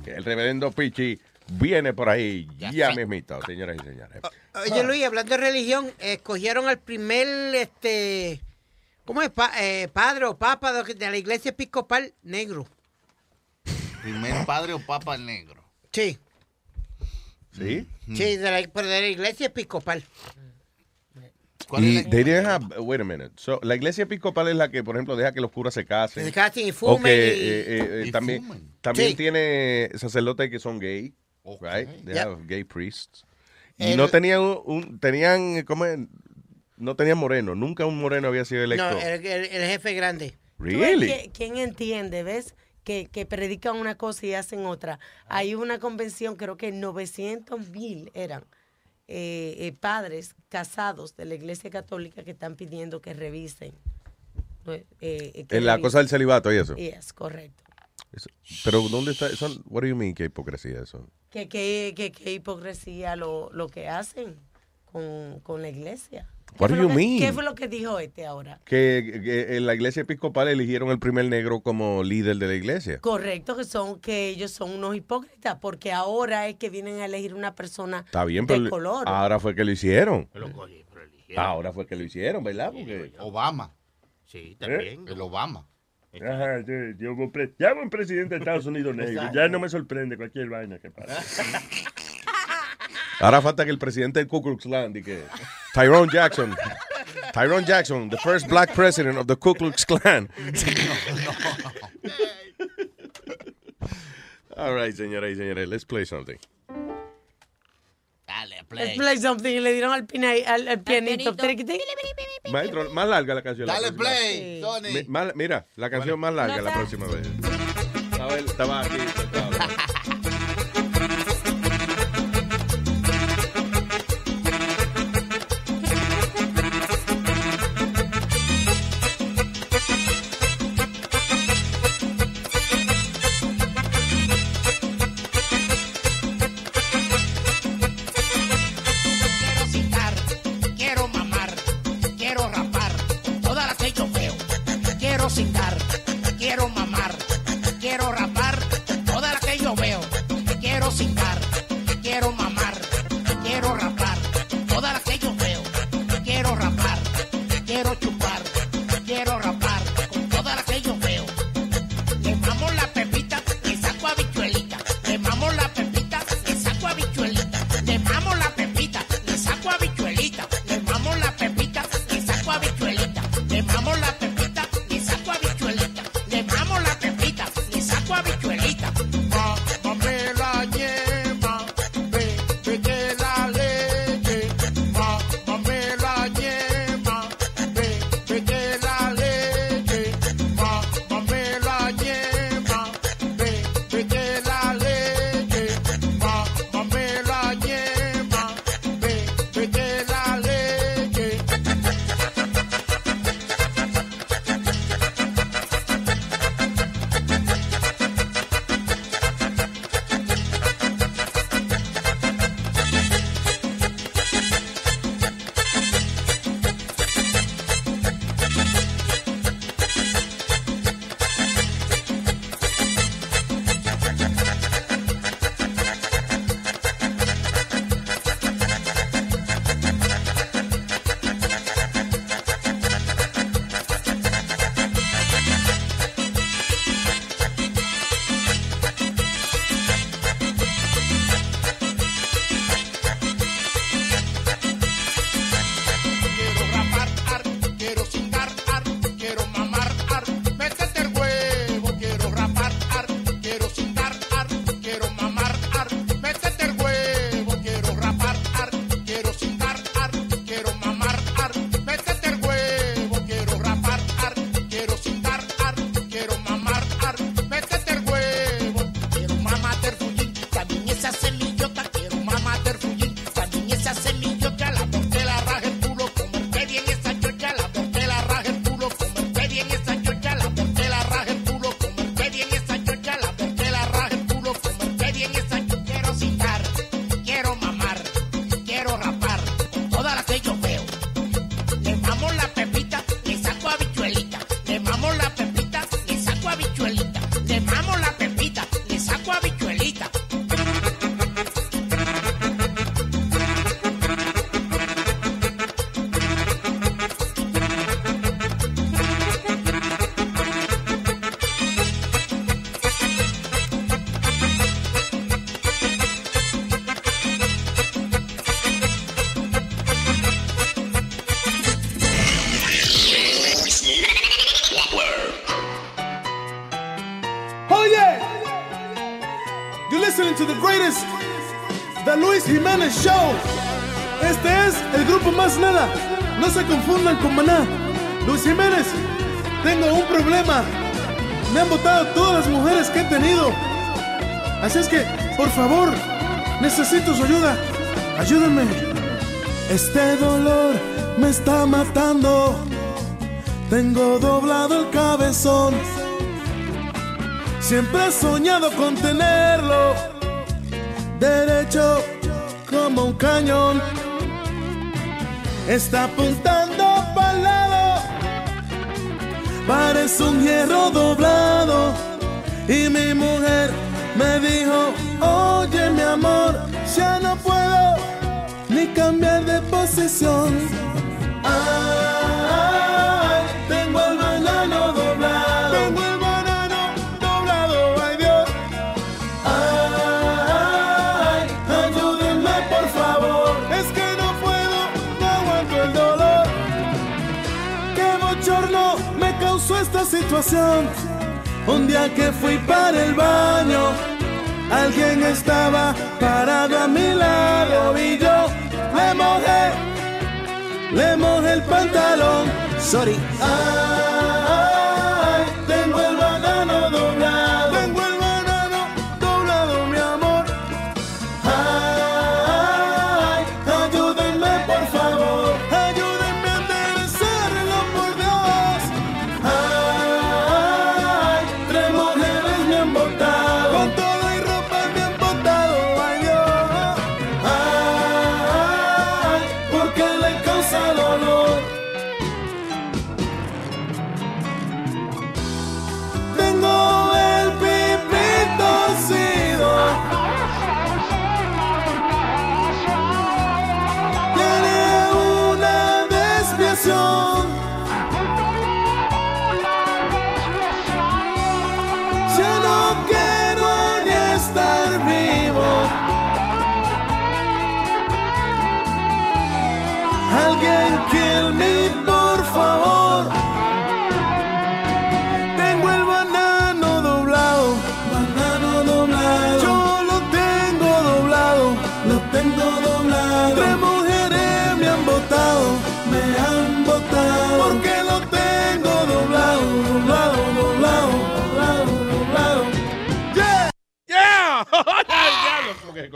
que el reverendo Pichi viene por ahí ya mismito, señoras y señores. Oye, Luis, hablando de religión, escogieron al primer, este, ¿cómo es? Pa- eh, padre o papa de la iglesia episcopal negro. Primer padre o papa negro. Sí, ¿Sí? sí, de la, pero de la iglesia episcopal. Y they didn't have- wait a minute. So, la iglesia episcopal es la que, por ejemplo, deja que los curas se casen. Se casen y O fumen que, y- eh, eh, y también fumen. también Sí. tiene sacerdotes que son gay, right? They Yeah. have gay priests. Y El- no tenían un, tenían, ¿cómo es? No tenían moreno. Nunca un moreno había sido electo. No, el, el- el jefe grande. Really? que- ¿Quién entiende, ves? Que, que predican una cosa y hacen otra. Hay una convención, creo que 900 mil eran eh, eh, padres casados de la Iglesia Católica que están pidiendo que revisen. eh, eh, que En la revisen. cosa del celibato y eso. Yes, correcto. Eso- Pero ¿dónde está eso? What do you mean qué hipocresía eso? Que qué que, que hipocresía lo, lo que hacen con, con la Iglesia. ¿Qué What fue do lo you que- mean? ¿Qué fue lo que dijo este ahora? Que, que en la iglesia episcopal eligieron el primer negro como líder de la iglesia. Correcto, que son que ellos son unos hipócritas, porque ahora es que vienen a elegir una persona Está bien, de pero color. ahora fue que lo hicieron. Ahora fue que lo hicieron, ¿verdad? Porque Obama. Sí, también. El Obama. Ajá, yo, yo ya un presidente de Estados Unidos negro. Ya no me sorprende cualquier vaina que pase. ahora falta que el presidente del Ku Klux Klan, que Tyrone Jackson, Tyrone Jackson, the first black president of the Ku Klux Klan. All right, señoras y señores, let's play something. Dale, Let's play something y le dieron al, pina- al, al pianito. Triqui, Maestro, más larga la canción. la Dale próxima play. Tony. Mi- más- mira, la canción más larga la próxima vez. A ver, estaba aquí. sentado. Nada. No se confundan con Maná. Luis Jiménez, tengo un problema. Me han votado todas las mujeres que he tenido. Así es que, por favor, necesito su ayuda. Ayúdenme. Este dolor me está matando. Tengo doblado el cabezón. Siempre he soñado con tenerlo. Derecho como un cañón. Está apuntando para lado. Parece un hierro doblado. Y mi mujer me dijo, oye mi amor, ya no puedo ni cambiar de posición. Ay, Un día que fui para el baño, alguien estaba parado a mi lado y yo le mojé, le mojé el pantalón. Sorry. Ay,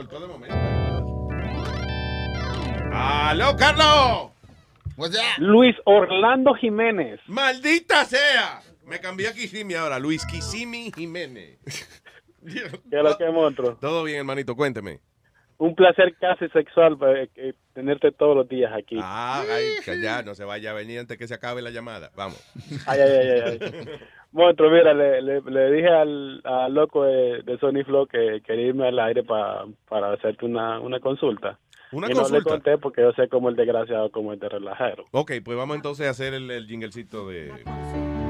cortó de momento. ¡Aló, Carlos! Luis Orlando Jiménez. ¡Maldita sea! Me cambié a Kisimi ahora, Luis Kisimi Jiménez. ¿Qué lo que monstruo? Todo bien, hermanito, cuénteme. Un placer casi sexual eh, eh, tenerte todos los días aquí. Ah, ay, que ya no se vaya a venir antes que se acabe la llamada. Vamos. Ay, ay, ay, ay. Monstruo, mira, le, le, le dije al, al loco de, de Sony Flow que quería irme al aire pa- para hacerte una, una consulta. ¿Una y no le consulta? conté porque yo sé como el desgraciado, como el de relajero. Ok, pues vamos entonces a hacer el, el jinglecito de...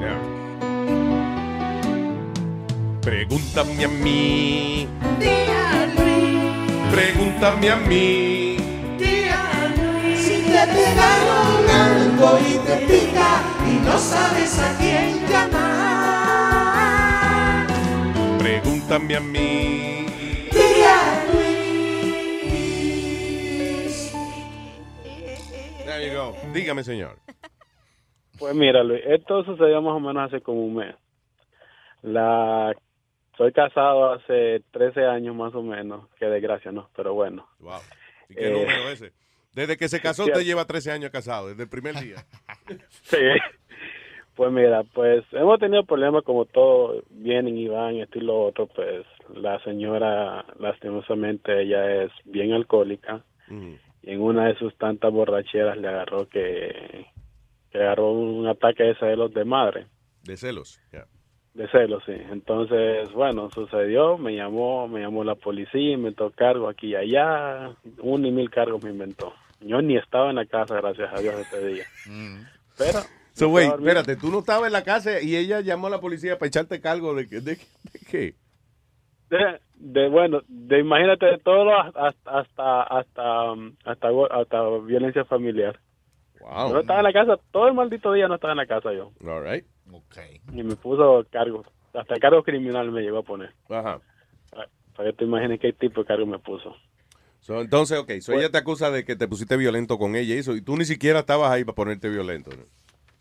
Yeah. Pregúntame a mí, Tía Luis, pregúntame a mí. tía Luis. Si te pegaron algo y te pica y no sabes a quién llamar. Pregúntame a mí. Tía Luis. There you go. Dígame, señor. Pues mira, Luis, esto sucedió más o menos hace como un mes. La soy casado hace 13 años más o menos, qué desgracia, ¿no? Pero bueno. Wow. ¿Y qué Eh, número ese? Desde que se casó, sí. usted lleva 13 años casado, desde el primer día. Sí. Pues mira, pues hemos tenido problemas como todo, vienen y van, esto y lo otro, pues la señora, lastimosamente, ella es bien alcohólica y en una de sus tantas borracheras le agarró que, que agarró un ataque de celos de madre, De celos. ya. de celos, sí. Entonces, bueno, sucedió, me llamó, me llamó la policía, inventó cargo aquí y allá, un y mil cargos me inventó. Yo ni estaba en la casa, gracias a Dios, ese día. Pero... So, dormido. espérate, tú no estabas en la casa y ella llamó a la policía para echarte cargo de, que- de, de qué? de, de, bueno, de imagínate de todo hasta hasta hasta um, hasta, go- hasta violencia familiar. Wow. Yo no estaba en la casa, todo el maldito día no estaba en la casa yo. All right. Y me puso cargo, hasta cargo criminal me llegó a poner. Ajá. Para que te imagines qué tipo de cargo me puso. So, entonces, ok, so ella te acusa de que te pusiste violento con ella y eso, y tú ni siquiera estabas ahí para ponerte violento. ¿no?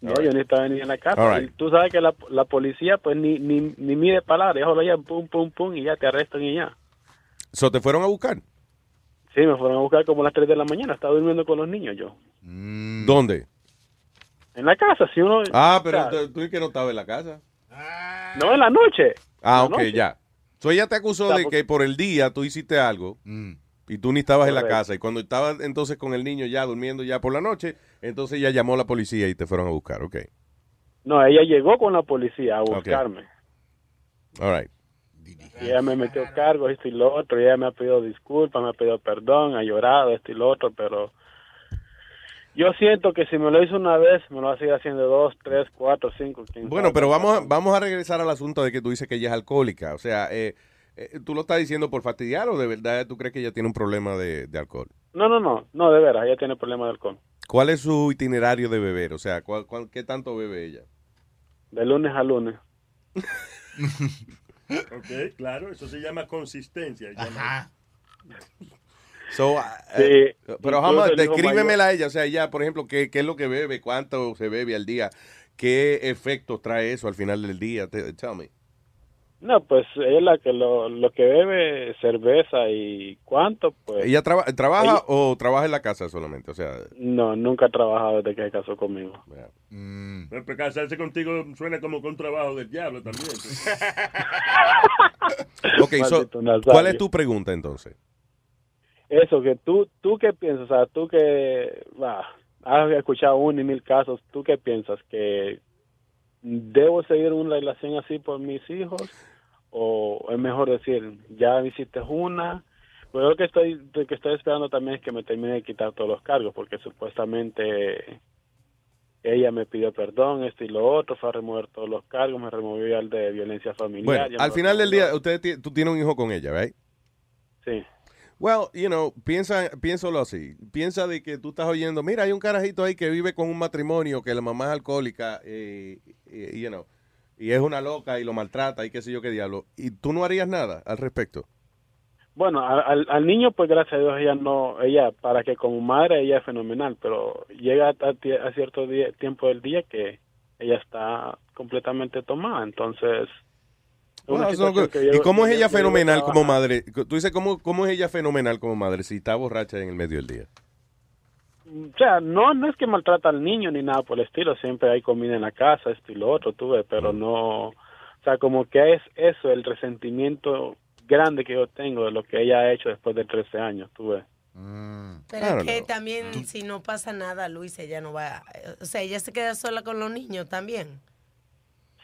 No, yo ni estaba ni en la casa. Right. Y tú sabes que la, la policía, pues, ni, ni, ni mide palabras. Déjalo ya, pum, pum, pum, y ya te arrestan y ya. So, ¿te fueron a buscar? Sí, me fueron a buscar como a las 3 de la mañana. Estaba durmiendo con los niños yo. ¿Dónde? En la casa, si uno... Ah, pero o sea, tú, tú y que no estabas en la casa. No, en la noche. Ah, la ok, noche. ya. So ella te acusó O sea, de porque- que por el día tú hiciste algo y tú ni estabas en la casa. Y cuando estabas entonces con el niño ya durmiendo ya por la noche, entonces ella llamó a la policía y te fueron a buscar. Ok. No, ella llegó con la policía a buscarme. All right. Y ella me metió cargos, esto y lo otro. Y ella me ha pedido disculpas, me ha pedido perdón, ha llorado, esto y lo otro. Pero yo siento que si me lo hizo una vez, me lo va a seguir haciendo dos, tres, cuatro, cinco, quién Bueno, pero vamos a, vamos a regresar al asunto de que tú dices que ella es alcohólica. O sea, eh, eh, ¿tú lo estás diciendo por fastidiar o de verdad tú crees que ella tiene un problema de, de alcohol? No, no, no, no, de veras, ella tiene problemas de alcohol. ¿Cuál es su itinerario de beber? O sea, ¿cuál, cuál- qué tanto bebe ella? De lunes a lunes. Ok, claro, eso se llama consistencia. llama- So, ah, Sí, eh, pero jamás, descríbemela a ella. O sea, ya, por ejemplo, ¿qué, qué es lo que bebe? ¿Cuánto se bebe al día? ¿Qué efectos trae eso al final del día? Te- Tell me. No, pues ella es la que lo, lo que bebe cerveza y cuánto, pues. ¿Ella traba- trabaja Ella- o trabaja en la casa solamente? O sea, No, nunca ha trabajado desde que se casó conmigo. Pero pues, casarse contigo suena como con trabajo del diablo también. ok, so, Maldito Nazario. ¿cuál es tu pregunta entonces? Eso, que tú, tú qué piensas, o sea, tú que va, has escuchado un y mil casos, ¿tú qué piensas? ¿Que debo seguir una relación así por mis hijos? ¿O es mejor decir, ya hiciste una? Pues lo que estoy, lo que estoy esperando también es que me termine de quitar todos los cargos, porque supuestamente ella me pidió perdón, esto y lo otro, fue a remover todos los cargos, me removió el de violencia familiar. Bueno, al final del día, usted tú tienes un hijo con ella, ¿right? Sí. Well, you know, piensa, piénsalo así. Piensa de que tú estás oyendo, mira, hay un carajito ahí que vive con un matrimonio, que la mamá es alcohólica, eh, eh, you know, y es una loca y lo maltrata y qué sé yo qué diablo. Y tú no harías nada al respecto. Bueno, al, al niño, pues gracias a Dios, ella no, ella, para que como madre, ella es fenomenal, pero llega a, cierto día- tiempo del día que ella está completamente tomada, entonces... yo- ¿Y cómo es ella fenomenal como madre? Tú dices, ¿cómo, ¿cómo es ella fenomenal como madre si está borracha en el medio del día? O sea, no, no es que maltrata al niño ni nada por el estilo, siempre hay comida en la casa, esto y lo otro, tuve, pero no, o sea, como que es eso, el resentimiento grande que yo tengo de lo que ella ha hecho después de 13 años, tuve. Pero es que también si no pasa nada, Luis, ella no va, o sea, ella se queda sola con los niños también.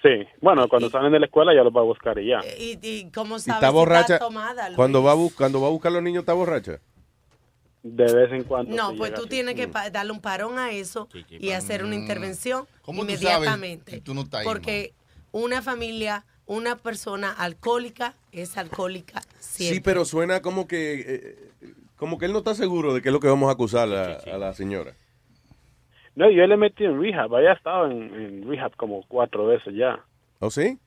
Sí, bueno, cuando salen de la escuela ya los va a buscar y ya. ¿Y, y cómo Y sabes está si borracha. está tomada, Luis? Cuando va, a cuando va a buscar a los niños, está borracha. De vez en cuando. No, pues tú así. tienes que pa- darle un parón a eso y hacer una intervención ¿Cómo tú sabes inmediatamente. que tú no estás ahí, porque una familia, una persona alcohólica es alcohólica siempre. Sí, pero suena como que eh, como que él no está seguro de qué es lo que vamos a acusar a, a la señora. No, yo le metí en rehab, había estado en, en rehab como cuatro veces ya. ¿Oh, sí?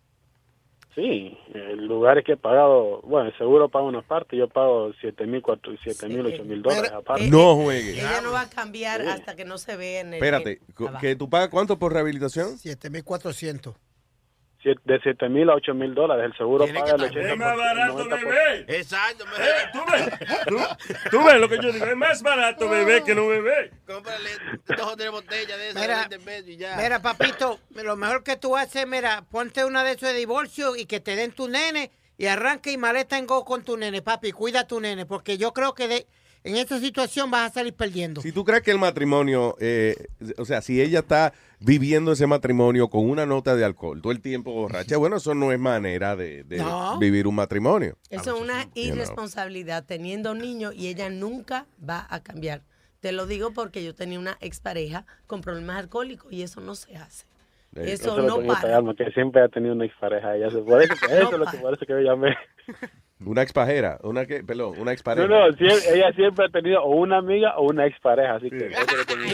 Sí, el lugares que he pagado, bueno, el seguro paga una parte, yo pago siete mil, cuatro, siete mil, ocho mil dólares aparte. No juegue. Ella no va a cambiar hasta que no se vea en el... Espérate. ¿que tú pagas cuánto por rehabilitación? 7400. Siete- de siete mil a ocho mil dólares, el seguro paga el 80%. Es más barato beber. Exacto. Eh, ¿tú, ves? ¿Tú, tú ves lo que yo digo. Es más barato beber que no beber. Cómprale dos o tres botellas de esas Mira, de 20 pesos y ya. Mira, papito, lo mejor que tú haces, mira, ponte una de esos de divorcio y que te den tu nene y arranca y maleta en go con tu nene, papi. Cuida a tu nene, porque yo creo que de, en esta situación vas a salir perdiendo. Si tú crees que el matrimonio, eh, o sea, si ella está viviendo ese matrimonio con una nota de alcohol todo el tiempo borracha, bueno, eso no es manera de, de No. vivir un matrimonio. Eso es una You know. irresponsabilidad teniendo niños y ella nunca va a cambiar. Te lo digo porque yo tenía una expareja con problemas alcohólicos y eso no se hace. Eso no que para. llamo, que siempre ha tenido una expareja. Ella se, por eso, que- eso es lo que, por eso que yo llamé. Una expajera, una que, perdón, una expareja. No, no, ella siempre ha tenido o una amiga o una expareja, así que eso es lo que me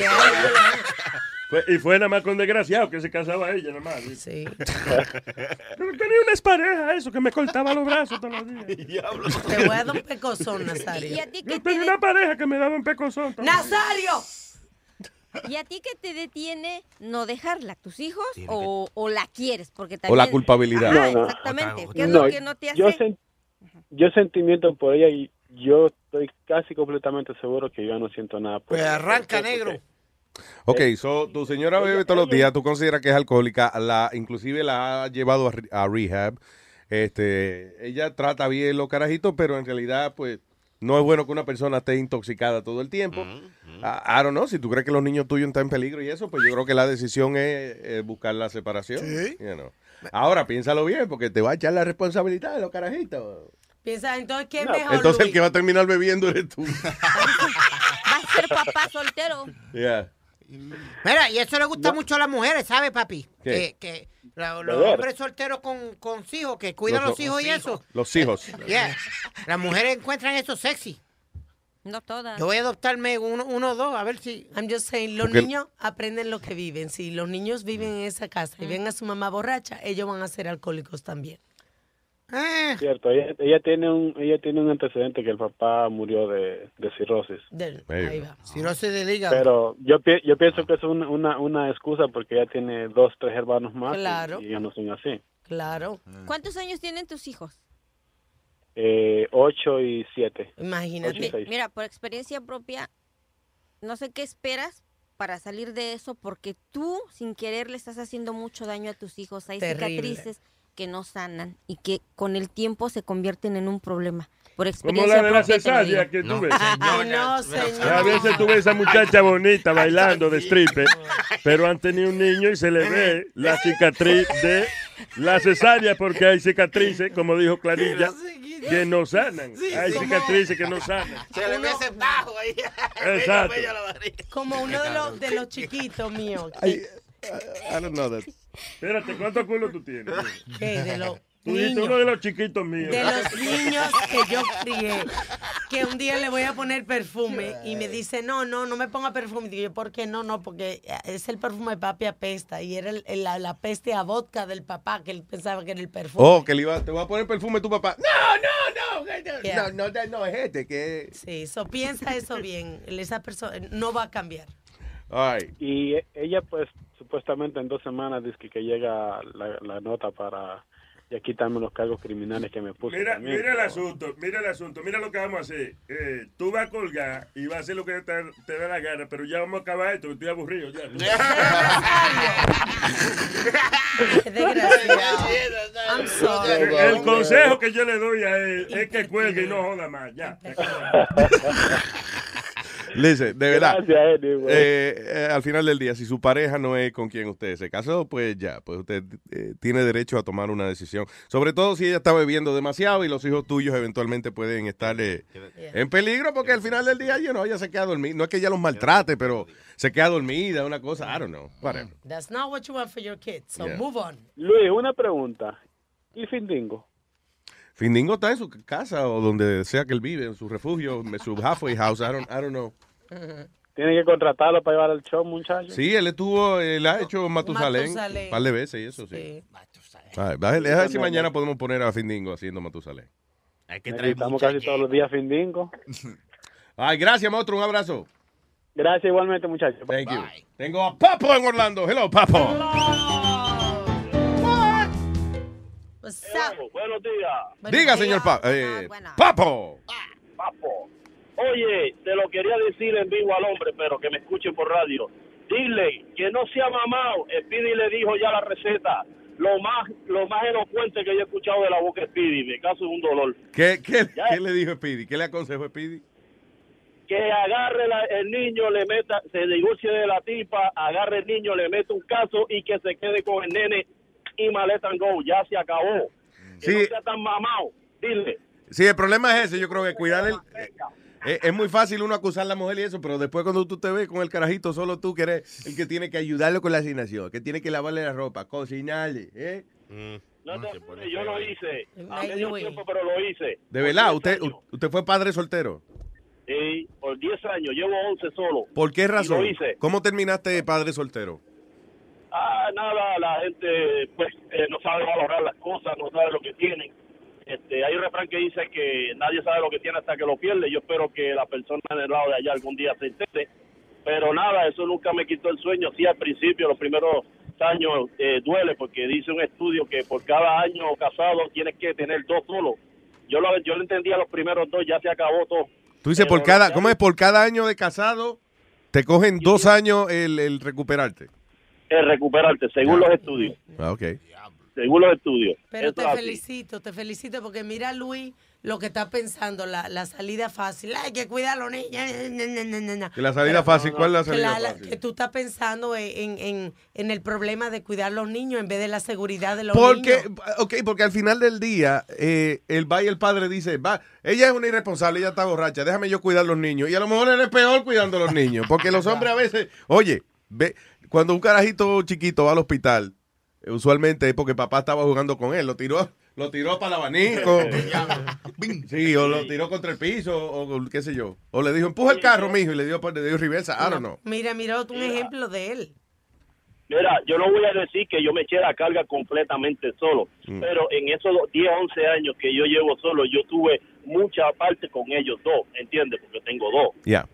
Fue- y fue nada más con desgraciado que se casaba ella, nada más. Sí. Pero tenía una expareja, eso, que me cortaba los brazos todos los días. Te voy a dar un pecozón, Nazario. ¿Y a ti Yo qué tenía te, una pareja que me daba un pecozón. ¡Nazario! ¿Y a ti qué te detiene no dejarla? ¿Tus hijos o, o la quieres? Porque O también... la culpabilidad. Ajá, No, no. exactamente. ¿Qué es lo que no te hace? yo, sen- yo sentimiento por ella y yo estoy casi completamente seguro que yo no siento nada por Pues ella. arranca, ¿Por qué? Ok, so, tu señora bebe todos los días, tú consideras que es alcohólica, la, inclusive la ha llevado a, re- a rehab. Este, ella trata bien los carajitos, pero en realidad, pues, no es bueno que una persona esté intoxicada todo el tiempo. I, I don't know, si tú crees que los niños tuyos están en peligro y eso, pues yo creo que la decisión es, eh, buscar la separación. you know. Ahora, piénsalo bien, porque te va a echar la responsabilidad de los carajitos. Piensa, entonces, ¿qué es No, mejor, Entonces el que va a terminar bebiendo eres tú. Va a ser papá soltero. Yeah. Mira, y eso le gusta mucho a las mujeres, ¿sabe, papi? ¿Qué? Que, que la- los hombres solteros con, con hijos, que cuidan Los- los, hijos y eso. Los hijos. Yeah. Las mujeres encuentran eso sexy. No todas. Yo voy a adoptarme uno, uno o dos, a ver si... I'm just saying, los Porque- niños aprenden lo que viven. Si los niños viven en esa casa y ven a su mamá borracha, ellos van a ser alcohólicos también. Eh, Cierto, ella, ella tiene un ella tiene un antecedente que el papá murió de, de cirrosis. Del- Ahí va. cirrosis del hígado. Pero yo pi- yo pienso que es una, una, una excusa porque ella tiene dos, tres hermanos más y- Claro. y, ellos no son así. Claro. ¿Cuántos años tienen tus hijos? Eh, ocho y siete. Imagínate. Y. Mira, por experiencia propia, no sé qué esperas para salir de eso, porque tú, sin querer, le estás haciendo mucho daño a tus hijos. Hay Terrible. cicatrices que no sanan y que con el tiempo se convierten en un problema. Por Como experiencia la de la cesárea que tú ves. Ay, no, señor. A veces tú ves a esa muchacha bonita bailando de stripper, pero han tenido un niño y se le ve la cicatriz de la cesárea porque hay cicatrices, como dijo Clarilla, que no sanan. Hay cicatrices que no sanan. Se le ve ese bajo ahí. Exacto. Como uno de los, de los chiquitos míos. Ay, I don't know that. Espérate, ¿cuántos culos tú tienes? ¿Qué? De los Tú dijiste uno de los chiquitos míos. De los niños que yo crié, que un día le voy a poner perfume y me dice, no, no, no me ponga perfume. Y digo, yo, ¿por qué no? No, porque es el perfume de papi apesta y era el- el- la, la peste a vodka del papá que él pensaba que era el perfume. Oh, que le iba, te voy a poner perfume tu papá. No, no, no, no, Yeah. no, no, no, es este que... Sí, eso piensa eso bien. Esa persona no va a cambiar. Y ella, pues, supuestamente en dos semanas dice que, que llega la, la nota para ya quitarme los cargos criminales que me puse. Mira, también, mira el asunto, mira el asunto, mira lo que vamos a hacer. Eh, tú vas a colgar y vas a hacer lo que te, te dé la gana, pero ya vamos a acabar esto, estoy aburrido ya. Desgraciado. I'm sorry. El, el consejo que yo le doy a él es que cuelgue y no joda más, ya. Listen, de verdad. Gracias, Eddie, güey. eh, eh, al final del día, si su pareja no es con quien usted se casó, pues ya, pues usted eh, tiene derecho a tomar una decisión. Sobre todo si ella está bebiendo demasiado y los hijos tuyos eventualmente pueden estar eh, en peligro, porque al final del día, you know, ella se queda dormida. No es que ella los maltrate, pero se queda dormida, una cosa, I don't know. whatever. That's not what you want for your kids. So Yeah. move on. Luis, una pregunta. ¿Y Findingo? Findingo está en su casa o donde sea que él vive, en su refugio, en su halfway house, I don't, I don't know. ¿Tiene que contratarlo para llevar al show, muchacho? Sí, él estuvo, él ha hecho Matusalén Matusalén. un par de veces y eso sí. Ay, déjale- déjame ver si mañana podemos poner a Findingo haciendo Matusalén. Hay que Necesitamos casi todos los días Findingo. Ay, gracias, monstruo, un abrazo. Gracias igualmente, muchachos. Thank you. Tengo a Papo en Orlando. Hello, Papo. What's up? Buenos días. Diga, señor Pa- eh, Papo. Papo. Oye, te lo quería decir en vivo al hombre, pero que me escuchen por radio. Dile que no sea mamado. Speedy le dijo ya la receta. Lo más lo más elocuente que yo he escuchado de la boca de Speedy. Me caso es un dolor. ¿Qué, qué, qué le dijo Speedy? ¿Qué le aconsejó Speedy? Que agarre la- el niño, le meta, se divorcie de la tipa, agarre el niño, le mete un caso y que se quede con el nene y maleta and go. Ya se acabó. Que Sí. no sea tan mamado. Dile. Sí, el problema es ese. Yo creo que cuidar el... eh, eh, es muy fácil uno acusar a la mujer y eso, pero después cuando tú te ves con el carajito, solo tú que eres el que tiene que ayudarlo con la asignación, que tiene que lavarle la ropa, cocinarle, ¿eh? No te apures, yo lo hice. A medio tiempo, pero lo hice. De verdad, usted, usted fue padre soltero. eh, por 10 años, llevo 11 solo. ¿Por qué razón? lo hice. ¿Cómo terminaste padre soltero? Ah, nada, la gente pues eh, no sabe valorar las cosas, no sabe lo que tienen. Este, hay un refrán que dice que nadie sabe lo que tiene hasta que lo pierde. Yo espero que la persona en el lado de allá algún día se entere. Pero nada, eso nunca me quitó el sueño. Sí, al principio, los primeros años eh, duele porque dice un estudio que por cada año casado tienes que tener dos solos. Yo lo, yo lo entendía los primeros dos, ya se acabó todo. Tú dices, por cada, ¿cómo es? Por cada año de casado, te cogen dos años el, el recuperarte. Es recuperarte, según los estudios. Ah, ok. Según los estudios. Pero te felicito, te felicito porque mira Luis lo que está pensando, la, la salida fácil. Hay que cuidar a los niños. Que la salida fácil, ¿cuál es la salida la- la- fácil? que tú estás pensando en, en, en el problema de cuidar a los niños en vez de la seguridad de los Porque, niños. ok, porque al final del día, eh, el va y el padre dice, va, ella es una irresponsable, ella está borracha, déjame yo cuidar a los niños. Y a lo mejor él es peor cuidando a los niños, porque los hombres a veces, oye, ve, cuando un carajito chiquito va al hospital, eh, usualmente es porque papá estaba jugando con él, lo tiró, lo tiró para el abanico, sí, o lo tiró contra el piso, o qué sé yo, o le dijo, empuja el carro, mijo, y le dio, le dio reversa, I don't know. Mira, mira un ejemplo de él. Mira, yo no voy a decir que yo me eché la carga completamente solo, Mm. pero en esos 10, 11 años que yo llevo solo, yo tuve mucha parte con ellos dos, ¿entiendes? Porque tengo dos. Ya.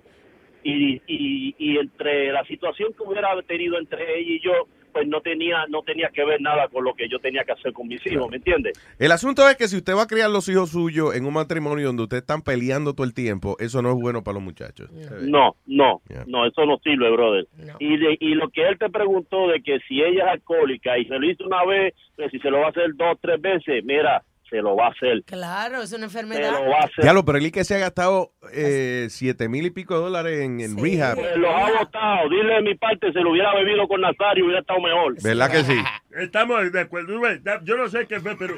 Y, y, y entre la situación que hubiera tenido entre ella y yo, pues no tenía no tenía que ver nada con lo que yo tenía que hacer con mis hijos, ¿me entiendes? El asunto es que si usted va a criar los hijos suyos en un matrimonio donde ustedes están peleando todo el tiempo, eso no es bueno para los muchachos. No, no, no, eso no sirve, brother. Y, de, y lo que él te preguntó de que si ella es alcohólica y se lo hizo una vez, que si se lo va a hacer dos, tres veces, mira, se lo va a hacer. Claro, es una Se enfermedad. lo va a hacer. Ya lo, pero el que se ha gastado eh, siete mil y pico de dólares en, en rehab. Pues los ha votado. Dile de mi parte, se lo hubiera bebido con Nazario, hubiera estado mejor. ¿Verdad que sí? Estamos de acuerdo. Yo no sé qué fue, pero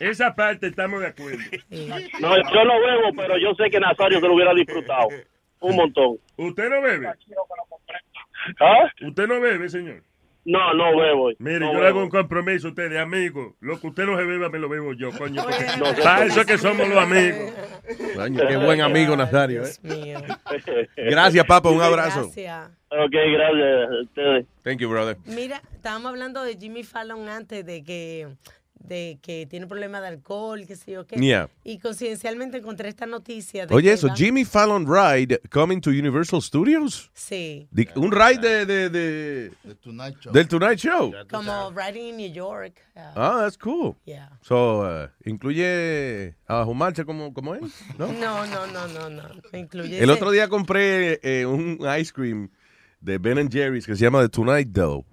esa parte estamos de acuerdo. No, yo no bebo, pero yo sé que Nazario se lo hubiera disfrutado. Un montón. ¿Usted no bebe? ¿Ah? ¿Usted no bebe, señor? No, no bebo. Mire, No yo le hago un compromiso a usted de amigo. Lo que usted no se beba me lo bebo yo, coño. porque No, para eso es que somos los amigos. Coño, qué buen amigo Nazario. ¿eh? Gracias, papá. Un abrazo. Gracias. Ok, gracias a ustedes. Thank you, brother. Mira, estábamos hablando de Jimmy Fallon antes de que de que tiene problemas de alcohol, qué sé yo qué. Yeah. Y coincidencialmente encontré esta noticia. De Oye, eso, va- Jimmy Fallon Ride coming to Universal Studios. Sí. Di- un ride de, de, de- del Tonight Show. Como Riding in New York. ah, Ah, that's cool. Yeah. So, uh, incluye a Jumarche como, como él, ¿no? No, no, no, no, no. no Incluye El ese- otro día compré eh, un ice cream de Ben Jerry's que se llama The Tonight Dough.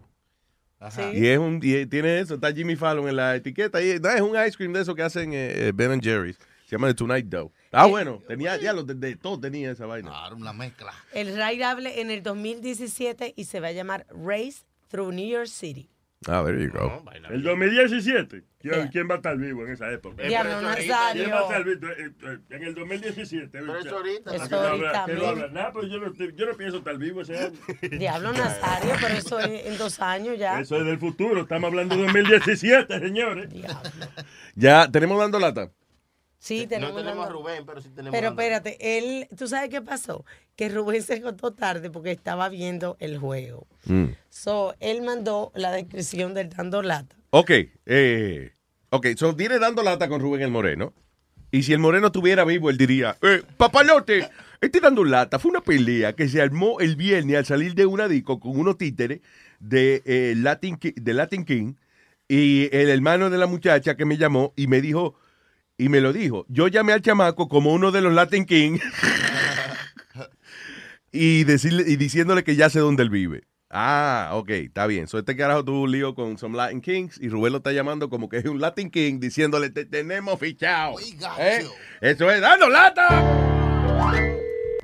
Y es un y tiene eso, está Jimmy Fallon en la etiqueta. Y, no, es un ice cream de eso que hacen eh, eh, Ben Jerry's. Se llama The Tonight Dough. Ah, bueno, tenía, ya lo de, de todo tenía esa vaina. Claro, una mezcla. El ride hable en el 2017 y se va a llamar Race Through New York City. Ah, there you go. El 2017. ¿Quién, Yeah. quién va a estar vivo en esa época? Diablo, ¿Quién Nazario. va a estar vivo eh, eh, en el 2017? Pero eso ahorita, Eso Eso ahorita, no habla nada, pues yo no, yo no pienso estar vivo ese año. Diablo Nazario, pero eso es en dos años ya. Eso es del futuro. Estamos hablando de 2017, señores. Ya, tenemos dando lata. Sí, tenemos No tenemos a Rubén, pero sí tenemos Pero a Rubén. espérate, él, ¿tú sabes qué pasó? Que Rubén se acostó tarde porque estaba viendo el juego. Mm. So, él mandó la descripción del dando lata. Ok, eh, ok, so viene dando lata con Rubén el Moreno. Y si el Moreno estuviera vivo, él diría, eh, papalote, estoy dando lata. Fue una pelea que se armó el viernes al salir de una disco con unos títeres de, eh, Latin, de Latin King y el hermano de la muchacha que me llamó y me dijo, y me lo dijo, yo llamé al chamaco como uno de los Latin King y, decirle, y diciéndole que ya sé dónde él vive. Ah, ok, está bien. So este carajo tuvo un lío con some Latin Kings y Rubén lo está llamando como que es un Latin King diciéndole te tenemos fichado. ¿Eh? Eso es dando lata.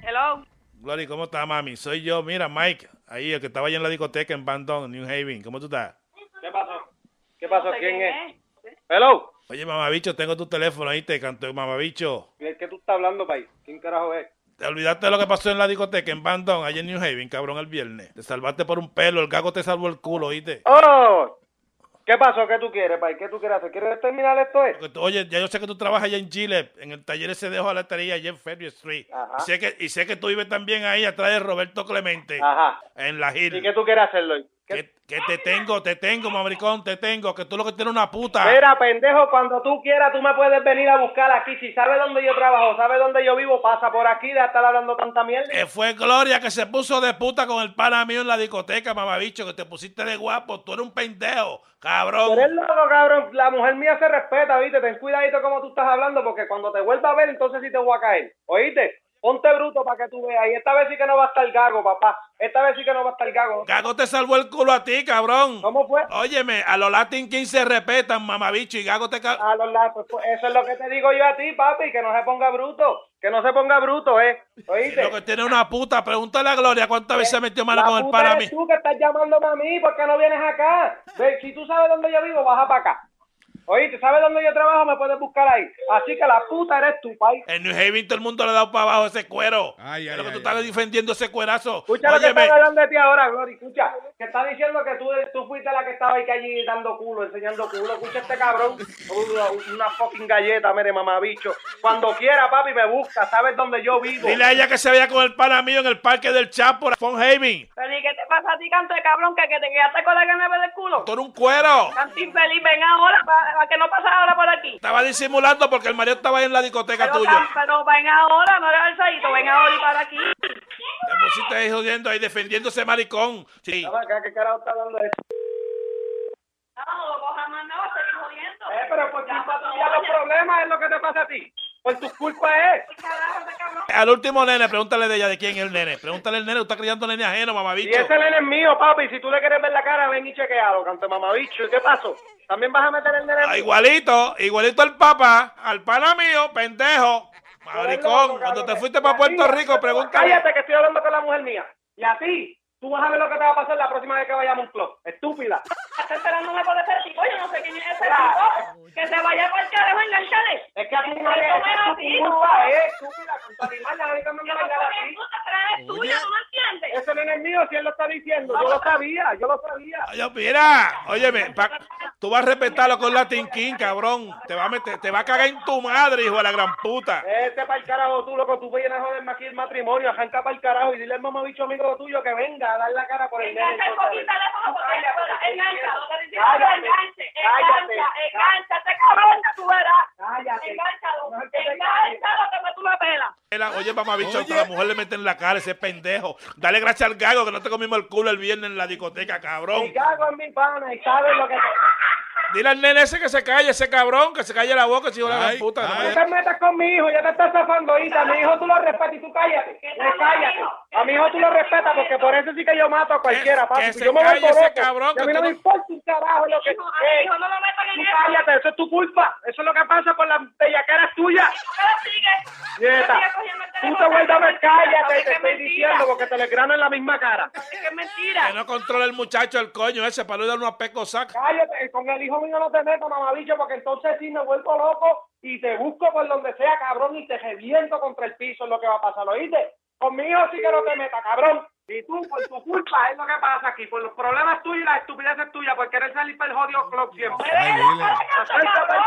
Hello. Glory, ¿cómo estás, mami? Soy yo, mira, Mike, ahí el que estaba allá en la discoteca en Bandon, New Haven. ¿Cómo tú estás? ¿Qué pasó? ¿Qué pasó? ¿Quién es? Hello. Oye, mamabicho, tengo tu teléfono ahí, te canto, mamabicho. ¿De qué tú estás hablando, país? ¿Quién carajo es? ¿Te olvidaste de lo que pasó en la discoteca en Bandon, allá en New Haven, cabrón, el viernes? Te salvaste por un pelo, el gago te salvó el culo, ¿oíste? ¡Oh! ¿Qué pasó? ¿Qué tú quieres, pai? ¿Qué tú quieres hacer? ¿Quieres terminar esto? Eh? Tú- Oye, ya yo sé que tú trabajas allá en Chile, en el taller ese de hojalatería allá en Ferry Street. Ajá. Y sé, que, y sé que tú vives también ahí atrás de Roberto Clemente. Ajá. En la Gil. ¿Y qué tú quieres hacerlo? Que, que te tengo, te tengo, mamaricón, te tengo. Que tú lo que tienes es una puta. Mira, pendejo, cuando tú quieras, tú me puedes venir a buscar aquí. Si sabes dónde yo trabajo, sabes dónde yo vivo, pasa por aquí de estar hablando tanta mierda. Que fue Gloria que se puso de puta con el pana mío en la discoteca, mamabicho, que te pusiste de guapo. Tú eres un pendejo, cabrón. Tú eres loco, cabrón. La mujer mía se respeta, ¿viste? Ten cuidadito como tú estás hablando, porque cuando te vuelva a ver, entonces sí te voy a caer. ¿Oíste? Ponte bruto para que tú veas. Y esta vez sí que no va a estar gago, papá. Esta vez sí que no va a estar gago. Gago te salvó el culo a ti, cabrón. ¿Cómo fue? Óyeme, a los Latin Kings se respetan, mamabicho, y Gago te... A los lados, pues, eso es lo que te digo yo a ti, papi, que no se ponga bruto. Que no se ponga bruto, ¿eh? ¿Oíste? Lo que tiene una puta. Pregúntale a Gloria cuántas veces se metió mano La con el eres mío. tú que estás llamándome a mí, ¿por qué no vienes acá? Ve, si tú sabes dónde yo vivo, baja para acá. Oíste, ¿sabes dónde yo trabajo? Me puedes buscar ahí. Así que la puta eres tú, país. En New Haven todo el mundo le ha dado para abajo ese cuero. es lo que tú estás defendiendo ese cuerazo. Escucha lo que Óyeme, están hablando de ti ahora, Glory. Escucha, que está diciendo que tú, tú fuiste la que estaba ahí que allí dando culo, enseñando culo. Escucha este cabrón. Una, una fucking galleta, mire, mamabicho. Cuando quiera, papi, me busca. Sabes dónde yo vivo. dile a ella que se vaya con el pana mío en el parque del Chapo, Fon Haven. Pero ¿y qué te pasa a ti, canto de cabrón, que, que te quedaste con la gana del culo? Tú eres un cuero. Canto infeliz, ven ahora, para que no pases ahora por aquí. Estaba disimulando porque el marido estaba ahí en la discoteca Pero, tuya. pero ven ahora, no eres alzadito, ven ahora y para aquí. Te pusiste ahí jodiendo ahí, defendiendo ese maricón. Sí. ¿Qué carajo está hablando de eso? No, más no, seguir jodiendo. Eh, pero por culpa tuya los problemas es lo que te pasa a ti. Por tu culpa es. Al último nene, pregúntale de ella de quién es el nene. Pregúntale al nene, tú estás criando nene ajeno, Y mamabicho. ese nene es mío, papi. Si tú le quieres ver la cara, ven y chequealo, canto mamabicho. ¿Y qué pasó? ¿También vas a meter el nene? Ah, igualito, igualito al papá, al pana mío, pendejo. Maricón, cuando te fuiste para Puerto Rico, pregúntale. Cállate que estoy hablando con la mujer mía. Y a ti, tú vas a ver lo que te va a pasar la próxima vez que vayamos a un club. Estúpida. Estás esperándome por ese tipo, yo no sé quién es ese tipo. Que se vaya por el carajo, enganchale. Es que a ti no Eso es no es es no. culpa, eh, estúpida. Con tu animal, ahorita no me no así. puta, pero eres tuya, ¿tú no entiendes? Ese nene es mío, si él lo está diciendo. Yo lo sabía, yo lo sabía. Oye, mira, óyeme, pa- tú vas a respetarlo con Latin King, cabrón. Te va a meter, te va a cagar en tu madre, hijo de la gran puta. Este para el carajo tú, loco, tú vienes a joderme aquí el matrimonio, arranca para el carajo y dile al mamabicho amigo tuyo que venga a dar la cara por el nene. Engancha el entonces. fucking teléfono porque engancha, lo que dice Cállate, enganche, engancha, engancha, cabrón que tú verás. Cállate. Engánchalo, engánchalo que me tú la pela. Era, Oye, mamabicho, a la mujer le meten en la cara ese pendejo. Dale gracias al gago que no te comimos el culo el viernes en la discoteca, cabrón. Me cago en mi pana y sabes lo que te... Dile al nene ese que se calle, ese cabrón, que se calle la boca, hijo de la gran puta. no me- te metas con mi hijo, ya te estás zafando ahorita. A mi hijo tú lo respetas y tú cállate. Eh, cállate. A mi hijo tú lo respetas porque por eso sí que yo mato a cualquiera, papi. que Si se yo me vuelvo ese cabrón, a mí no me importa un carajo lo que... Hijo, no lo metan en eso. cállate, eso es tu culpa. Eso es lo que pasa con las bellaqueras tuyas. Nieta, tú te vuelves a ver, cállate, te estoy diciendo porque te le grano en la misma cara. Es que es mentira. Que no controla el muchacho el coño ese para no darle una peco saca. Cállate, con el hijo mío no te metas, mamabicho, porque entonces sí me vuelvo loco y te busco por donde sea, cabrón, y te reviento contra el piso, es lo que va a pasar, ¿oíste? Con mi hijo sí que no te metas, cabrón. Y tú, por tu culpa, es lo que pasa aquí, por los problemas tuyos y las estupideces tuyas, por querer salir para el jodido club siempre. Ay, dile.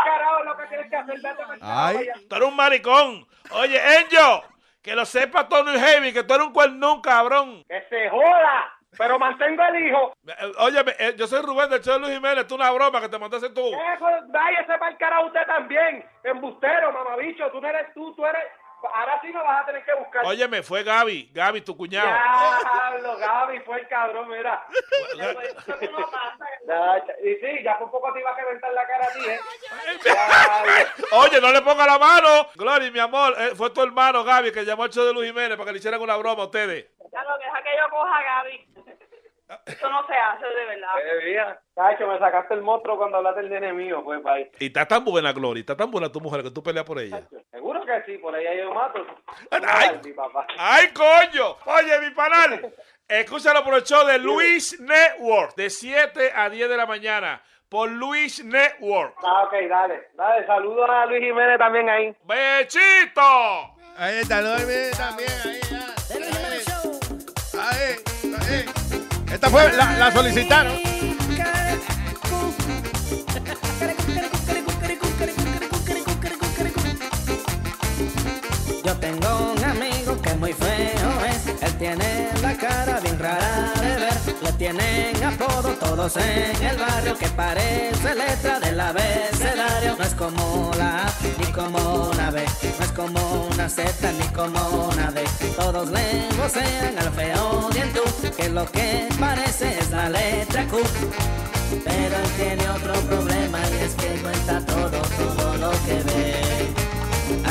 Carajo, es lo que tienes que hacer, vete carajo allá. Tú eres un maricón. Oye, Enjo, que lo sepa Tony Heavy, que tú eres un cuernón, cabrón. Que se joda, pero mantengo el hijo. Eh, Oye, eh, yo soy Rubén del show de Luis Jiménez, tú una broma que te mandaste tú. Eso, váyase para el carajo usted también, embustero, mamabicho, tú no eres tú, tú eres... Ahora sí me vas a tener que buscar. Óyeme, fue Gaby, Gaby, tu cuñado. Diablo, Gaby, fue el cabrón, mira. Cha- y sí, ya por poco te iba a reventar la cara a ti, ¿eh? Oye, no le ponga la mano. Glory, mi amor, eh, fue tu hermano Gaby que llamó al show de Luis Jiménez para que le hicieran una broma a ustedes. Ya lo deja que yo coja a Gaby. Eso no se hace de verdad. Cacho, me sacaste el monstruo cuando hablaste del nene mío, pues, país. Y está tan buena, Glory, está tan buena tu mujer que tú peleas por ella. Seguro que sí, por ahí yo mato. Ay. mi papá. ¡Ay, coño! Oye, mi panal, escúchalo por el show de Luis Network, de 7 a 10 de la mañana, por Luis Network. Ah, ok, dale. Dale, saludos a Luis Jiménez también ahí. ¡Bechito! Ahí está, Luis Jiménez también, ahí ya. Esta fue, la, la solicitaron. Yo tengo un amigo que es muy feo es, él tiene la cara bien rara tienen apodo todos en el barrio que parece letra del abecedario. No es como la A ni como una B. No es como una Z ni como una D. Todos le vocean al feo dientú, que lo que parece es la letra Q. Pero él tiene otro problema y es que cuenta todo, todo lo que ve.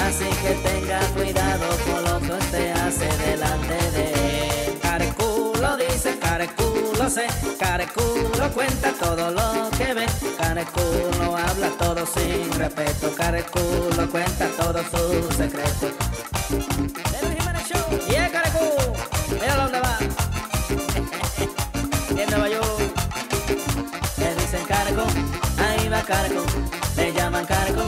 Así que tenga cuidado con lo que usted hace delante de él. Dice, careculo sé, careculo cuenta todo lo que ve. Careculo habla todo sin respeto, careculo cuenta todos sus secretos. Y es careculo, mira dónde va. En Nueva York. Le dicen cargo, ahí va cargo, le llaman cargo,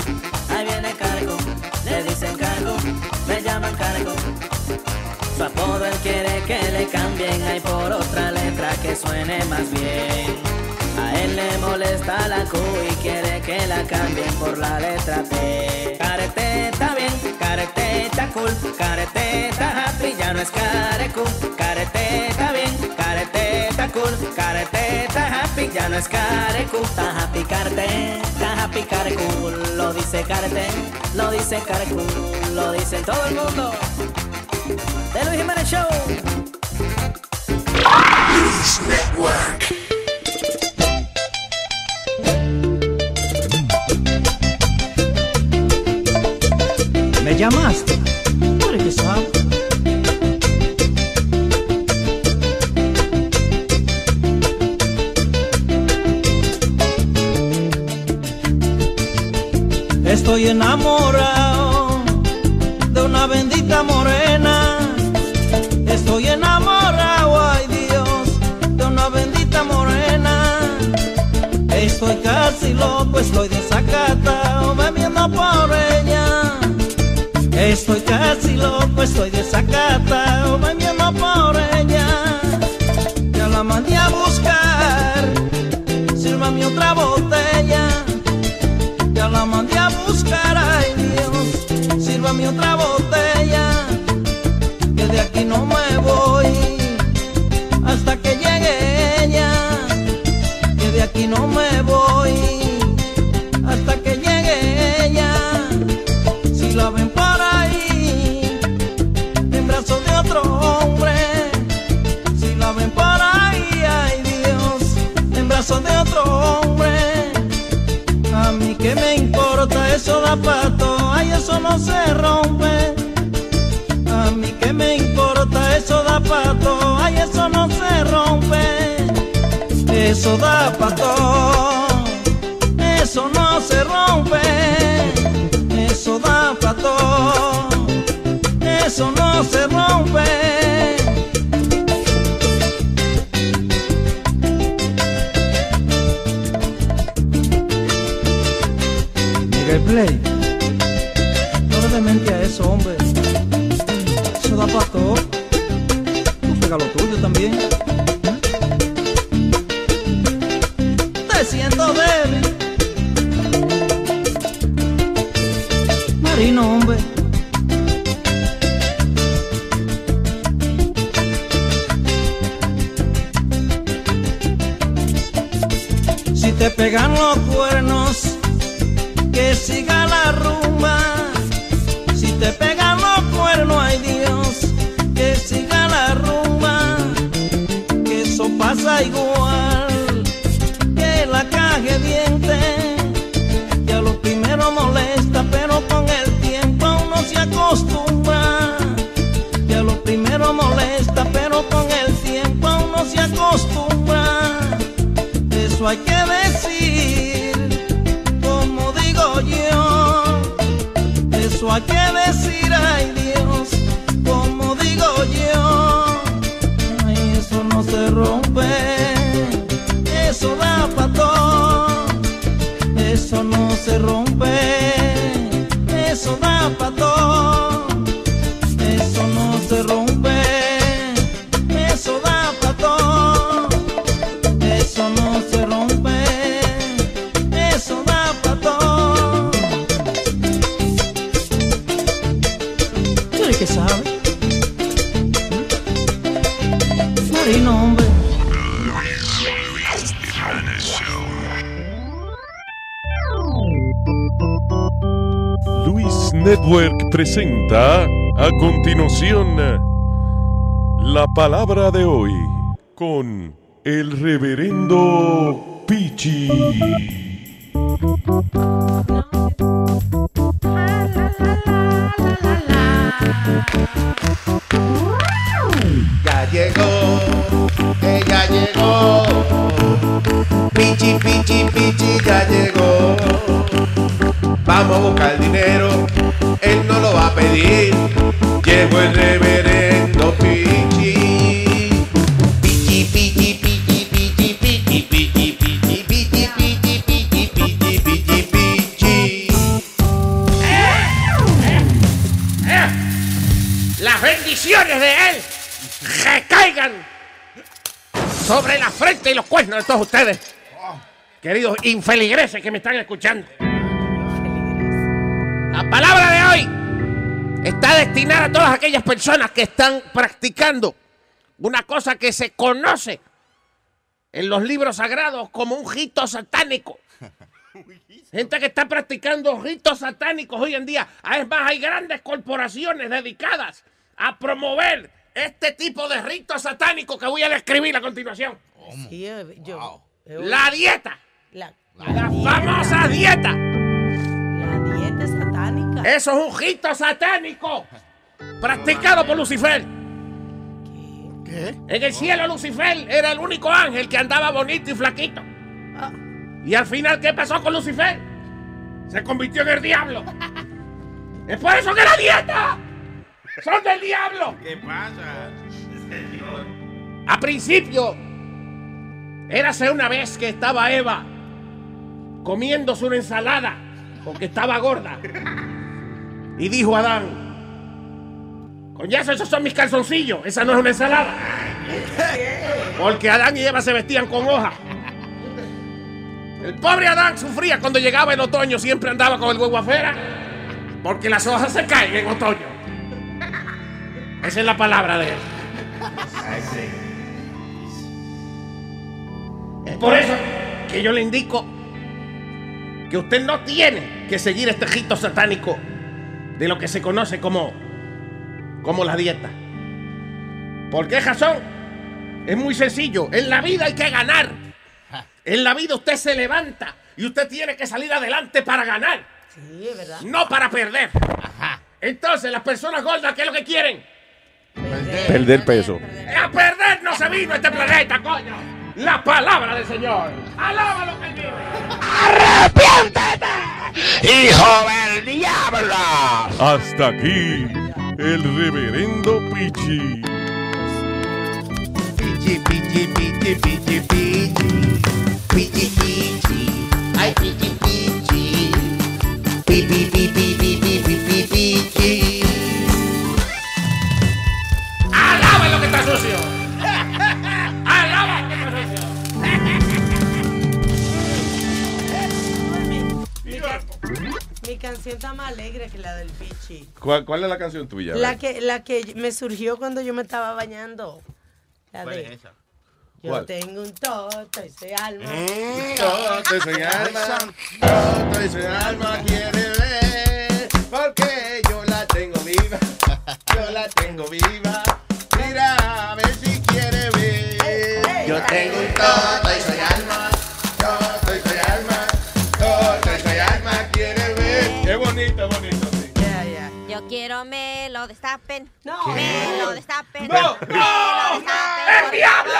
ahí viene cargo, le dicen cargo, le llaman cargo. Su apodo él quiere que le cambien, hay por otra letra que suene más bien. A él le molesta la Q y quiere que la cambien por la letra T. Carete está bien, carete está cool, carete está happy, ya no es carecu. Carete está bien, carete está cool, carete está happy, ya no es carecu. Está happy carete, está happy carecu. Lo dice carete, lo dice carecu, lo dice todo el mundo. De Luis Jiménez Show. Luis Network. ¿Me llamaste? ¿Por qué sabes? Estoy enamorado loco, estoy desacatado, bebiendo por ella. Estoy casi loco, estoy desacatado, bebiendo por ella. Ya la mandé a buscar, sírvame otra botella. Ya la mandé a buscar, ay Dios, sírvame otra botella. Eso da pato, eso no se rompe. Eso da pato, eso no se rompe. Play, no le des mente a eso, hombre. Eso da para todo. Tú pega lo tuyo también. El reverendo Pichi. Infeligreses que me están escuchando. La palabra de hoy está destinada a todas aquellas personas que están practicando una cosa que se conoce en los libros sagrados como un rito satánico. Gente que está practicando ritos satánicos hoy en día. Es más, hay grandes corporaciones dedicadas a promover este tipo de ritos satánicos que voy a describir a continuación. Sí, yo- yo- La dieta. La, La famosa dieta. la dieta satánica. Eso es un rito satánico practicado por Lucifer. ¿Qué? En el cielo Lucifer era el único ángel que andaba bonito y flaquito. Y al final, ¿qué pasó con Lucifer? Se convirtió en el diablo. Es por eso que la dieta son del diablo. ¿Qué pasa? A principio, érase una vez que estaba Eva comiéndose una ensalada porque estaba gorda. Y dijo Adán, coñazo, esos son mis calzoncillos, esa no es una ensalada. Porque Adán y Eva se vestían con hoja. El pobre Adán sufría cuando llegaba el otoño, siempre andaba con el huevo afuera, porque las hojas se caen en otoño. Esa es la palabra de él. Es por eso que yo le indico que usted no tiene que seguir este rito satánico de lo que se conoce como, como la dieta. ¿Por qué razón? Es muy sencillo. En la vida hay que ganar. En la vida usted se levanta y usted tiene que salir adelante para ganar, Sí, es verdad. no para perder. Entonces, las personas gordas, ¿qué es lo que quieren? Perder peso. A perder no se vino este planeta, coño. La palabra del Señor. Alábalo que vive. ¡Hijo del diablo! Hasta aquí el reverendo Pichi. Pichi, pichi, pichi, pichi, pichi. Pichi, pichi. Ay, pichi, pichi. Pi, pi, pi, pi, pi, pi, pi, pi, pichi. ¡Alaba lo que está sucio! Canción está más alegre que la del Pichi. ¿Cuál, cuál es la canción tuya? La que, la que me surgió cuando yo me estaba bañando. La ¿Cuál de, es esa? Yo ¿Cuál? tengo un toto y soy alma. Toto soy alma, toto soy alma, quiere ver, porque yo la tengo viva, yo la tengo viva, mira a ver si quiere ver. Yo tengo un toto y soy alma, quiero me lo destapen. No. Me lo destapen. No, Me lo destapen, ¡El diablo!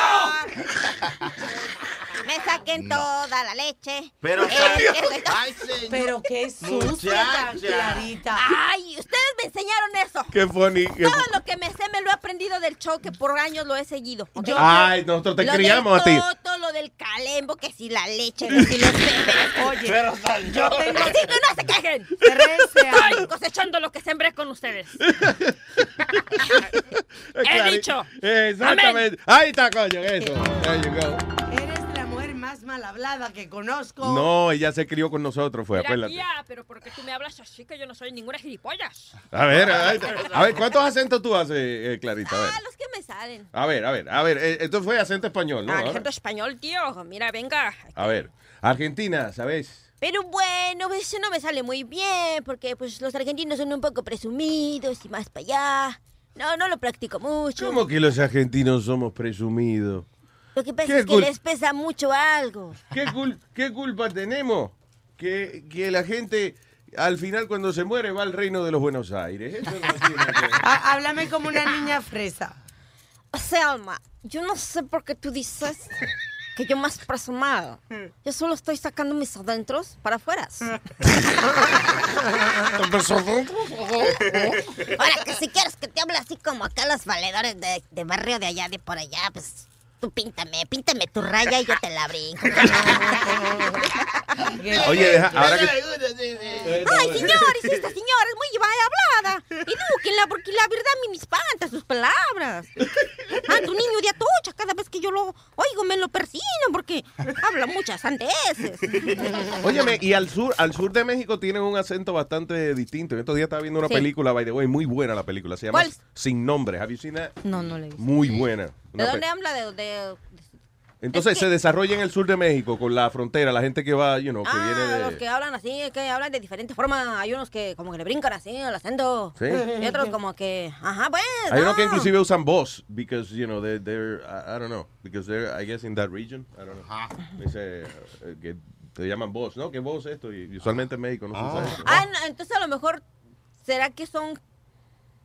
Me saquen toda la leche. Pero, Eh, todo. ay, señor. Pero qué sucia, tan clarita. Ay, ustedes me enseñaron eso. Qué funny. qué Todo lo que me sé me lo he aprendido del show que por años lo he seguido. ¿ok? Ay, nosotros te lo criamos a ti. toto, lo del calembo, que si la leche, que si los seres. Oye, Pero salió. yo tengo... Así que no se quejen. 13 años. Estoy cosechando lo que sembré con ustedes. Claro. dicho. Exactamente. Ahí está, coño, eso. There you go. Más mal hablada que conozco. No, ella se crió con nosotros, fue, Mira, acuérdate. tía, pero ¿por qué tú me hablas así que yo no soy ninguna gilipollas? A ver, a ver, a ver, ¿cuántos acentos tú haces, eh, Clarita? A ver. Ah, los que me salen. A ver, a ver, a ver. eh, Esto fue acento español, ¿no? Ah, acento español, tío. Mira, venga. A ver. Argentina, ¿sabes? Pero bueno, eso no me sale muy bien, porque pues los argentinos son un poco presumidos y más para allá. No, no lo practico mucho. ¿Cómo que los argentinos somos presumidos? Lo que pasa ¿Qué es que cul- les pesa mucho algo. ¿Qué, cul- qué culpa tenemos? Que, que la gente al final cuando se muere va al reino de los Buenos Aires. Eso no tiene que- Há- Háblame como una niña fresa. Selma, yo no sé por qué tú dices que yo más presumado. Yo solo estoy sacando mis adentros para afuera. Ahora que si quieres que te hable así como acá los valedores de, de barrio de allá, de por allá, pues tú píntame, píntame tu raya y yo te la brinco. Oye, deja- ahora que... Ay, señores, esta señora es muy mal hablada. Edúquenla porque la verdad me espanta sus palabras. Ando niño de atocha, cada vez que yo lo oigo me lo persino porque habla muchas sandeces. Óyeme, y al sur, al sur de México tienen un acento bastante distinto. Estos días estaba viendo una Sí. película, by the way, muy buena la película. Se llama ¿Cuál? Sin Nombre. Have you seen that? No, no le he visto. Muy buena. ¿De dónde habla? De, de- Entonces Es que- se desarrolla en el sur de México con la frontera, la gente que va, you know, que Ah, viene los de... que hablan así, que hablan de diferentes formas. Hay unos que como que le brincan así al acento. Sí. Y otros como que, ajá, pues. Hay unos que inclusive usan voz, because, you know, they're, they're I, I don't know, because they're, I guess, in that region. I don't know. Dice, eh, que te llaman voz, ¿no? ¿Qué voz es esto? Y usualmente en México no se usa eso. Ah, no, entonces a lo mejor, ¿será que son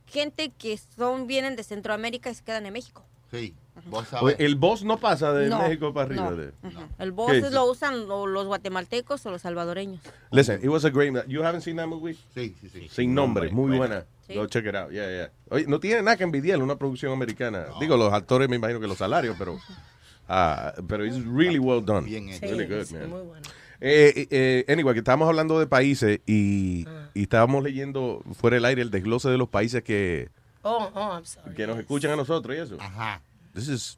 gente que son vienen de Centroamérica y se quedan en México? Sí. Vos el voz no pasa de No, México para arriba. no. de- El ¿Qué voz es? lo usan lo- los guatemaltecos o los salvadoreños. Listen, it was a great. You haven't seen that movie? Sí, sí, sí. Sin nombre, muy buena. Go check it out. Yeah, yeah. Oye, no tiene nada que envidiarle una producción americana. Digo, los actores me imagino que los salarios, pero ah, pero it's really well done. Bien It's hecho. really good, Sí, man. muy bueno. Eh, eh, anyway, que estábamos hablando de países y, y estábamos leyendo fuera del aire el desglose de los países que, Oh, oh, I'm sorry. que nos escuchan a nosotros y eso. Ajá. This is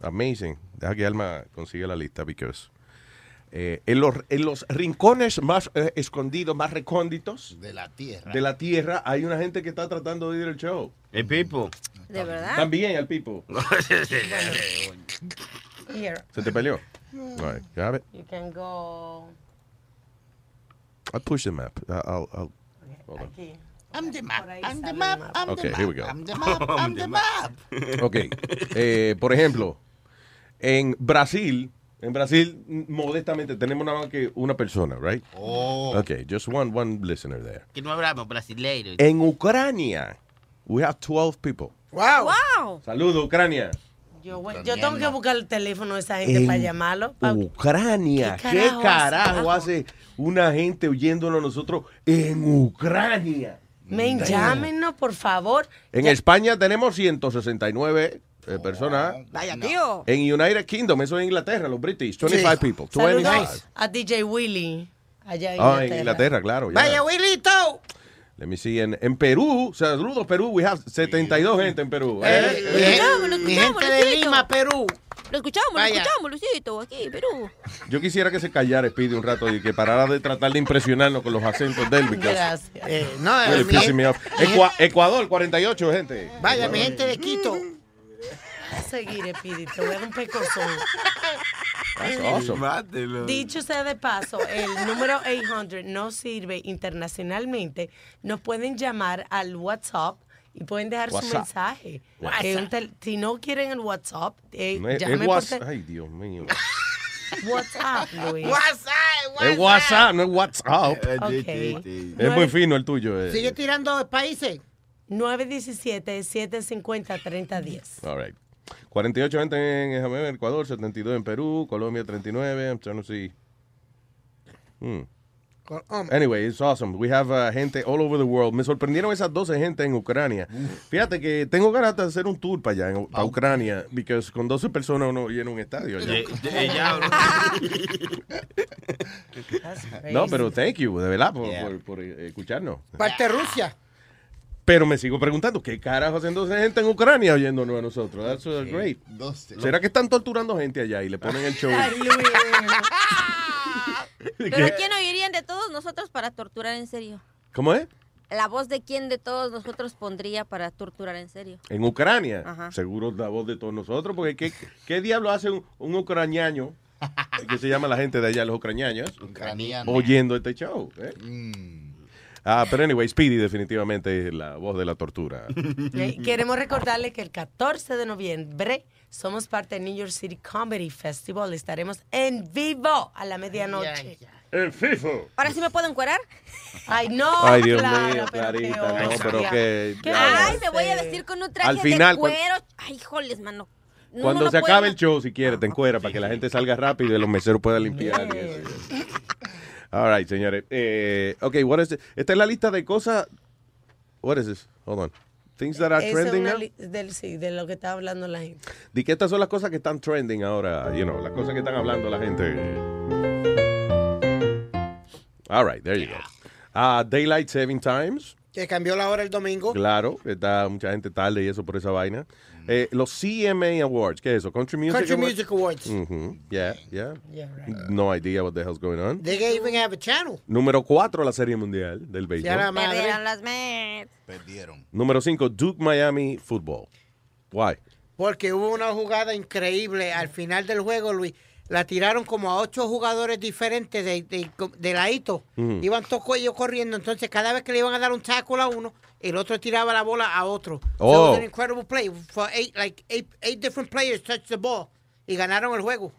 amazing. Deja que Alma consiga la lista, because eh, en, los, en los rincones más eh, escondidos, más recónditos De la tierra. de la tierra, hay una gente que está tratando de ir al show. El Pipo. ¿De verdad? También al Pipo. Here, ¿Se te peleó? All right, you have it? you can go I'll push the map. I'll, I'll, I'll- hold on. aquí. I'm the map. I'm the map. I'm Okay, the here map. we go. I'm the map. I'm the map. Ok. Eh, por ejemplo, en Brasil, en Brasil, modestamente, tenemos nada más que una persona, right? Oh. Ok, just one, one listener there. Que no hablamos brasileiro. En Ucrania, we have 12 people. Wow. ¡Wow! Saludos, Ucrania. Yo, yo tengo que buscar el teléfono de esa gente En para llamarlo. pa- Ucrania. ¿Qué ¿Qué carajo carajo hace? hace una gente oyéndonos nosotros en Ucrania? Men, llámenos, por favor. En España tenemos 169 eh, personas. Vaya, tío. En United Kingdom, eso es Inglaterra, los British, 25 people. 25. Saludos a DJ Willy. Allá en Ah, en Inglaterra. Inglaterra, claro. ya. Vaya, Wilito. Let me see. En, en Perú, saludos Perú, we have 72 gente en Perú. Eh, Eh, mi, eh. gente de. Lima, Perú. Lo escuchamos, Vaya. lo escuchamos, Luisito, aquí, Perú. Yo quisiera que se callara Speedy un rato y que parara de tratar de impresionarnos con los acentos de él. because Gracias. Eh, no, eh, mi, pissing me off. Ecua- Ecuador, 48 gente. vaya, mi gente de Quito. A seguir, Epidi, te voy a dar un pecozón. Awesome. Dicho sea de paso, el número 800 no sirve internacionalmente. Nos pueden llamar al WhatsApp y pueden dejar su WhatsApp. mensaje. WhatsApp. Eh, si no quieren el WhatsApp, eh, No es, llame WhatsApp. Ay, Dios mío. WhatsApp, Luis. Es WhatsApp, no es WhatsApp. Ok. Es muy fino el tuyo. eh. Sigue tirando países. 917-750-3010. All right. 48 gente en Ecuador, 72 en Perú, Colombia 39. I'm trying to see. Hmm. Anyway, it's awesome. We have uh, gente all over the world. Me sorprendieron esas 12 gente en Ucrania. Fíjate que tengo ganas de hacer un tour para allá, en, para Ucrania, porque con 12 personas uno llena un estadio. allá. Ya, bro. No, pero thank you, de verdad, por, Yeah. por- por, eh, escucharnos. parte Rusia. Pero me sigo preguntando, ¿qué carajo hacen 12 gente en Ucrania oyéndonos a nosotros? That's uh, great. Doce. ¿Será que están torturando gente allá y le ponen el show? ¿Pero quién oirían de todos nosotros para torturar en serio? ¿Cómo es? ¿La voz de quién de todos nosotros pondría para torturar en serio? En Ucrania, Ajá. seguro la voz de todos nosotros, porque ¿qué, qué diablo hace un, un ucraniano, que se llama la gente de allá, los ucranianos, Ucraniano. oyendo este show? eh? Ah, pero anyway, Speedy definitivamente es la voz de la tortura. Eh, Queremos recordarle que el 14 de noviembre somos parte del New York City Comedy Festival. Estaremos en vivo a la medianoche. El FIFO. ¿Ahora sí me puedo encuerar? Ay, no. Ay, Dios Clara, mío, Clarita, no, pero que... ¿Qué ya. Ay, me voy a vestir con un traje Al final, de cuero. Ay, híjoles, mano. No, Cuando no se acabe el show, si quieres, te encuera para que la gente salga rápido y los meseros puedan limpiar. y eso. All right, señores. Eh, ok, what is it? esta es la lista de cosas. What is this? Hold on. Things that are Esa trending una now. del, sí, de lo que está hablando la gente. Di que estas son las cosas que están trending ahora, you know, las cosas que están hablando la gente. All right, there you go. Ah, Daylight Saving Times. Que cambió la hora el domingo. Claro, está mucha gente tarde y eso por esa vaina. Eh, los CMA Awards, ¿qué es eso? Country Music Country Awards? Music Awards. Mhm, Yeah, yeah. Yeah, No idea what the hell's going on. They even have a channel. Número 4, la Serie Mundial del Ya béisbol. la madre. Perdieron las Mets. Perdieron. Número 5, Duke Miami Football. Why? Porque hubo una jugada increíble al final del juego, Luis. La tiraron como a ocho jugadores diferentes de, de, de ladito. Ujú. Iban todos ellos corriendo. Entonces, cada vez que le iban a dar un tackle a uno, el otro tiraba la bola a otro. So Oh. it was an incredible play. For eight, like eight, eight different players touched the ball. Y ganaron el juego.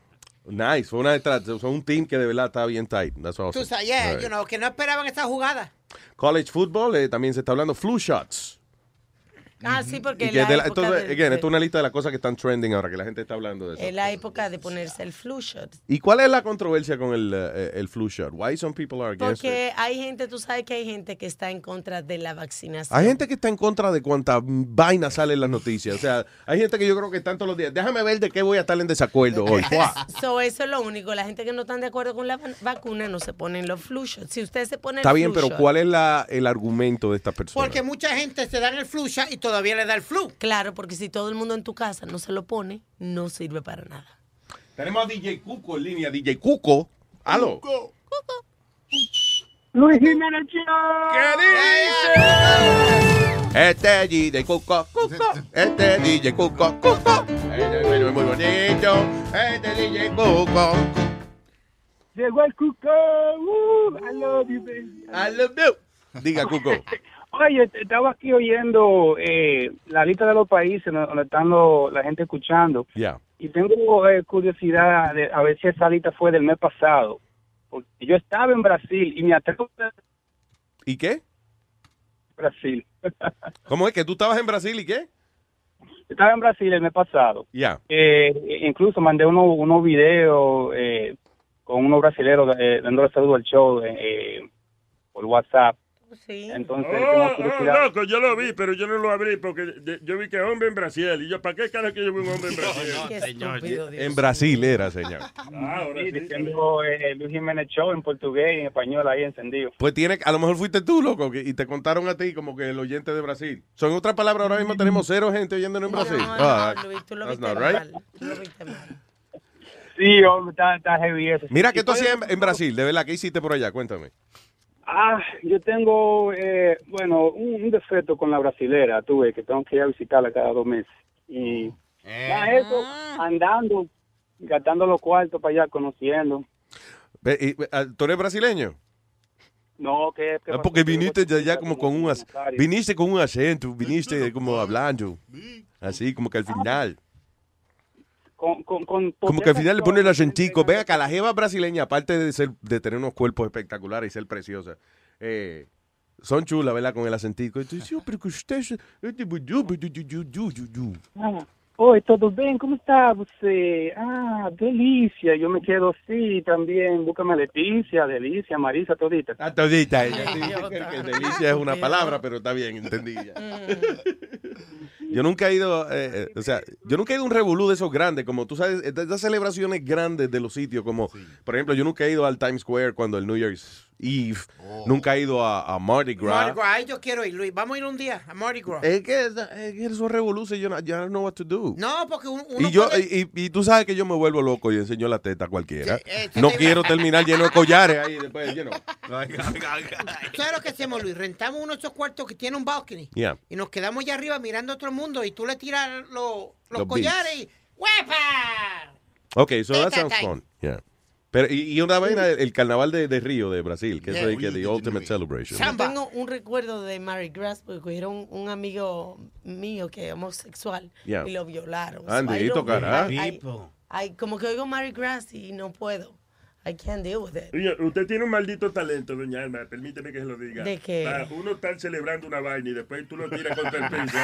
Nice, fue una detrás, son un team que de verdad está bien tight. That's awesome. Tú sabes, yeah, right. you know, que no esperaban esta jugada. College football, eh, también se está hablando flu shots. Ah, sí, porque Y en que la, de la- época entonces, de- again, esto es una lista de las cosas que están trending ahora, que la gente está hablando de eso. en la época de ponerse el flu shot. ¿Y cuál es la controversia con el, eh, el flu shot? Why some people are against it? Porque hay gente, tú sabes que hay gente que está en contra de la vacunación. Hay gente que está en contra de cuánta vaina sale en las noticias. O sea, hay gente que yo creo que están todos los días. Déjame ver de qué voy a estar en desacuerdo hoy. So, eso es lo único. La gente que no están de acuerdo con la va- vacuna no se ponen los flu shots. Si usted se pone Está el bien, flu pero shot- ¿cuál es la, el argumento de estas personas? Porque mucha gente se dan el flu shot y todavía le da el flu. Claro, porque si todo el mundo en tu casa no se lo pone, no sirve para nada. Tenemos a DJ Cuco en línea. DJ Cuco. Aló. Luis Jiménez Este es DJ Cuco, Cuco. Este es DJ Cuco, Cuco. Este es muy bonito. Este es DJ Cuco. Llegó el cuco. Uh, I love you, baby. I love you. Diga, Cuco. Oye, estaba aquí oyendo eh, la lista de los países donde están lo- la gente escuchando. Ya. Y tengo eh, curiosidad de a ver si esa lista fue del mes pasado. Porque yo estaba en Brasil y me atrevo a ¿Y qué? Brasil. ¿Cómo es que tú estabas en Brasil y qué? estaba en Brasil el mes pasado. Ya. Eh, incluso mandé unos unos videos eh, con unos brasileños eh, dándole saludo al show por WhatsApp. Entonces, tengo Oh, oh, loco, yo lo vi, pero yo no lo abrí porque de- yo vi que hombre en Brasil. Y yo, ¿para qué cara que yo vi un hombre en Brasil? En Brasil era, señor. Ah, ahora sí, diciendo eh, Luis Jiménez Show en portugués y en español ahí encendido. Pues tiene, a lo mejor fuiste tú, loco, que- y te contaron a ti como que el oyente de Brasil. Son otras palabras, ahora mismo tenemos cero gente oyéndonos en Brasil. Ah, that's not right. Sí, hombre, está, está heavy eso. Mira, ¿qué ¿Y tú hacías en Brasil? De verdad, ¿qué hiciste por allá? Cuéntame. Ah, yo tengo, eh, bueno, un, un defecto con la brasilera, tuve que tengo que ir a visitarla cada dos meses. Y nada, eso, andando, gastando los cuartos para allá, conociendo. Y, ah, ¿Tú eres brasileño? No, que... que Ah, porque viniste de allá como con un... Viniste con un acento, viniste como hablando. Así, como que al final. Con, con, con, Como que al final le pone el acentico. Vea que la jeva brasileña, aparte de ser de tener unos cuerpos espectaculares y ser preciosas, eh, son chulas, ¿verdad? Con el acentico. Y tú dices, "Oh, pero que usted... es- este buyu, buyu, yu, yu, yu, yu". Ah, Oi, tudo bem? Como está você? Ah, delícia. Yo me quedo así también. Búscame a Leticia, Delicia, Marisa, todita. Ah, todita. ella sí que, delicia es una palabra, pero está bien, entendí ya. Yo nunca he ido, eh, eh, o sea, yo nunca he ido a un revolú de esos grandes, como tú sabes, de esas celebraciones grandes de los sitios, como, por ejemplo, yo nunca he ido al Times Square cuando el New Year's Y f- nunca he ido a, a Mardi Gras. Mardi Gras, ahí yo quiero ir, Luis. Vamos a ir un día a Mardi Gras. Es que, es que eso revoluce, yo no, yo no know what to do. No, porque un- uno Y, yo, puede- y, y- y tú sabes que yo me vuelvo loco y enseño la teta a cualquiera. eh, no te- quiero terminar lleno de collares ahí después, know. ¿Sabes lo que hacemos, Luis? Rentamos uno de esos cuartos que tiene un balcony. Yeah. Y nos quedamos allá arriba mirando otro mundo y tú le tiras lo- los, Los collares y ¡Huepa! Ok, so that sounds fun. Yeah. Pero, y, y una vaina, el carnaval de, de Río, de Brasil, que Yeah. es el que the ultimate celebration. Yo tengo un recuerdo de Mary Grass porque cogieron un, amigo mío que es homosexual Yeah. y lo violaron. Andito, So, I don't- cara. I- I- I- como que oigo Mary Grass y no puedo. I can't deal with it. Doña, usted tiene un maldito talento, doña Alma, permíteme que se lo diga. ¿De qué? Para uno estar celebrando una vaina y después tú lo tiras contra el piso.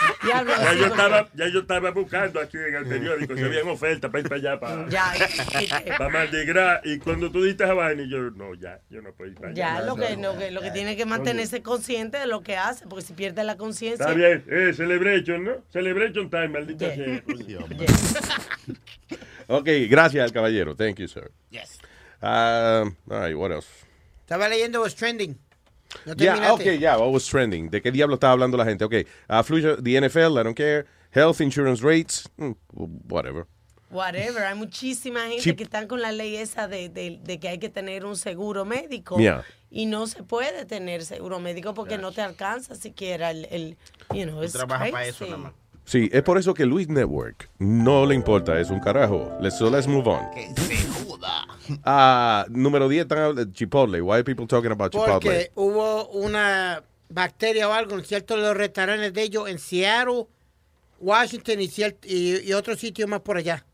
Ya, yo estaba, ya yo estaba buscando aquí en el periódico, se habían ofertas para ir para allá, para, Ya, para Mardi Gras. Y cuando tú diste vaina, y yo, no, ya, yo no puedo ir para allá. Ya, lo no, que, no. lo que, lo que tiene que mantenerse consciente de lo que hace, porque si pierde la conciencia. Está bien, eh, celebration, ¿no? Celebration time, maldita Yeah. sea. Ok, gracias al caballero. Thank you, sir. Yes. Um, all right, what else? Estaba leyendo What's Trending. ¿No Yeah, terminaste? okay, yeah, what was trending? ¿De qué diablo estaba hablando la gente? Okay, uh, flu- the NFL, I don't care. Health insurance rates, mm, whatever. Whatever, hay muchísima gente que están con la ley esa de, de- de que hay que tener un seguro médico Yeah. y no se puede tener seguro médico porque no te alcanza siquiera el, el you know, it's trabaja para eso nada más. Sí, es por eso que Luis Network no le importa, es un carajo. Let's, so let's move on. Ah, número 10, están hablando- Chipotle. Why are people talking about Chipotle? Porque hubo una bacteria o algo en ciertos de los restaurantes de ellos en Seattle, Washington y, ciert- y, y otro sitio más por allá.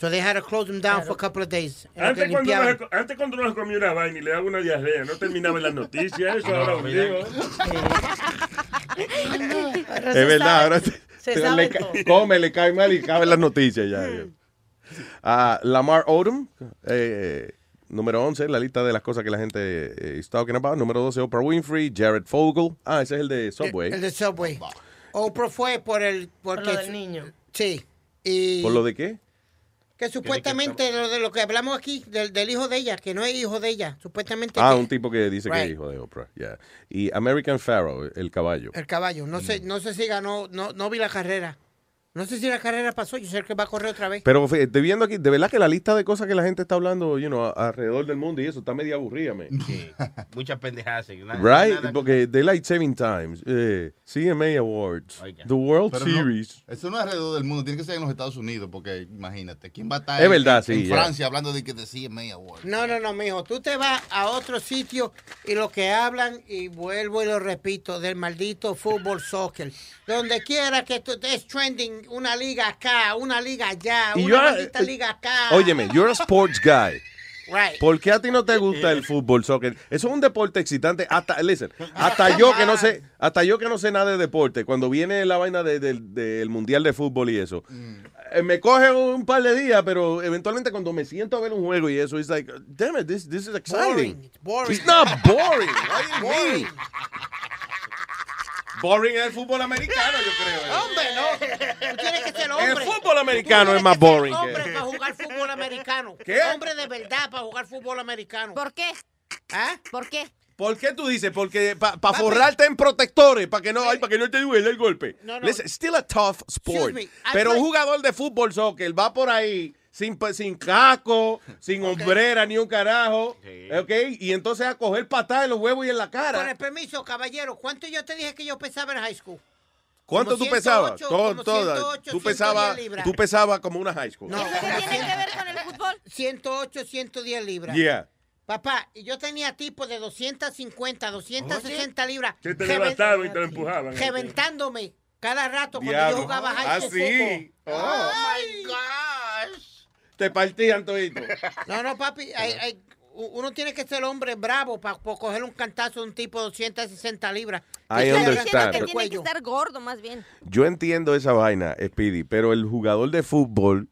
So they had to close them down for a couple of days. Antes que cuando, se- antes cuando uno se comía una vaina y le daba una diarrea, no terminaba en las noticias, eso ahora un mira. lío. Pero Es se verdad, ahora se le sabe ca- todo. come, le cae mal y cabe las noticias ya. Ah, Lamar Odom, eh, número 11, la lista de las cosas que la gente eh, is talking about. Número 12, Oprah Winfrey, Jared Fogle. Ah, ese es el de Subway. El de Subway. Oprah fue por el... Porque Por lo del niño. Sí. Y ¿Por lo de qué? Que supuestamente lo de lo que hablamos aquí, del, del hijo de ella, que no es hijo de ella. Supuestamente Ah, que- un tipo que dice que es hijo de Oprah. yeah. Y American Pharaoh, el caballo. el caballo. No Mm. sé, no sé si ganó, no, no vi la carrera. No sé si la carrera pasó, yo sé que va a correr otra vez. Pero estoy viendo aquí, de verdad que la lista de cosas que la gente está hablando, you know, alrededor del mundo y eso está media aburrida, man. Muchas pendejadas. nada- Right? nada- Porque Daylight Saving Times, eh, CMA Awards, The World Pero no, Series. eso no es alrededor del mundo, tiene que ser en los Estados Unidos, porque imagínate, ¿quién va a estar Es en, verdad, en- sí, en ya. Francia hablando de que te CMA Award? No, no, no, mijo. Tú te vas a otro sitio y lo que hablan, y vuelvo y lo repito, del maldito fútbol soccer. Donde quiera que tú es trending, una liga acá, una liga allá, Y una eh, liga acá. Óyeme, you're a sports guy. Right. ¿Por qué a ti no te gusta el fútbol, soccer? Eso es un deporte excitante. Hasta, listen, hasta yo que no sé, hasta yo que no sé nada de deporte, cuando viene la vaina de- del- del mundial de fútbol y eso, eh, me coge un par de días, pero eventualmente cuando me siento a ver un juego y eso, it's like, damn it, this, this is exciting. Boring, it's boring. It's not boring. What do you Boring. mean? Boring es el fútbol americano, yo creo. Hombre, no. Tú tienes que ser El hombre. fútbol americano es más boring que- Hombre para jugar fútbol americano. ¿Qué? Hombre de verdad para jugar fútbol americano. ¿Por qué? ¿Ah? ¿Por qué? ¿Por qué tú dices? Porque para forrarte en protectores, para que no, ay, para que no te duele el golpe. No, no. Listen, still a tough sport. Me, Pero un play- jugador de fútbol soccer va por ahí sin, sin casco, sin hombrera ni un carajo, ¿ok? Y entonces a coger patadas en los huevos y en la Con el cara. permiso, caballero, ¿cuánto yo te dije que yo pesaba en high school? ¿Cuánto como tú pesabas? 108, Todo- todas. 108, Tú pesabas 110 libras. tú pesabas como una high school. No, ¿Eso qué tiene que ver con el fútbol? 108, 110 libras. Yeah. Papá, yo tenía tipos de 250, 260 libras. Que te levantaban y te lo empujaban. reventándome cada rato cuando Diablo. yo jugaba high Ah, school sí. football. Oh. my gosh. Te partían todito. No, no, papi, hay- hay- uno tiene que ser hombre bravo para coger un cantazo de un tipo de 260 libras. I Que Que tiene estar gordo, más bien. Yo entiendo esa vaina, Speedy, pero el jugador de fútbol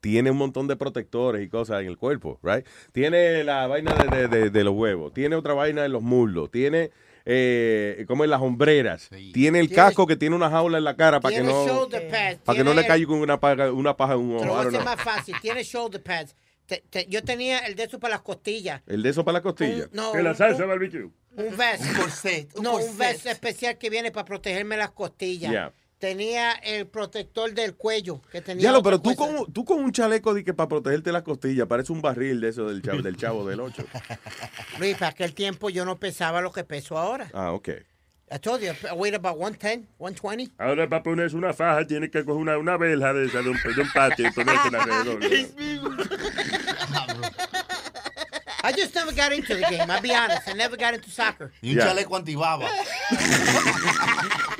tiene un montón de protectores y cosas en el cuerpo, right? Tiene la vaina de, de- de- de los huevos, tiene otra vaina en los muslos, tiene eh, como en las hombreras, tiene el casco que tiene una jaula en la cara para que no shoulder pads, para que no le caiga una paja, una paja en un ojo. hacer know. más fácil. Tiene shoulder pads, te- te- yo tenía el de eso para las costillas. El de eso para la costilla. No, Que la un- salsa un- barbecue. Un vest. Un corset, un no, un corset. vest especial que viene para protegerme las costillas. Ya. Tenía el protector del cuello que tenía. Diablo, otra pero tú con, tú con un chaleco de que para protegerte las costillas, parece un barril de eso del chavo del, chavo del 8. Luis, para aquel tiempo yo no pesaba lo que peso ahora. Ah, ok. I told you, I weighed about 110, 120. Ahora para ponerse una faja tiene que coger una, una de, esa, de, un, de un patio y ponérsela alrededor. I just never got into the game. I'll be honest. I never got into soccer. Y un Ya. chaleco antibaba.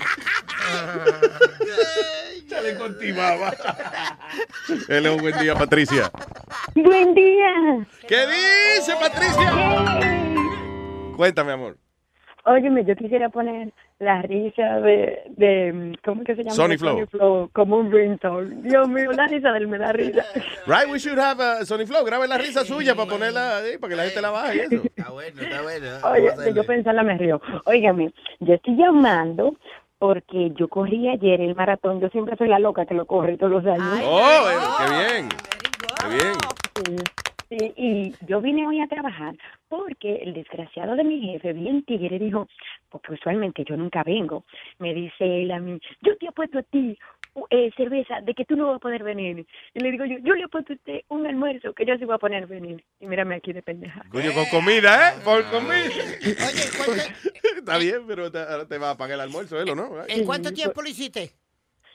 Chaleco antibaba. Él es un buen día, Patricia. Buen día. ¿Qué dice, Patricia? Cuéntame, amor. Óyeme, yo quisiera poner la risa de, de ¿cómo que se llama? Sonny De Flow. Flow, como un ringtone. Dios mío, la risa de él me da risa. Right, we should have a Sony Flow. Grabe la risa suya para ponerla ahí, para que la gente la baje y eso. Está bueno, está bueno. Oye, yo pensarla me río. Óigame, yo estoy llamando porque yo corrí ayer el maratón. Yo siempre soy la loca que lo corre todos los años. Oh, eh, qué bien. Qué bien. Sí, sí, y yo vine hoy a trabajar porque el desgraciado de mi jefe, bien tigre, dijo, porque usualmente yo nunca vengo, me dice él a mí, yo te apuesto a ti eh, cerveza de que tú no vas a poder venir. Y le digo yo, yo le apuesto a usted un almuerzo que yo sí voy a poner a venir. Y mírame aquí de pendeja. Coño, con comida, ¿eh? Por comida. Está bien, pero te, ahora te va a pagar el almuerzo, él o no. Right? ¿En cuánto tiempo lo hiciste?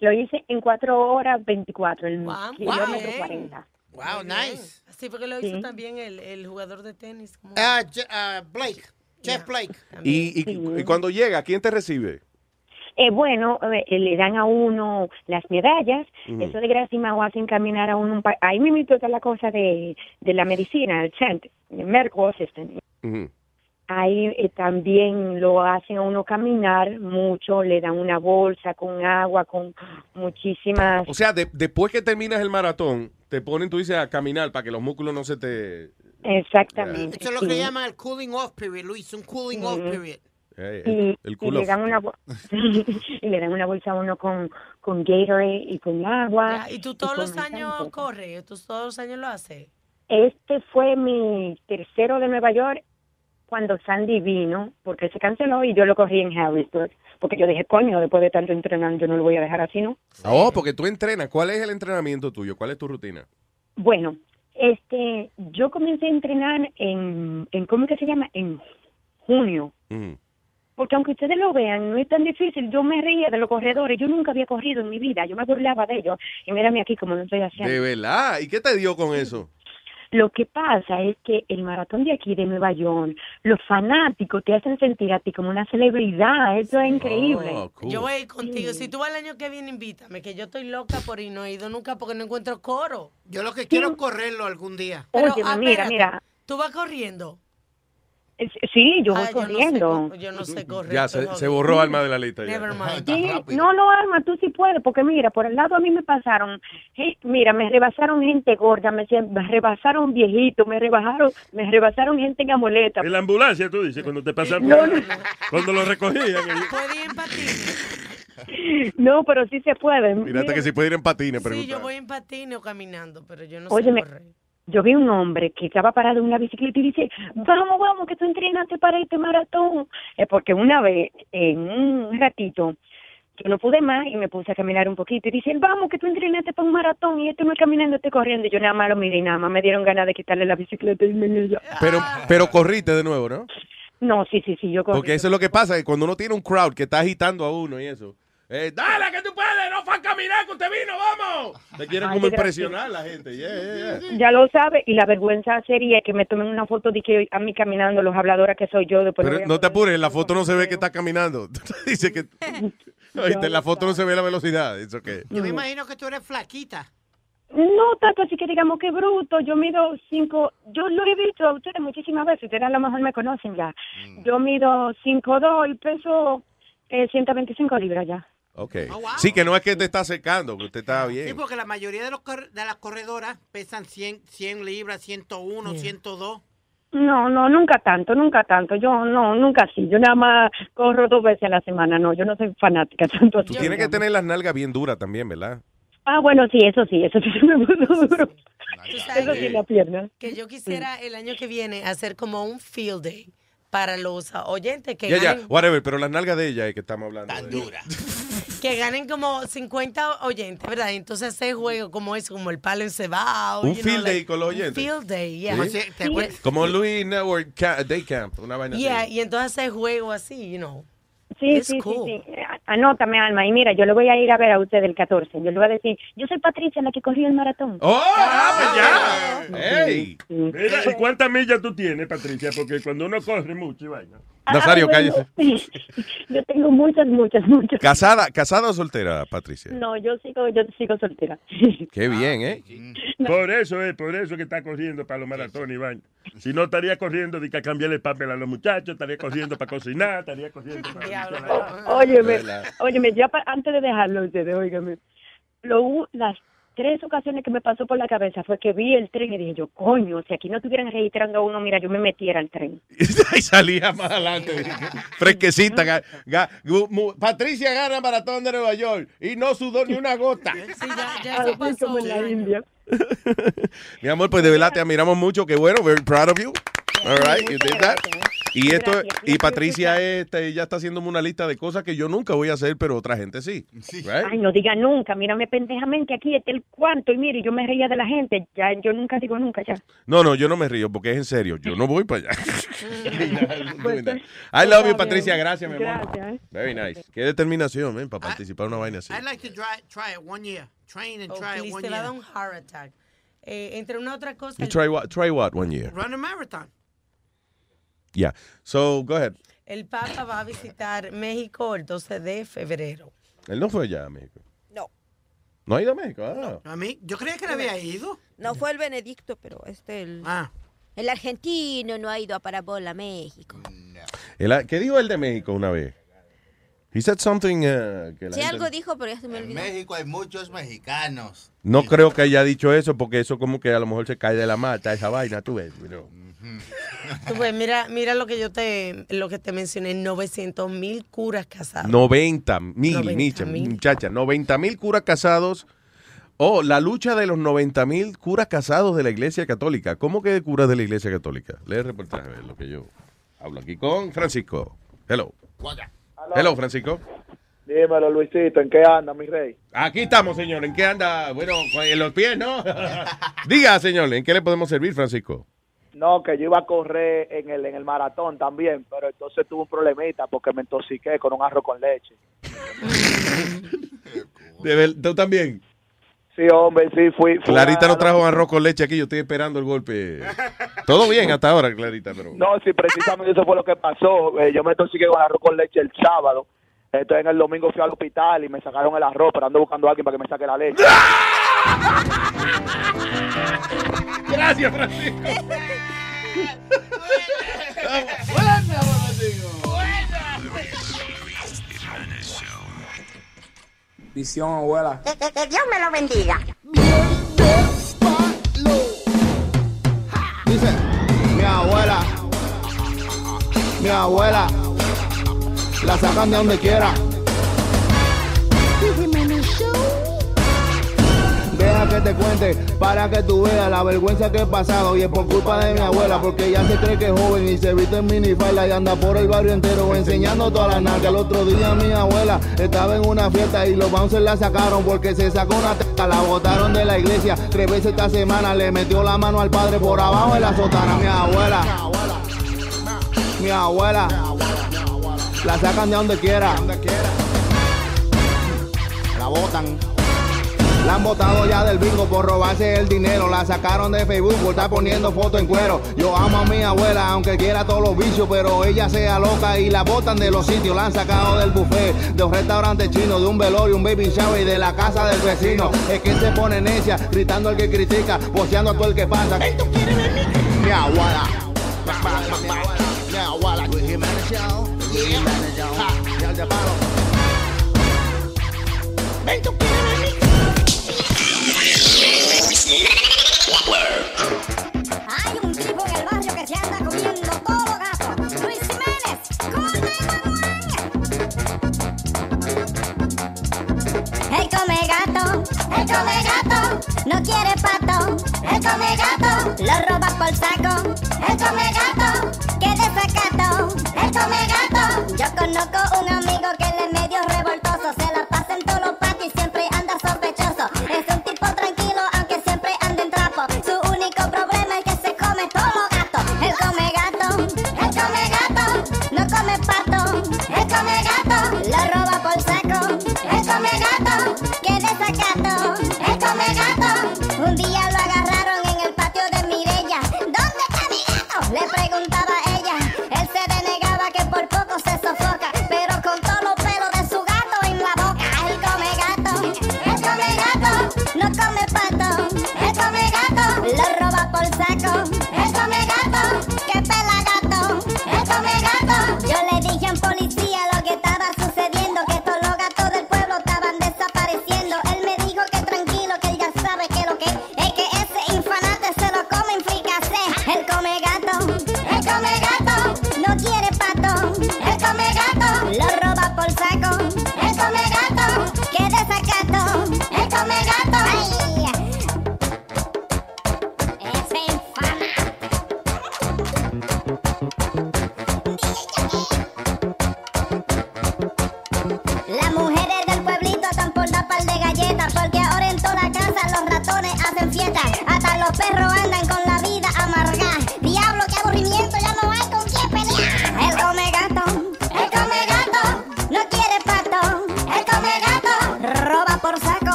Lo hice en cuatro horas 24, el Wow, kilómetro bien. 40. Wow, nice. Sí, porque lo hizo Sí. también el, el jugador de tenis. Ah, ah, Blake, Jeff Blake. Y, y, y cuando llega, ¿quién te recibe? Eh, bueno, eh, le dan a uno las medallas, eso de gracia mago hacen caminar a uno un pa- Ahí mismo está la cosa de, de la medicina, el CENT, el. Ahí eh, también lo hacen a uno caminar mucho, le dan una bolsa con agua, con muchísimas... O sea, de- después que terminas el maratón, te ponen, tú dices, a caminar para que los músculos no se te... Exactamente. Eso es lo sí. que llaman el cooling off period, Luis, un cooling off period. Eh, Y, el, le dan una y le dan una bolsa a uno con, con Gatorade y con agua. Ya, ¿Y tú todos los años corres? ¿Tú todos los años lo haces? Este fue mi tercero de Nueva York cuando Sandy vino, porque se canceló y yo lo corrí en Harrisburg. Porque yo dije, coño, después de tanto entrenar, yo no lo voy a dejar así, ¿no? Oh, porque tú entrenas. ¿Cuál es el entrenamiento tuyo? ¿Cuál es tu rutina? Bueno, este, yo comencé a entrenar en, en ¿cómo que se llama? En junio. Ujú. Porque aunque ustedes lo vean, no es tan difícil. Yo me reía de los corredores. Yo nunca había corrido en mi vida. Yo me burlaba de ellos. Y mírame aquí como lo estoy haciendo. De verdad. ¿Y qué te dio con eso? Lo que pasa es que el maratón de aquí de Nueva York, los fanáticos te hacen sentir a ti como una celebridad. Eso es increíble. Oh, cool. Yo voy a ir contigo. Sí. Si tú vas el año que viene, invítame, que yo estoy loca por ir. No he ido nunca porque no encuentro coro. Yo lo que quiero es correrlo algún día. Oye, mira, mira. ¿Tú vas corriendo? Es- Sí, yo voy Ah, yo no sé corriendo. Yo no sé correr. Ya, se, se borró alma de la lista. ya. Never mind. Sí, no, no, Alma, tú sí puedes, porque mira, por el lado a mí me pasaron, eh, mira, me rebasaron gente gorda, me, me rebasaron viejitos, me rebasaron, me rebasaron gente en amoleta. En la ambulancia, tú dices, cuando te pasan. No, no. Cuando lo recogían. ¿Puedo ir en patines? No, pero sí se puede. Mírate Mira, que si puede ir en patines, Sí, yo voy en patines o caminando, pero yo no Óyeme, sé correr. Yo vi un hombre que estaba parado en una bicicleta y dice, vamos, vamos, que tú entrenaste para este maratón. Es porque una vez, en un ratito, yo no pude más y me puse a caminar un poquito. Y dice, vamos, que tú entrenaste para un maratón y esto no es caminando, estoy corriendo. Y yo nada más lo miré y nada más me dieron ganas de quitarle la bicicleta y me. Pero, pero corriste de nuevo, ¿no? No, sí, sí, sí, yo corrí. Porque eso es lo que pasa, que cuando uno tiene un crowd que está agitando a uno y eso. Eh, dale que tú puedes, no fue a caminar que usted vino, vamos. Te quieren Ay, como impresionar la gente. yeah, yeah, yeah. Ya lo sabe, y la vergüenza sería que me tomen una foto de que a mí caminando, los habladores que soy yo. Después Pero no te apures, en la foto no se ve que está caminando. Dice que. Oíste, en la foto no se ve la velocidad. Eso que. Yo me imagino que tú eres flaquita. No tanto así que digamos que bruto, yo mido cinco, yo lo he visto a ustedes muchísimas veces, ustedes a lo mejor me conocen ya. Yo mido cinco dos y peso eh, 125 libras ya. Ok. Sí, que no es que te está acercando, que usted está Sí, bien. porque la mayoría de, los cor- de las corredoras pesan 100, 100 libras, 101, 102. No, no, nunca tanto, nunca tanto. Yo no, nunca así. Yo nada más corro dos veces a la semana. No, yo no soy fanática tanto así. Tú tienes que tener las nalgas bien duras también, ¿verdad? Ah, bueno, sí, eso sí, eso sí se me puso duro. Tú sabes Eso sí, la pierna. Que yo quisiera el año que viene hacer como un field day para los oyentes que Ya, ya, whatever, pero las nalgas de ella es que estamos hablando. de- que ganen como 50 oyentes, ¿verdad? Entonces hacer juego como eso, como el palo encebado. Un you know, field day like- con los un oyentes. Field day, yeah. ¿Sí? Como Louis Network Day Camp, una vaina Yeah, así. y entonces hacer juego así, you know. Sí, sí, cool. sí, sí. Anótame, Alma. Y mira, yo le voy a ir a ver a usted el 14. Yo le voy a decir, yo soy Patricia, la que corrió el maratón. ¡Oh! ¡Ah, pues ya! ¡Ey! Mira, ¿y cuántas millas tú tienes, Patricia? Porque cuando uno corre mucho y vaina. Nazario, Ah, bueno, cállese. Yo tengo muchas, muchas, muchas. ¿Casada, ¿Casada o soltera, Patricia? No, yo sigo, yo sigo soltera. Qué bien, ¿eh? Por eso es, por eso que está corriendo para los maratones vaina. Si no, estaría corriendo de que cambiarle el papel a los muchachos, estaría corriendo para cocinar, estaría corriendo para... Óyeme, óyeme, ya pa- antes de dejarlo ustedes, óigame. Lo, las tres ocasiones que me pasó por la cabeza fue que vi el tren y dije yo, coño, si aquí no estuvieran registrando a uno, mira, yo me metiera al tren. y salía más adelante. Fresquecita. ga- ga- gu- mu- Patricia gana maratón de Nueva York y no sudó ni una gota. Sí, ya, ya Así pasó. como en la. India. Mi amor, pues de verdad te admiramos mucho. Qué bueno, very proud of you. All right, you did that. Y esto, y Patricia este, ya está haciéndome una lista de cosas que yo nunca voy a hacer, pero otra gente sí. Right? Ay, no diga nunca, mírame pendejamente aquí, este es el cuarto, y mire, yo me reía de la gente, ya, yo nunca digo nunca, ya. No, no, yo no me río porque es en serio. Yo no voy para allá. I love you, Patricia. Gracias, mi amor. Gracias. Very nice. Qué determinación, eh, para participar en una vaina así. I'd like to try, try it one year. Train and Oh, try it one te va a year. dar un heart attack. Eh, entre una otra cosa, You try what? Try what one year? Run a marathon. Yeah. So, go ahead. el Papa va a visitar México el 12 de febrero. Él no fue allá a México. No. ¿No ha ido a México? Ah. A mí, yo creía que le había ido. No fue el Benedicto, pero este el. Ah. El argentino no ha ido a Parabola, México. Él- ¿Qué dijo él de México una vez? He said something uh, que la Sí, gente- algo dijo, pero ya se me En olvidó. México hay muchos mexicanos. No creo que haya dicho eso porque eso como que a lo mejor se cae de la mata, esa vaina, tú ves. you know. Tú ves, mira, mira lo que yo te, lo que te mencioné, 900 mil curas casados. 90 mil, 90 Micha, mil. muchacha, 90 mil curas casados. Oh, la lucha de los 90 mil curas casados de la Iglesia Católica. ¿Cómo que de curas de la Iglesia Católica? Lee el reportaje, lo que yo hablo aquí con Francisco. Hello. Hello, Francisco. Dímelo, Luisito, ¿en qué anda, mi rey? Aquí estamos, señor. ¿En qué anda? Bueno, en los pies, ¿no? Diga, señor, ¿en qué le podemos servir, Francisco? No, que yo iba a correr en el, en el maratón también, pero entonces tuve un problemita porque me intoxiqué con un arroz con leche. De ver- ¿Tú también? Sí, hombre, sí, fui. fui Clarita no trajo arroz con leche aquí, yo estoy esperando el golpe. Todo bien hasta ahora, Clarita, pero... No, sí, precisamente eso fue lo que pasó. Eh, yo me intoxiqué con arroz con leche el sábado. Entonces en el domingo fui al hospital y me sacaron el arroz, pero ando buscando a alguien para que me saque la leche. Gracias, Francisco. Visión, abuela. Que, que- que Dios me lo bendiga. Dice, mi abuela, mi abuela, la sacan de donde quiera. Deja que te cuente para que tú veas la vergüenza que he pasado y es por culpa de mi abuela porque ella se cree que es joven y se viste en minifalda y anda por el barrio entero enseñando toda la narca. El otro día mi abuela estaba en una fiesta y los bouncers la sacaron porque se sacó una teta, la botaron de la iglesia tres veces esta semana, le metió la mano al padre por abajo de la sotana. Mi abuela, mi abuela, la sacan de donde quiera. La botan. La han botado ya del bingo por robarse el dinero. La sacaron de Facebook por estar poniendo fotos en cuero. Yo amo a mi abuela, aunque quiera todos los vicios, pero ella sea loca y la botan de los sitios. La han sacado del buffet, de un restaurante chino, de un velorio, un baby shower y de la casa del vecino. Es que se pone necia, gritando al que critica, boceando a todo el que pasa. Mi abuela. Mi abuela. De palo. Ven, tú quieres venir. Hay un tipo en el barrio que se anda comiendo todo gato. Luis Jiménez, come Él come gato, él come gato, no quiere pato. El come gato lo roba por saco. El come gato, qué desacato. El come gato. Yo conozco un amigo que él es medio revoltoso.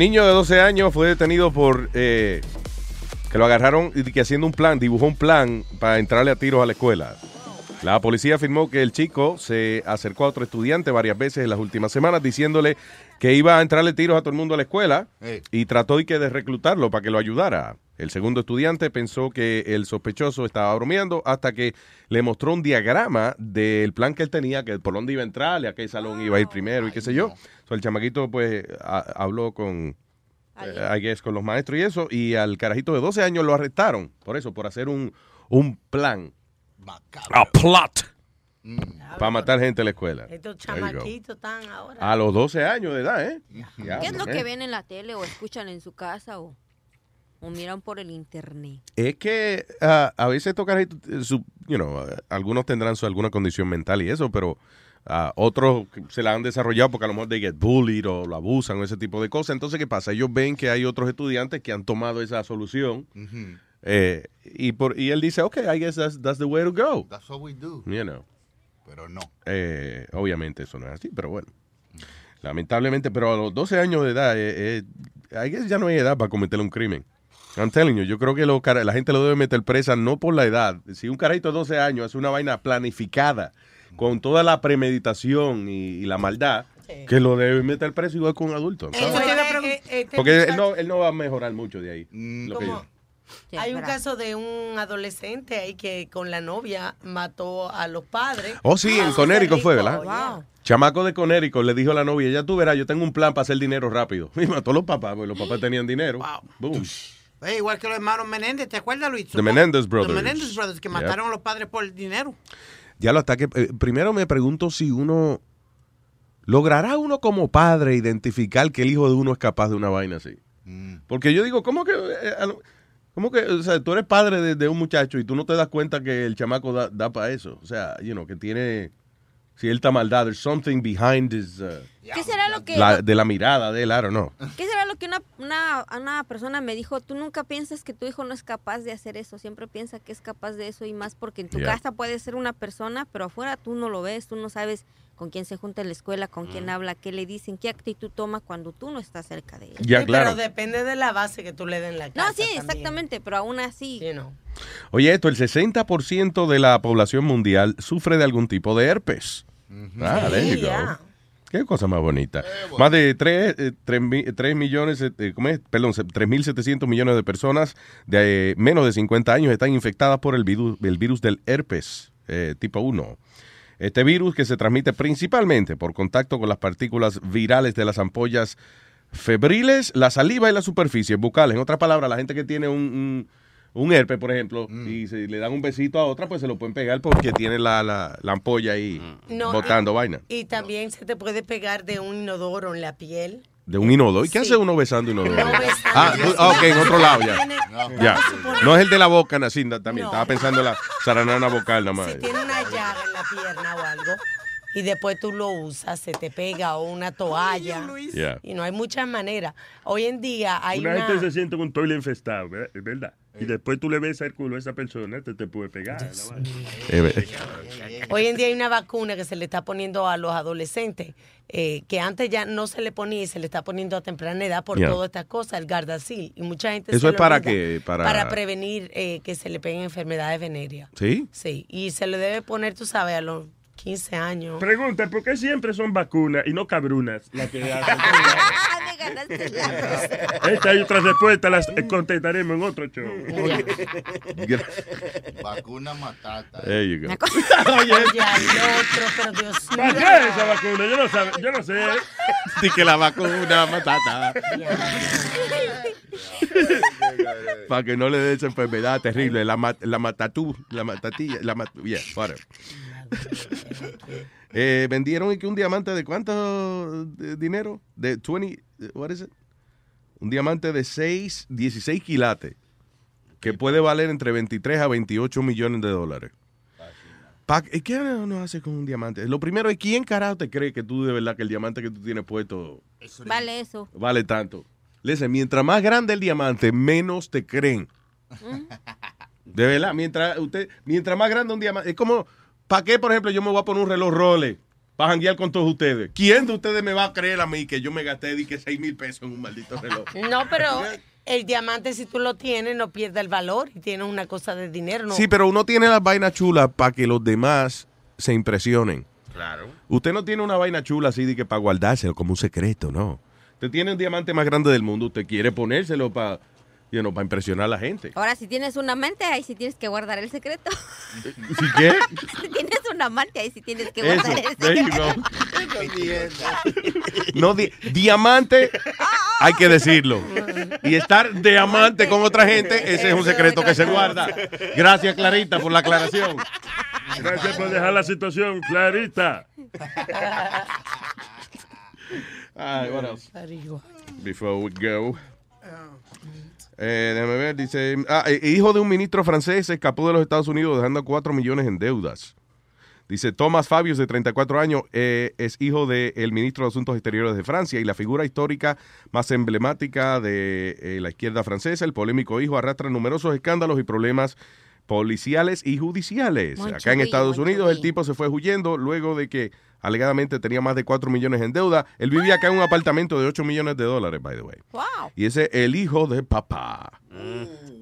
Niño de 12 años fue detenido por eh, que lo agarraron y que haciendo un plan, dibujó un plan para entrarle a tiros a la escuela. La policía afirmó que el chico se acercó a otro estudiante varias veces en las últimas semanas diciéndole que iba a entrarle tiros a todo el mundo a la escuela y trató y que de reclutarlo para que lo ayudara. El segundo estudiante pensó que el sospechoso estaba bromeando hasta que le mostró un diagrama del plan que él tenía, que por dónde iba a entrar, a qué salón iba a ir primero y qué sé yo. So, el chamaquito pues a- habló con, eh, I guess, con los maestros y eso, y al carajito de 12 años lo arrestaron por eso, por hacer un, un plan. A plot. Para matar gente en la escuela. Estos chamaquitos están ahora. A los 12 años de edad, ¿eh? ¿Qué es lo que ven en la tele o escuchan en su casa o, o miran por el internet? Es que ah, a veces estos carajitos, eh, su- you know, eh, algunos tendrán su, alguna condición mental y eso, pero ah, otros se la han desarrollado porque a lo mejor they get bullied o lo abusan o ese tipo de cosas. Entonces, ¿qué pasa? Ellos ven que hay otros estudiantes que han tomado esa solución eh, y, por, y él dice, ok, I guess that's, that's the way to go. That's what we do. You know. Pero no. Eh, obviamente eso no es así, pero bueno. Lamentablemente, pero a los 12 años de edad, eh, eh, I guess ya no hay edad para cometer un crimen. I'm telling you, yo creo que lo la gente lo debe meter presa no por la edad. Si un carajito de 12 años hace una vaina planificada, con toda la premeditación y, y la maldad, que lo debe meter preso igual que un adulto. Porque él no, él no va a mejorar mucho de ahí. lo que Hay un caso de un adolescente ahí que con la novia mató a los padres. Oh, sí, en Conérico fue, ¿verdad? Wow. Chamaco de Conérico le dijo a la novia, ya tú verás, yo tengo un plan para hacer dinero rápido. Y mató a los papás, porque los papás tenían dinero. Boom. Eh, igual que los hermanos Menéndez, ¿te acuerdas, Luis? The Menendez Brothers. Los Menéndez Brothers, que mataron a los padres por dinero. Ya lo ataque. eh, primero me pregunto si uno. ¿logrará uno como padre identificar que el hijo de uno es capaz de una vaina así? Porque yo digo, ¿cómo que, eh, a lo- cómo que, o sea, tú eres padre de, de un muchacho y tú no te das cuenta que el chamaco da, para eso? O sea, you know, que tiene cierta maldad, there's something behind his, uh, ¿Qué será lo que la- de la mirada de él, I don't know. ¿Qué será lo que una, una, una persona me dijo? Tú nunca piensas que tu hijo no es capaz de hacer eso, siempre piensa que es capaz de eso y más porque en tu Yeah. casa puede ser una persona, pero afuera tú no lo ves, tú no sabes con quién se junta en la escuela, con quién Mm. habla, qué le dicen, qué actitud toma cuando tú no estás cerca de él. Ya, Sí, claro. Pero depende de la base que tú le des en la casa. No, sí, también. exactamente, pero aún así. Oye, esto, el 60% de la población mundial sufre de algún tipo de herpes. Ah, there you go. Qué cosa más bonita. Más de 3, millones, eh, ¿cómo es? Perdón, 3.700 millones de personas de eh, menos de 50 años están infectadas por el virus, el virus del herpes eh, tipo 1. Este virus que se transmite principalmente por contacto con las partículas virales de las ampollas febriles, la saliva y las superficies bucales. En otras palabras, la gente que tiene un, un, un herpes, por ejemplo, y se le dan un besito a otra, pues se lo pueden pegar porque tiene la, la, la ampolla ahí No, botando y- vaina. Y también se te puede pegar de un inodoro en la piel. De un inodoro. ¿Y qué Sí. hace uno besando inodoro? No besando. ah, ah, ok, en otro lado ya. No. Ya. No es el de la boca, Nacinda, también. No. Estaba pensando en la zaranana vocal nada más. Si tiene una llaga en la pierna o algo y después tú lo usas, se te pega o una toalla. Yeah. Y no hay muchas maneras. Hoy en día hay Una una... gente se siente con un toile infestado, ¿verdad? Y después tú le ves el culo a esa persona, te, te puede pegar. Eh, Hoy en día hay una vacuna que se le está poniendo a los adolescentes, eh, que antes ya no se le ponía y se le está poniendo a temprana edad por Yeah. todas estas cosas, el Gardasil. Y mucha gente ¿Eso se es para qué? Para- prevenir eh, que se le peguen enfermedades venéreas. ¿Sí? Sí, y se le debe poner, tú sabes, a los 15 años. Pregunta, ¿por qué siempre son vacunas y no cabrunas las que hacen? Esta y otras respuestas las contestaremos en otro show. Vacuna matata. There you go. Oye, Ya, el otro, pero Dios ¿Para qué esa vacuna? Yo no, sabe, yo no sé. Di que la vacuna matata. Para que no le dé esa enfermedad terrible, la, la matatú, la matatilla, la mat yeah, whatever. Eh, vendieron y que un diamante de cuánto de dinero? De 20, what is it? Un diamante de 6, 16 quilates, que puede valer entre 23 a 28 millones de dólares. Pa- ¿y ¿Qué uno hace con un diamante? Lo primero es, ¿quién carajo te cree que tú de verdad que el diamante que tú tienes puesto Vale eso. vale tanto? Listen, mientras más grande el diamante, menos te creen. De verdad, mientras usted, mientras más grande un diamante, es como, ¿para qué, por ejemplo, yo me voy a poner un reloj Rolex para janguear con todos ustedes? ¿Quién de ustedes me va a creer a mí que yo me gasté di que 6 mil pesos en un maldito reloj? No, pero el diamante, si tú lo tienes, no pierde el valor y tienes una cosa de dinero. No. Sí, pero uno tiene las vainas chulas para que los demás se impresionen. Claro. Usted no tiene una vaina chula así de que para guardárselo como un secreto, no. Usted tiene un diamante más grande del mundo, usted quiere ponérselo para you know, para impresionar a la gente. Ahora, si tienes un amante, ahí sí tienes que guardar el secreto. ¿Sí qué? si tienes un amante, ahí sí tienes que Eso, guardar el secreto. No, di- diamante, hay que decirlo. Y estar de amante con otra gente, ese es un secreto que se guarda. Gracias, Clarita, por la aclaración. Gracias por dejar la situación clarita. All right, what else? Before we go. Eh, déjame ver, dice, ah, eh, hijo de un ministro francés se escapó de los Estados Unidos dejando 4 millones en deudas. Dice, Thomas Fabius, de 34 años, eh, es hijo del ministro de Asuntos Exteriores de Francia y la figura histórica más emblemática de eh, la izquierda francesa. El polémico hijo arrastra numerosos escándalos y problemas policiales y judiciales. Acá en Estados Unidos el tipo se fue huyendo luego de que alegadamente tenía más de 4 millones en deuda. Él vivía acá en un apartamento de 8 millones de dólares, by the way. Wow. Y ese es el hijo de papá.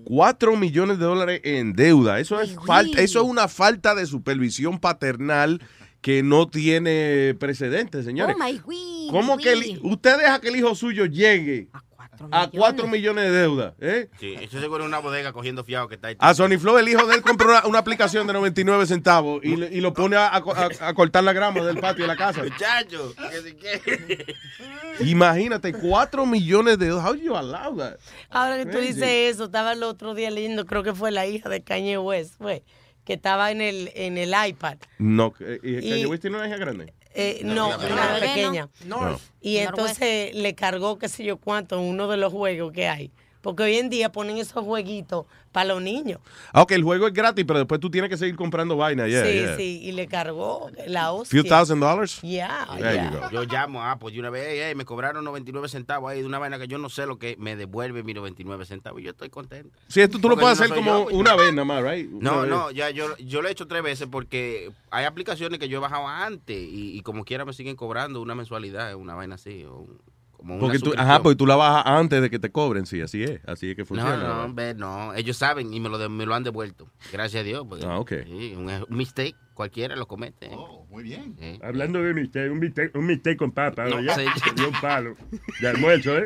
4 millones de dólares en deuda. Eso es, falta, eso es una falta de supervisión paternal que no tiene precedentes, señores. Oh, my güey, ¿Cómo que el- usted deja que el hijo suyo llegue a 4 millones de deuda? ¿eh? Sí, eso seguro es una bodega cogiendo fiado que está ahí. A Sony Flow, el hijo de él compró una, una aplicación de 99 centavos y, le- y lo pone a, a- a cortar la grama del patio de la casa. Muchacho, que si que- Imagínate, 4 millones de dólares. How you allow that? Ahora que tú dices eso, estaba el otro día leyendo, creo que fue la hija de Kanye West, fue, que estaba en el, en el iPad. No, eh, ¿y Y- Kanye West tiene una hija grande? Eh, no, no, una no. pequeña. No. Y entonces le cargó qué sé yo cuánto en uno de los juegos que hay. Porque hoy en día ponen esos jueguitos para los niños. Ah, ok, el juego es gratis, pero después tú tienes que seguir comprando vaina. Yeah, sí, yeah. sí, y le cargó la hostia. Few thousand dollars? Yeah, There yeah. you go. Yo llamo a Apple de una vez, "Ey, ey, me cobraron 99 centavos ahí de una vaina que yo no sé lo que me devuelve mis 99 centavos y yo estoy contento. Sí, esto tú lo puedes no hacer como yo, pues, una yo- vez nada más, right? Una No, vez. no, ya yo, yo lo he hecho tres veces porque hay aplicaciones que yo he bajado antes y, y como quiera me siguen cobrando una mensualidad, una vaina así. O un- como una Porque tú, ajá, porque tú la bajas antes de que te cobren, sí, así es, así es que No, funciona. no, ¿verdad? hombre, no, ellos saben y me lo, de- me lo han devuelto. Gracias a Dios. porque, Ah, ok. sí, un, un mistake, cualquiera lo comete. muy bien. Hablando de mistake, un mistake, un mistake con papa, No, ya, sí. un palo de almuerzo, ¿eh?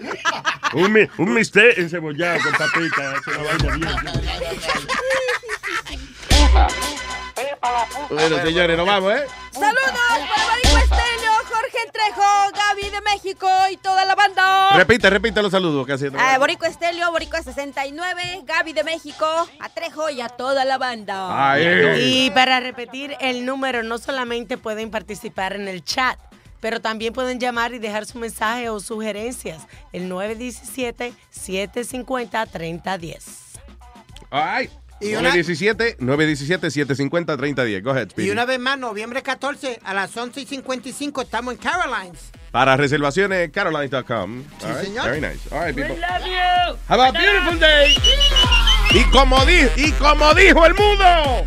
Un, un mistake encebollado con papita, es una vaina bien. Bueno, señores, nos vamos, ¿eh? Saludos para Borico dejó Gaby de México y toda la banda. Repite, repite los saludos que haciendo. Ah, Borico Estelio, Borico 69, Gaby de México, a Trejo y a toda la banda. Y para repetir el número, no solamente pueden participar en el chat, pero también pueden llamar y dejar su mensaje o sugerencias. El 917-750-3010. Ay, 917-750-3010. Go ahead, Speedy. Y una vez más, noviembre 14 a las 11 y 55 estamos en Carolines. Para reservaciones, carolines.com. Sí, right. señor. Very nice. All right, people. We love you. Have a beautiful day. Yeah. Y como, di y como dijo el mundo.